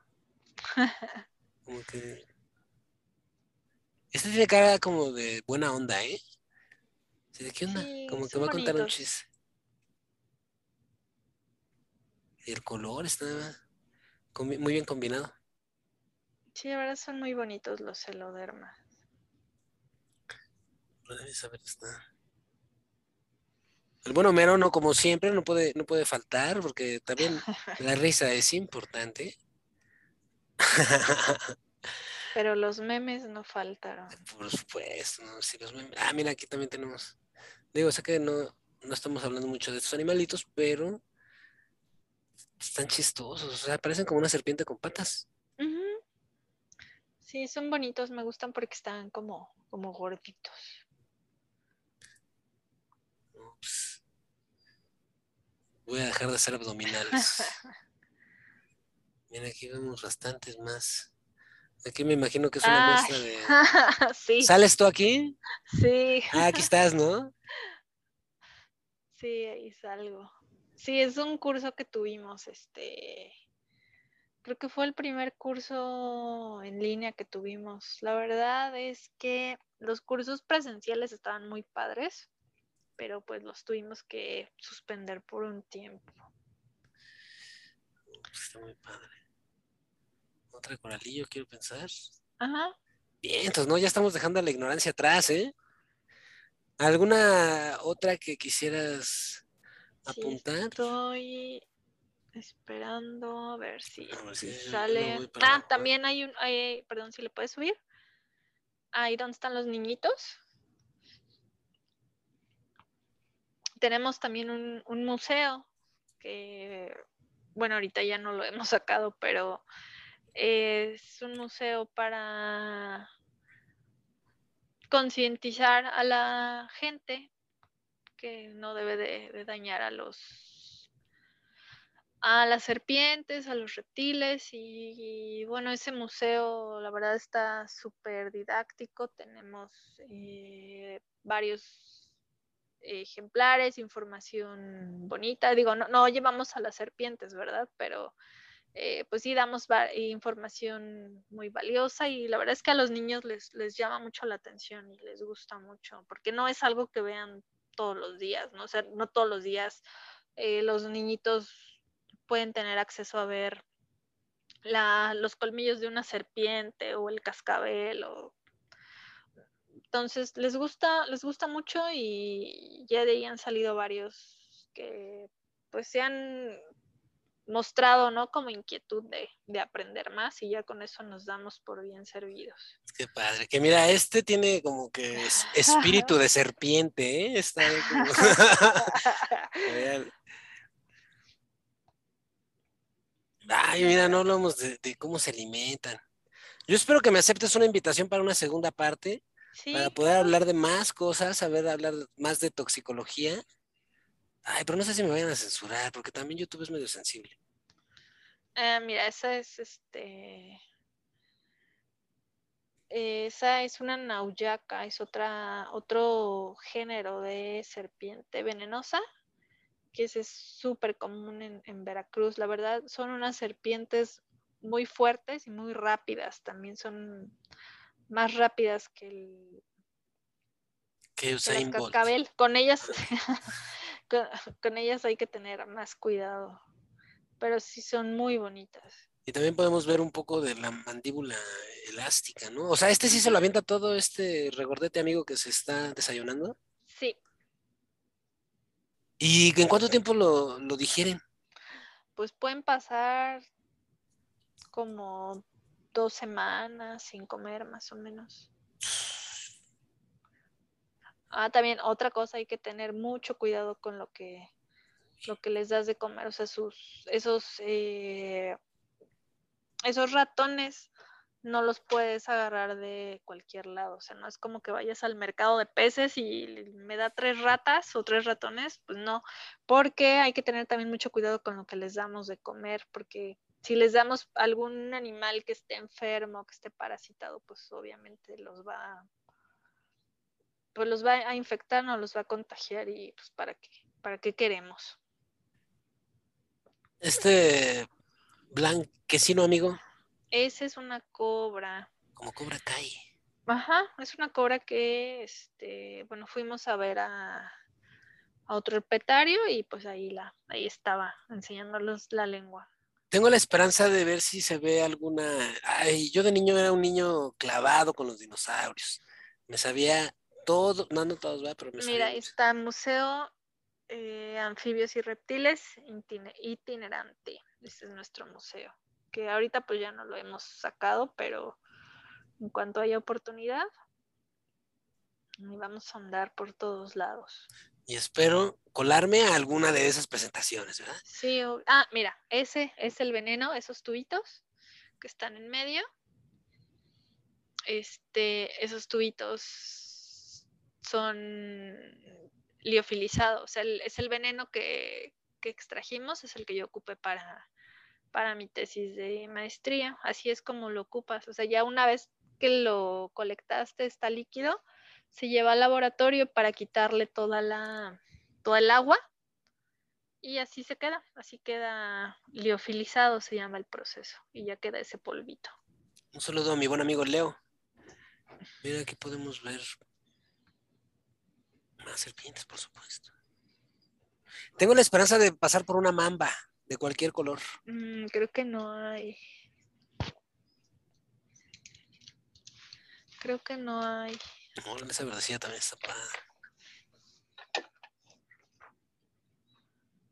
Como que. Este tiene cara como de buena onda, ¿eh? ¿De qué onda? Sí, como que va a contar un bonitos. chiste. Y el color está muy bien combinado. Sí, verdad son muy bonitos los helodermas. Debes saber está. El buen Homero, no, como siempre, no puede, no puede faltar, porque también la risa es importante. Pero los memes no faltaron. Por supuesto, ¿no? Si los memes- Ah, mira, aquí también tenemos. Digo, sé que no, no estamos hablando mucho de estos animalitos, pero están chistosos. O sea, parecen como una serpiente con patas. Sí, son bonitos, me gustan porque están como, como gorditos. Ups. Voy a dejar de hacer abdominales. Mira, aquí vemos bastantes más. Aquí me imagino que es una Ay, muestra de. sí, ¿Sales tú aquí? sí, Ah, aquí estás, ¿no? sí, ahí salgo. Sí, es un curso que tuvimos, este, creo que fue el primer curso en línea que tuvimos. La verdad es que los cursos presenciales estaban muy padres, pero pues los tuvimos que suspender por un tiempo. Está muy padre. Otra coralillo, quiero pensar. Ajá. Bien, entonces, ¿no? Ya estamos dejando la ignorancia atrás, ¿eh? ¿Alguna otra que quisieras Sí, apuntar. Estoy esperando a ver si, A ver si si me sale. para Ah, también hay un, hay- perdón, si le puedes subir. Ahí donde están los niñitos. Tenemos también un, un museo que, bueno, ahorita ya no lo hemos sacado, pero es un museo para concientizar a la gente que no debe de, de dañar a los a las serpientes, a los reptiles y, bueno, ese museo la verdad está súper didáctico, tenemos eh, varios ejemplares, información bonita, digo, no, no llevamos a las serpientes, ¿verdad? Pero eh, pues sí damos información muy valiosa y la verdad es que a los niños les, les llama mucho la atención y les gusta mucho, porque no es algo que vean todos los días, ¿no? O sea, no todos los días eh, los niñitos pueden tener acceso a ver la, los colmillos de una serpiente o el cascabel o entonces les gusta les gusta mucho y ya de ahí han salido varios que pues se han mostrado no como inquietud de, de, aprender más y ya con eso nos damos por bien servidos. Qué padre que mira este tiene como que es espíritu de serpiente ¿eh? está como... Ay, mira, no hablamos de, de, cómo se alimentan. Yo espero que me aceptes una invitación para una segunda parte, sí, para poder hablar de más cosas, saber hablar más de toxicología. Ay, pero no sé si me vayan a censurar, porque también YouTube es medio sensible. Eh, mira, esa es este. Esa es una nauyaca, es otra, otro género de serpiente venenosa que es súper común en, en, Veracruz. La verdad, son unas serpientes muy fuertes y muy rápidas. También son más rápidas que el, que el cascabel. Con ellas, con, con, ellas hay que tener más cuidado. Pero sí son muy bonitas. Y también podemos ver un poco de la mandíbula elástica, ¿no? O sea, este sí se lo avienta todo este regordete amigo que se está desayunando. Sí, ¿Y en cuánto tiempo lo, lo, digieren? Pues pueden pasar como dos semanas sin comer, más o menos. Ah, también otra cosa, hay que tener mucho cuidado con lo que, lo que les das de comer. O sea, sus, esos, eh, esos ratones no los puedes agarrar de cualquier lado. O sea, no es como que vayas al mercado de peces y me da tres ratas o tres ratones. Pues no, porque hay que tener también mucho cuidado con lo que les damos de comer, porque si les damos algún animal que esté enfermo, que esté parasitado, pues obviamente los va pues los va a infectar, no los va a contagiar y pues para qué, para qué queremos. Este blanquecino, amigo. Esa es una cobra. Como cobra Kai. Ajá, es una cobra que, este, bueno, fuimos a ver a, a otro herpetario y pues ahí la, ahí estaba enseñándolos la lengua. Tengo la esperanza de ver si se ve alguna. Ay, yo de niño era un niño clavado con los dinosaurios. Me sabía todo, no, no todos, pero me Mira, sabía. está Museo eh, Anfibios y Reptiles Itinerante. Este es nuestro museo que ahorita pues ya no lo hemos sacado, pero en cuanto haya oportunidad, vamos a andar por todos lados. Y espero colarme a alguna de esas presentaciones, ¿verdad? Sí, ah, mira, ese es el veneno, esos tubitos que están en medio. Este, esos tubitos son liofilizados, o sea, el, es el veneno que, que extrajimos, es el que yo ocupé para para mi tesis de maestría. Así es como lo ocupas. O sea, ya una vez que lo colectaste, está líquido, se lleva al laboratorio para quitarle toda la, el agua y así se queda. Así queda liofilizado, se llama el proceso, y ya queda ese polvito. Un saludo a mi buen amigo Leo. Mira, aquí podemos ver más serpientes, por supuesto. Tengo la esperanza de pasar por una mamba de cualquier color. Mm, creo que no hay. Creo que no hay. No, esa verdecilla también está padre.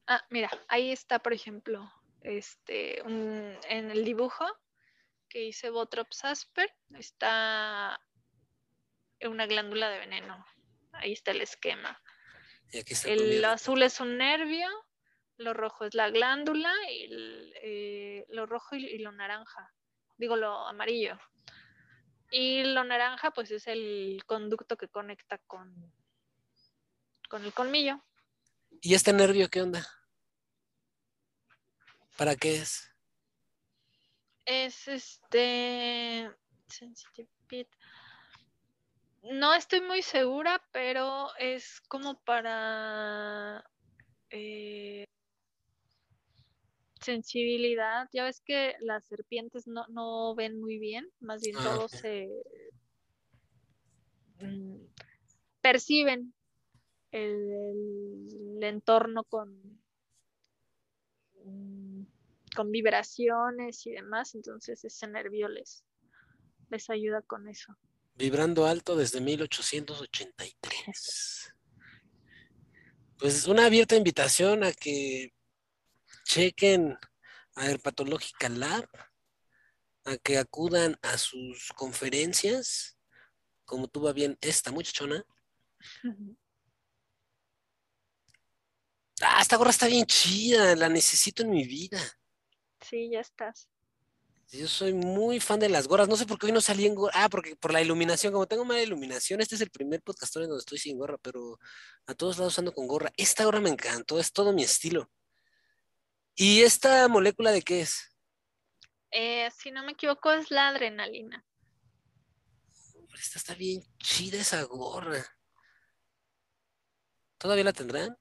Ah, mira, ahí está, por ejemplo, este, en el dibujo que hice Botrops Asper, está una glándula de veneno. Ahí está el esquema. el azul es un nervio, lo rojo es la glándula y eh, lo rojo y, lo naranja. Digo, lo amarillo. Y lo naranja, pues es el conducto que conecta con, con el colmillo. ¿Y este nervio qué onda? ¿Para qué es? Es este. Sensitive Pit. No estoy muy segura, pero es como para eh, sensibilidad. Ya ves que las serpientes no, ven muy bien, más bien ah, todos se mm, perciben el, entorno con, mm, con vibraciones y demás, entonces ese nervio les, les ayuda con eso. Vibrando alto desde 1883. Pues una abierta invitación a que chequen a Herpatológica Lab, a que acudan a sus conferencias, como tuvo bien esta muchachona. Ah, esta gorra está bien chida, la necesito en mi vida. Sí, ya estás. Yo soy muy fan de las gorras. No sé por qué hoy no salí en gorra. Ah, porque por la iluminación. Como tengo mala iluminación, este es el primer podcast en donde estoy sin gorra, pero a todos lados ando con gorra. Esta gorra me encantó, es todo mi estilo. ¿Y esta molécula de qué es? Eh, si no me equivoco, es la adrenalina. esta está bien chida esa gorra. ¿Todavía la tendrán?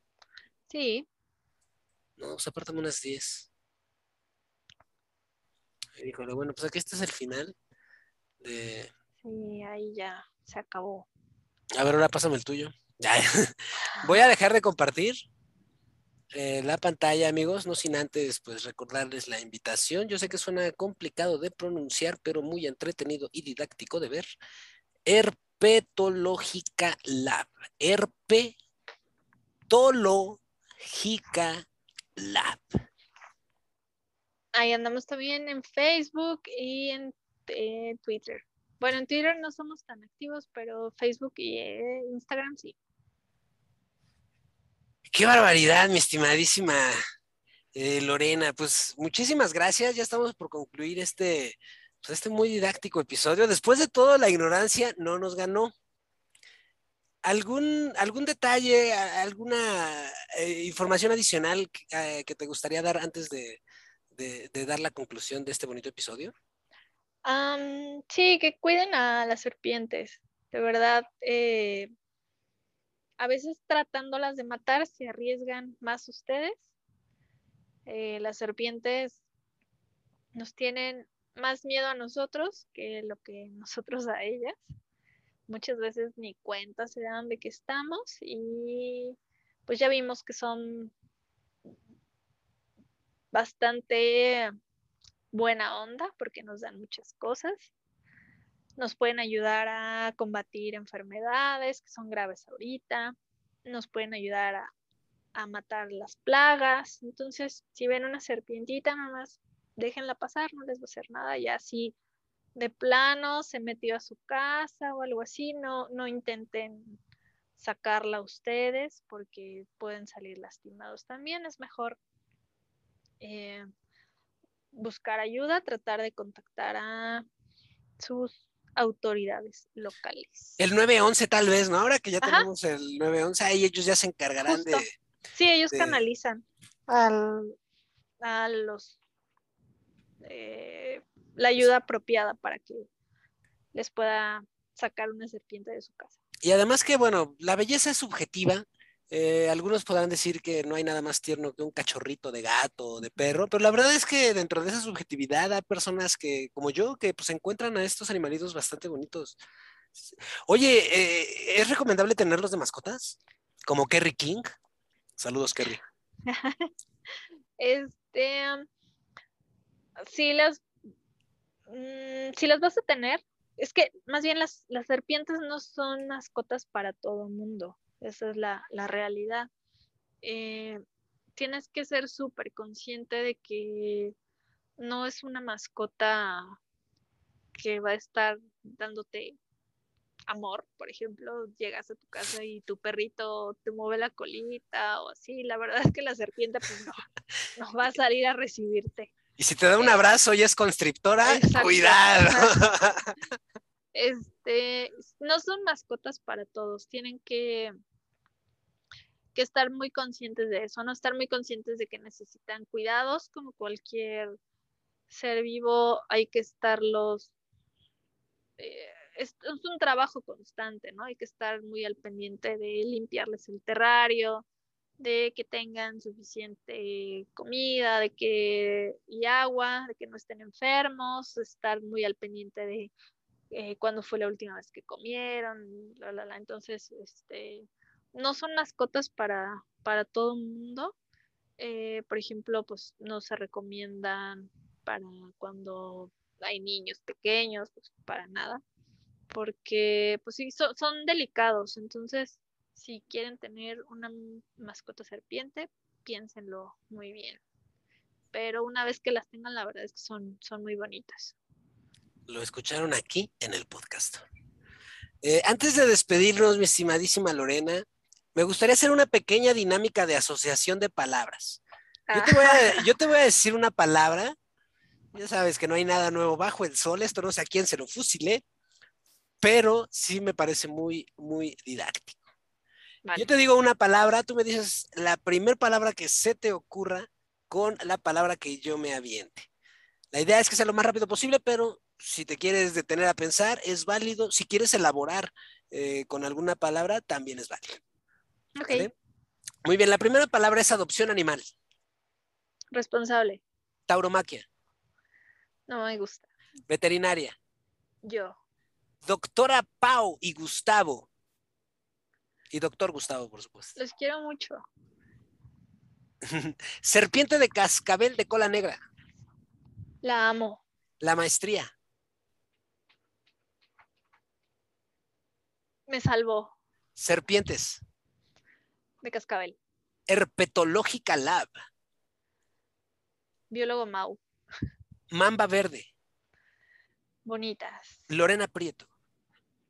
Sí. No, pues apártame unas 10. Híjole, bueno, pues aquí este es el final de... Sí, ahí ya se acabó. A ver, ahora pásame el tuyo. Voy a dejar de compartir eh, la pantalla, amigos, no sin antes pues recordarles la invitación. Yo sé que suena complicado de pronunciar, pero muy entretenido y didáctico de ver. Herpetológica Lab. Herpetológica Lab. Ahí andamos también en Facebook y en eh, Twitter. Bueno, en Twitter no somos tan activos, pero Facebook y eh, Instagram sí. Qué barbaridad, mi estimadísima eh, Lorena. Pues muchísimas gracias. Ya estamos por concluir este, pues, este muy didáctico episodio. Después de todo, la ignorancia no nos ganó. ¿Algún, algún detalle, alguna información adicional que te gustaría dar antes de, dar la conclusión de este bonito episodio? sí, que cuiden a las serpientes. De verdad, eh, a veces tratándolas de matar se arriesgan más ustedes. Eh, las serpientes nos tienen más miedo a nosotros que lo que nosotros a ellas. Muchas veces ni cuenta se dan de que estamos y pues ya vimos que son bastante buena onda porque nos dan muchas cosas. Nos pueden ayudar a combatir enfermedades que son graves ahorita. Nos pueden ayudar a, matar las plagas. Entonces, si ven una serpientita, nada más déjenla pasar, no les va a hacer nada. Ya si de plano se metió a su casa o algo así, no, no intenten sacarla ustedes porque pueden salir lastimados también. Es mejor eh, buscar ayuda, tratar de contactar a sus autoridades locales. El 911 tal vez, ¿no? Ahora que ya tenemos el 911, ahí ellos ya se encargarán de... Sí, ellos canalizan al, a los... Eh, la ayuda apropiada para que les pueda sacar una serpiente de su casa. Y además que, bueno, la belleza es subjetiva eh, algunos podrán decir que no hay nada más tierno que un cachorrito de gato o de perro, pero la verdad es que dentro de esa subjetividad hay personas que, como yo, que pues encuentran a estos animalitos bastante bonitos. Oye, eh, ¿es recomendable tenerlos de mascotas? Como Kerry King. Saludos, Kerry. este, si las, mm, si las vas a tener, es que más bien las, las serpientes no son mascotas para todo mundo. Esa es la, realidad. Eh, tienes que ser súper consciente de que no es una mascota que va a estar dándote amor, por ejemplo, llegas a tu casa y tu perrito te mueve la colita o así, la verdad es que la serpiente pues no, no va a salir a recibirte. Y si te da un abrazo y es constrictora, cuidado. Este, no son mascotas para todos, tienen que, que estar muy conscientes de eso, no estar muy conscientes de que necesitan cuidados como cualquier ser vivo, hay que estarlos eh, es, un trabajo constante, ¿no? Hay que estar muy al pendiente de limpiarles el terrario, de que tengan suficiente comida, de que y agua, de que no estén enfermos, estar muy al pendiente de eh, cuándo fue la última vez que comieron, la, Entonces, este, no son mascotas para, para todo el mundo. Eh, por ejemplo, pues no se recomiendan para cuando hay niños pequeños, pues para nada porque pues sí, son delicados, entonces si quieren tener una mascota serpiente, piénsenlo muy bien. Pero una vez que las tengan, la verdad es que son, son muy bonitas. Lo escucharon aquí en el podcast. Eh, antes de despedirnos, mi estimadísima Lorena, me gustaría hacer una pequeña dinámica de asociación de palabras. Yo te, voy a, ah. yo te voy a decir una palabra. Ya sabes que no hay nada nuevo bajo el sol. Esto no sé a quién se lo fusilé pero sí me parece muy, muy didáctico. Yo te digo una palabra, tú me dices la primera palabra que se te ocurra con la palabra que yo me aviente. La idea es que sea lo más rápido posible, pero si te quieres detener a pensar, es válido. Si quieres elaborar eh, con alguna palabra, también es válido. Ok. Muy bien, la primera palabra es adopción animal. Responsable. Tauromaquia. No me gusta. Veterinaria. Yo. Doctora Pau y Gustavo. Y doctor Gustavo, por supuesto. Los quiero mucho. Serpiente de cascabel de cola negra. La amo. La maestría. Me salvó. Serpientes. De cascabel. Herpetológica Lab. Biólogo Mau. Mamba verde. Bonitas. Lorena Prieto.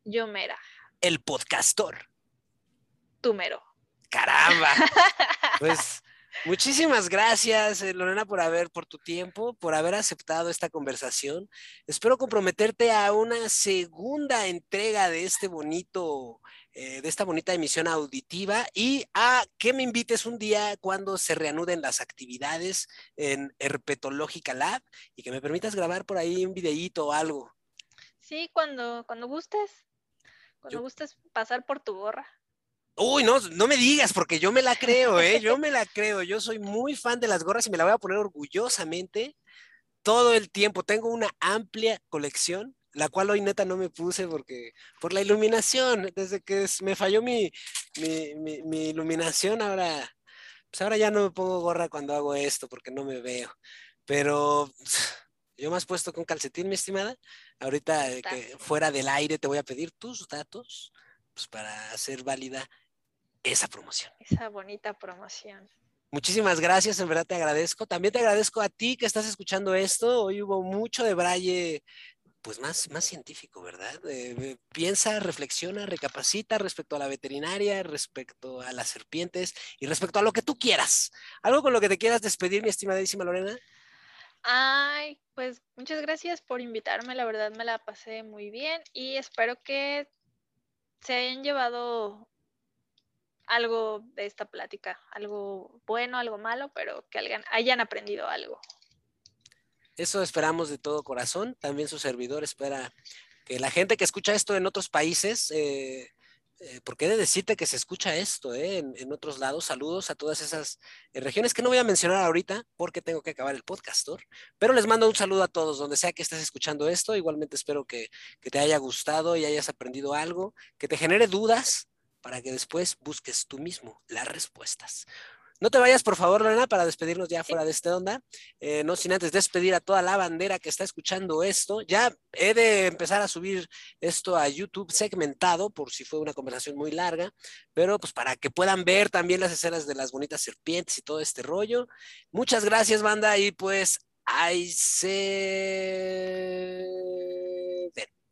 Yo mera. El podcastor. Tú mero. Caramba. Pues muchísimas gracias, eh, Lorena, por haber, por tu tiempo, por haber aceptado esta conversación. Espero comprometerte a una segunda entrega de este bonito, eh, de esta bonita emisión auditiva y a que me invites un día cuando se reanuden las actividades en Herpetológica Lab y que me permitas grabar por ahí un videíto o algo. Sí, cuando, cuando gustes. Cuando gustes pasar por tu gorra. Uy, no, no me digas, porque yo me la creo, ¿eh? Yo me la creo. Yo soy muy fan de las gorras y me la voy a poner orgullosamente todo el tiempo. Tengo una amplia colección, la cual hoy neta no me puse porque por la iluminación, desde que me falló mi, mi, mi iluminación, ahora, pues ahora ya no me pongo gorra cuando hago esto porque no me veo. Pero yo me has puesto con calcetín, mi estimada. Ahorita que fuera del aire te voy a pedir tus datos pues, para hacer válida esa promoción. Esa bonita promoción. Muchísimas gracias, en verdad te agradezco. También te agradezco a ti que estás escuchando esto. Hoy hubo mucho de braille, pues más, más científico, ¿verdad? Eh, piensa, reflexiona, recapacita respecto a la veterinaria, respecto a las serpientes y respecto a lo que tú quieras. ¿Algo con lo que te quieras despedir, mi estimadísima Lorena? Ay, pues muchas gracias por invitarme, la verdad me la pasé muy bien y espero que se hayan llevado algo de esta plática, algo bueno, algo malo, pero que hayan aprendido algo. Eso esperamos de todo corazón. También su servidor espera que la gente que escucha esto en otros países eh, eh, porque he de decirte que se escucha esto eh, en, otros lados. Saludos a todas esas eh, regiones que no voy a mencionar ahorita porque tengo que acabar el podcastor, pero les mando un saludo a todos, donde sea que estés escuchando esto. Igualmente espero que, que te haya gustado y hayas aprendido algo, que te genere dudas para que después busques tú mismo las respuestas. No te vayas, por favor, Lorena, para despedirnos ya fuera de esta onda. Eh, no sin antes despedir a toda la bandera que está escuchando esto. Ya he de empezar a subir esto a YouTube segmentado, por si fue una conversación muy larga, pero pues para que puedan ver también las escenas de las bonitas serpientes y todo este rollo. Muchas gracias, banda, y pues ahí se ven.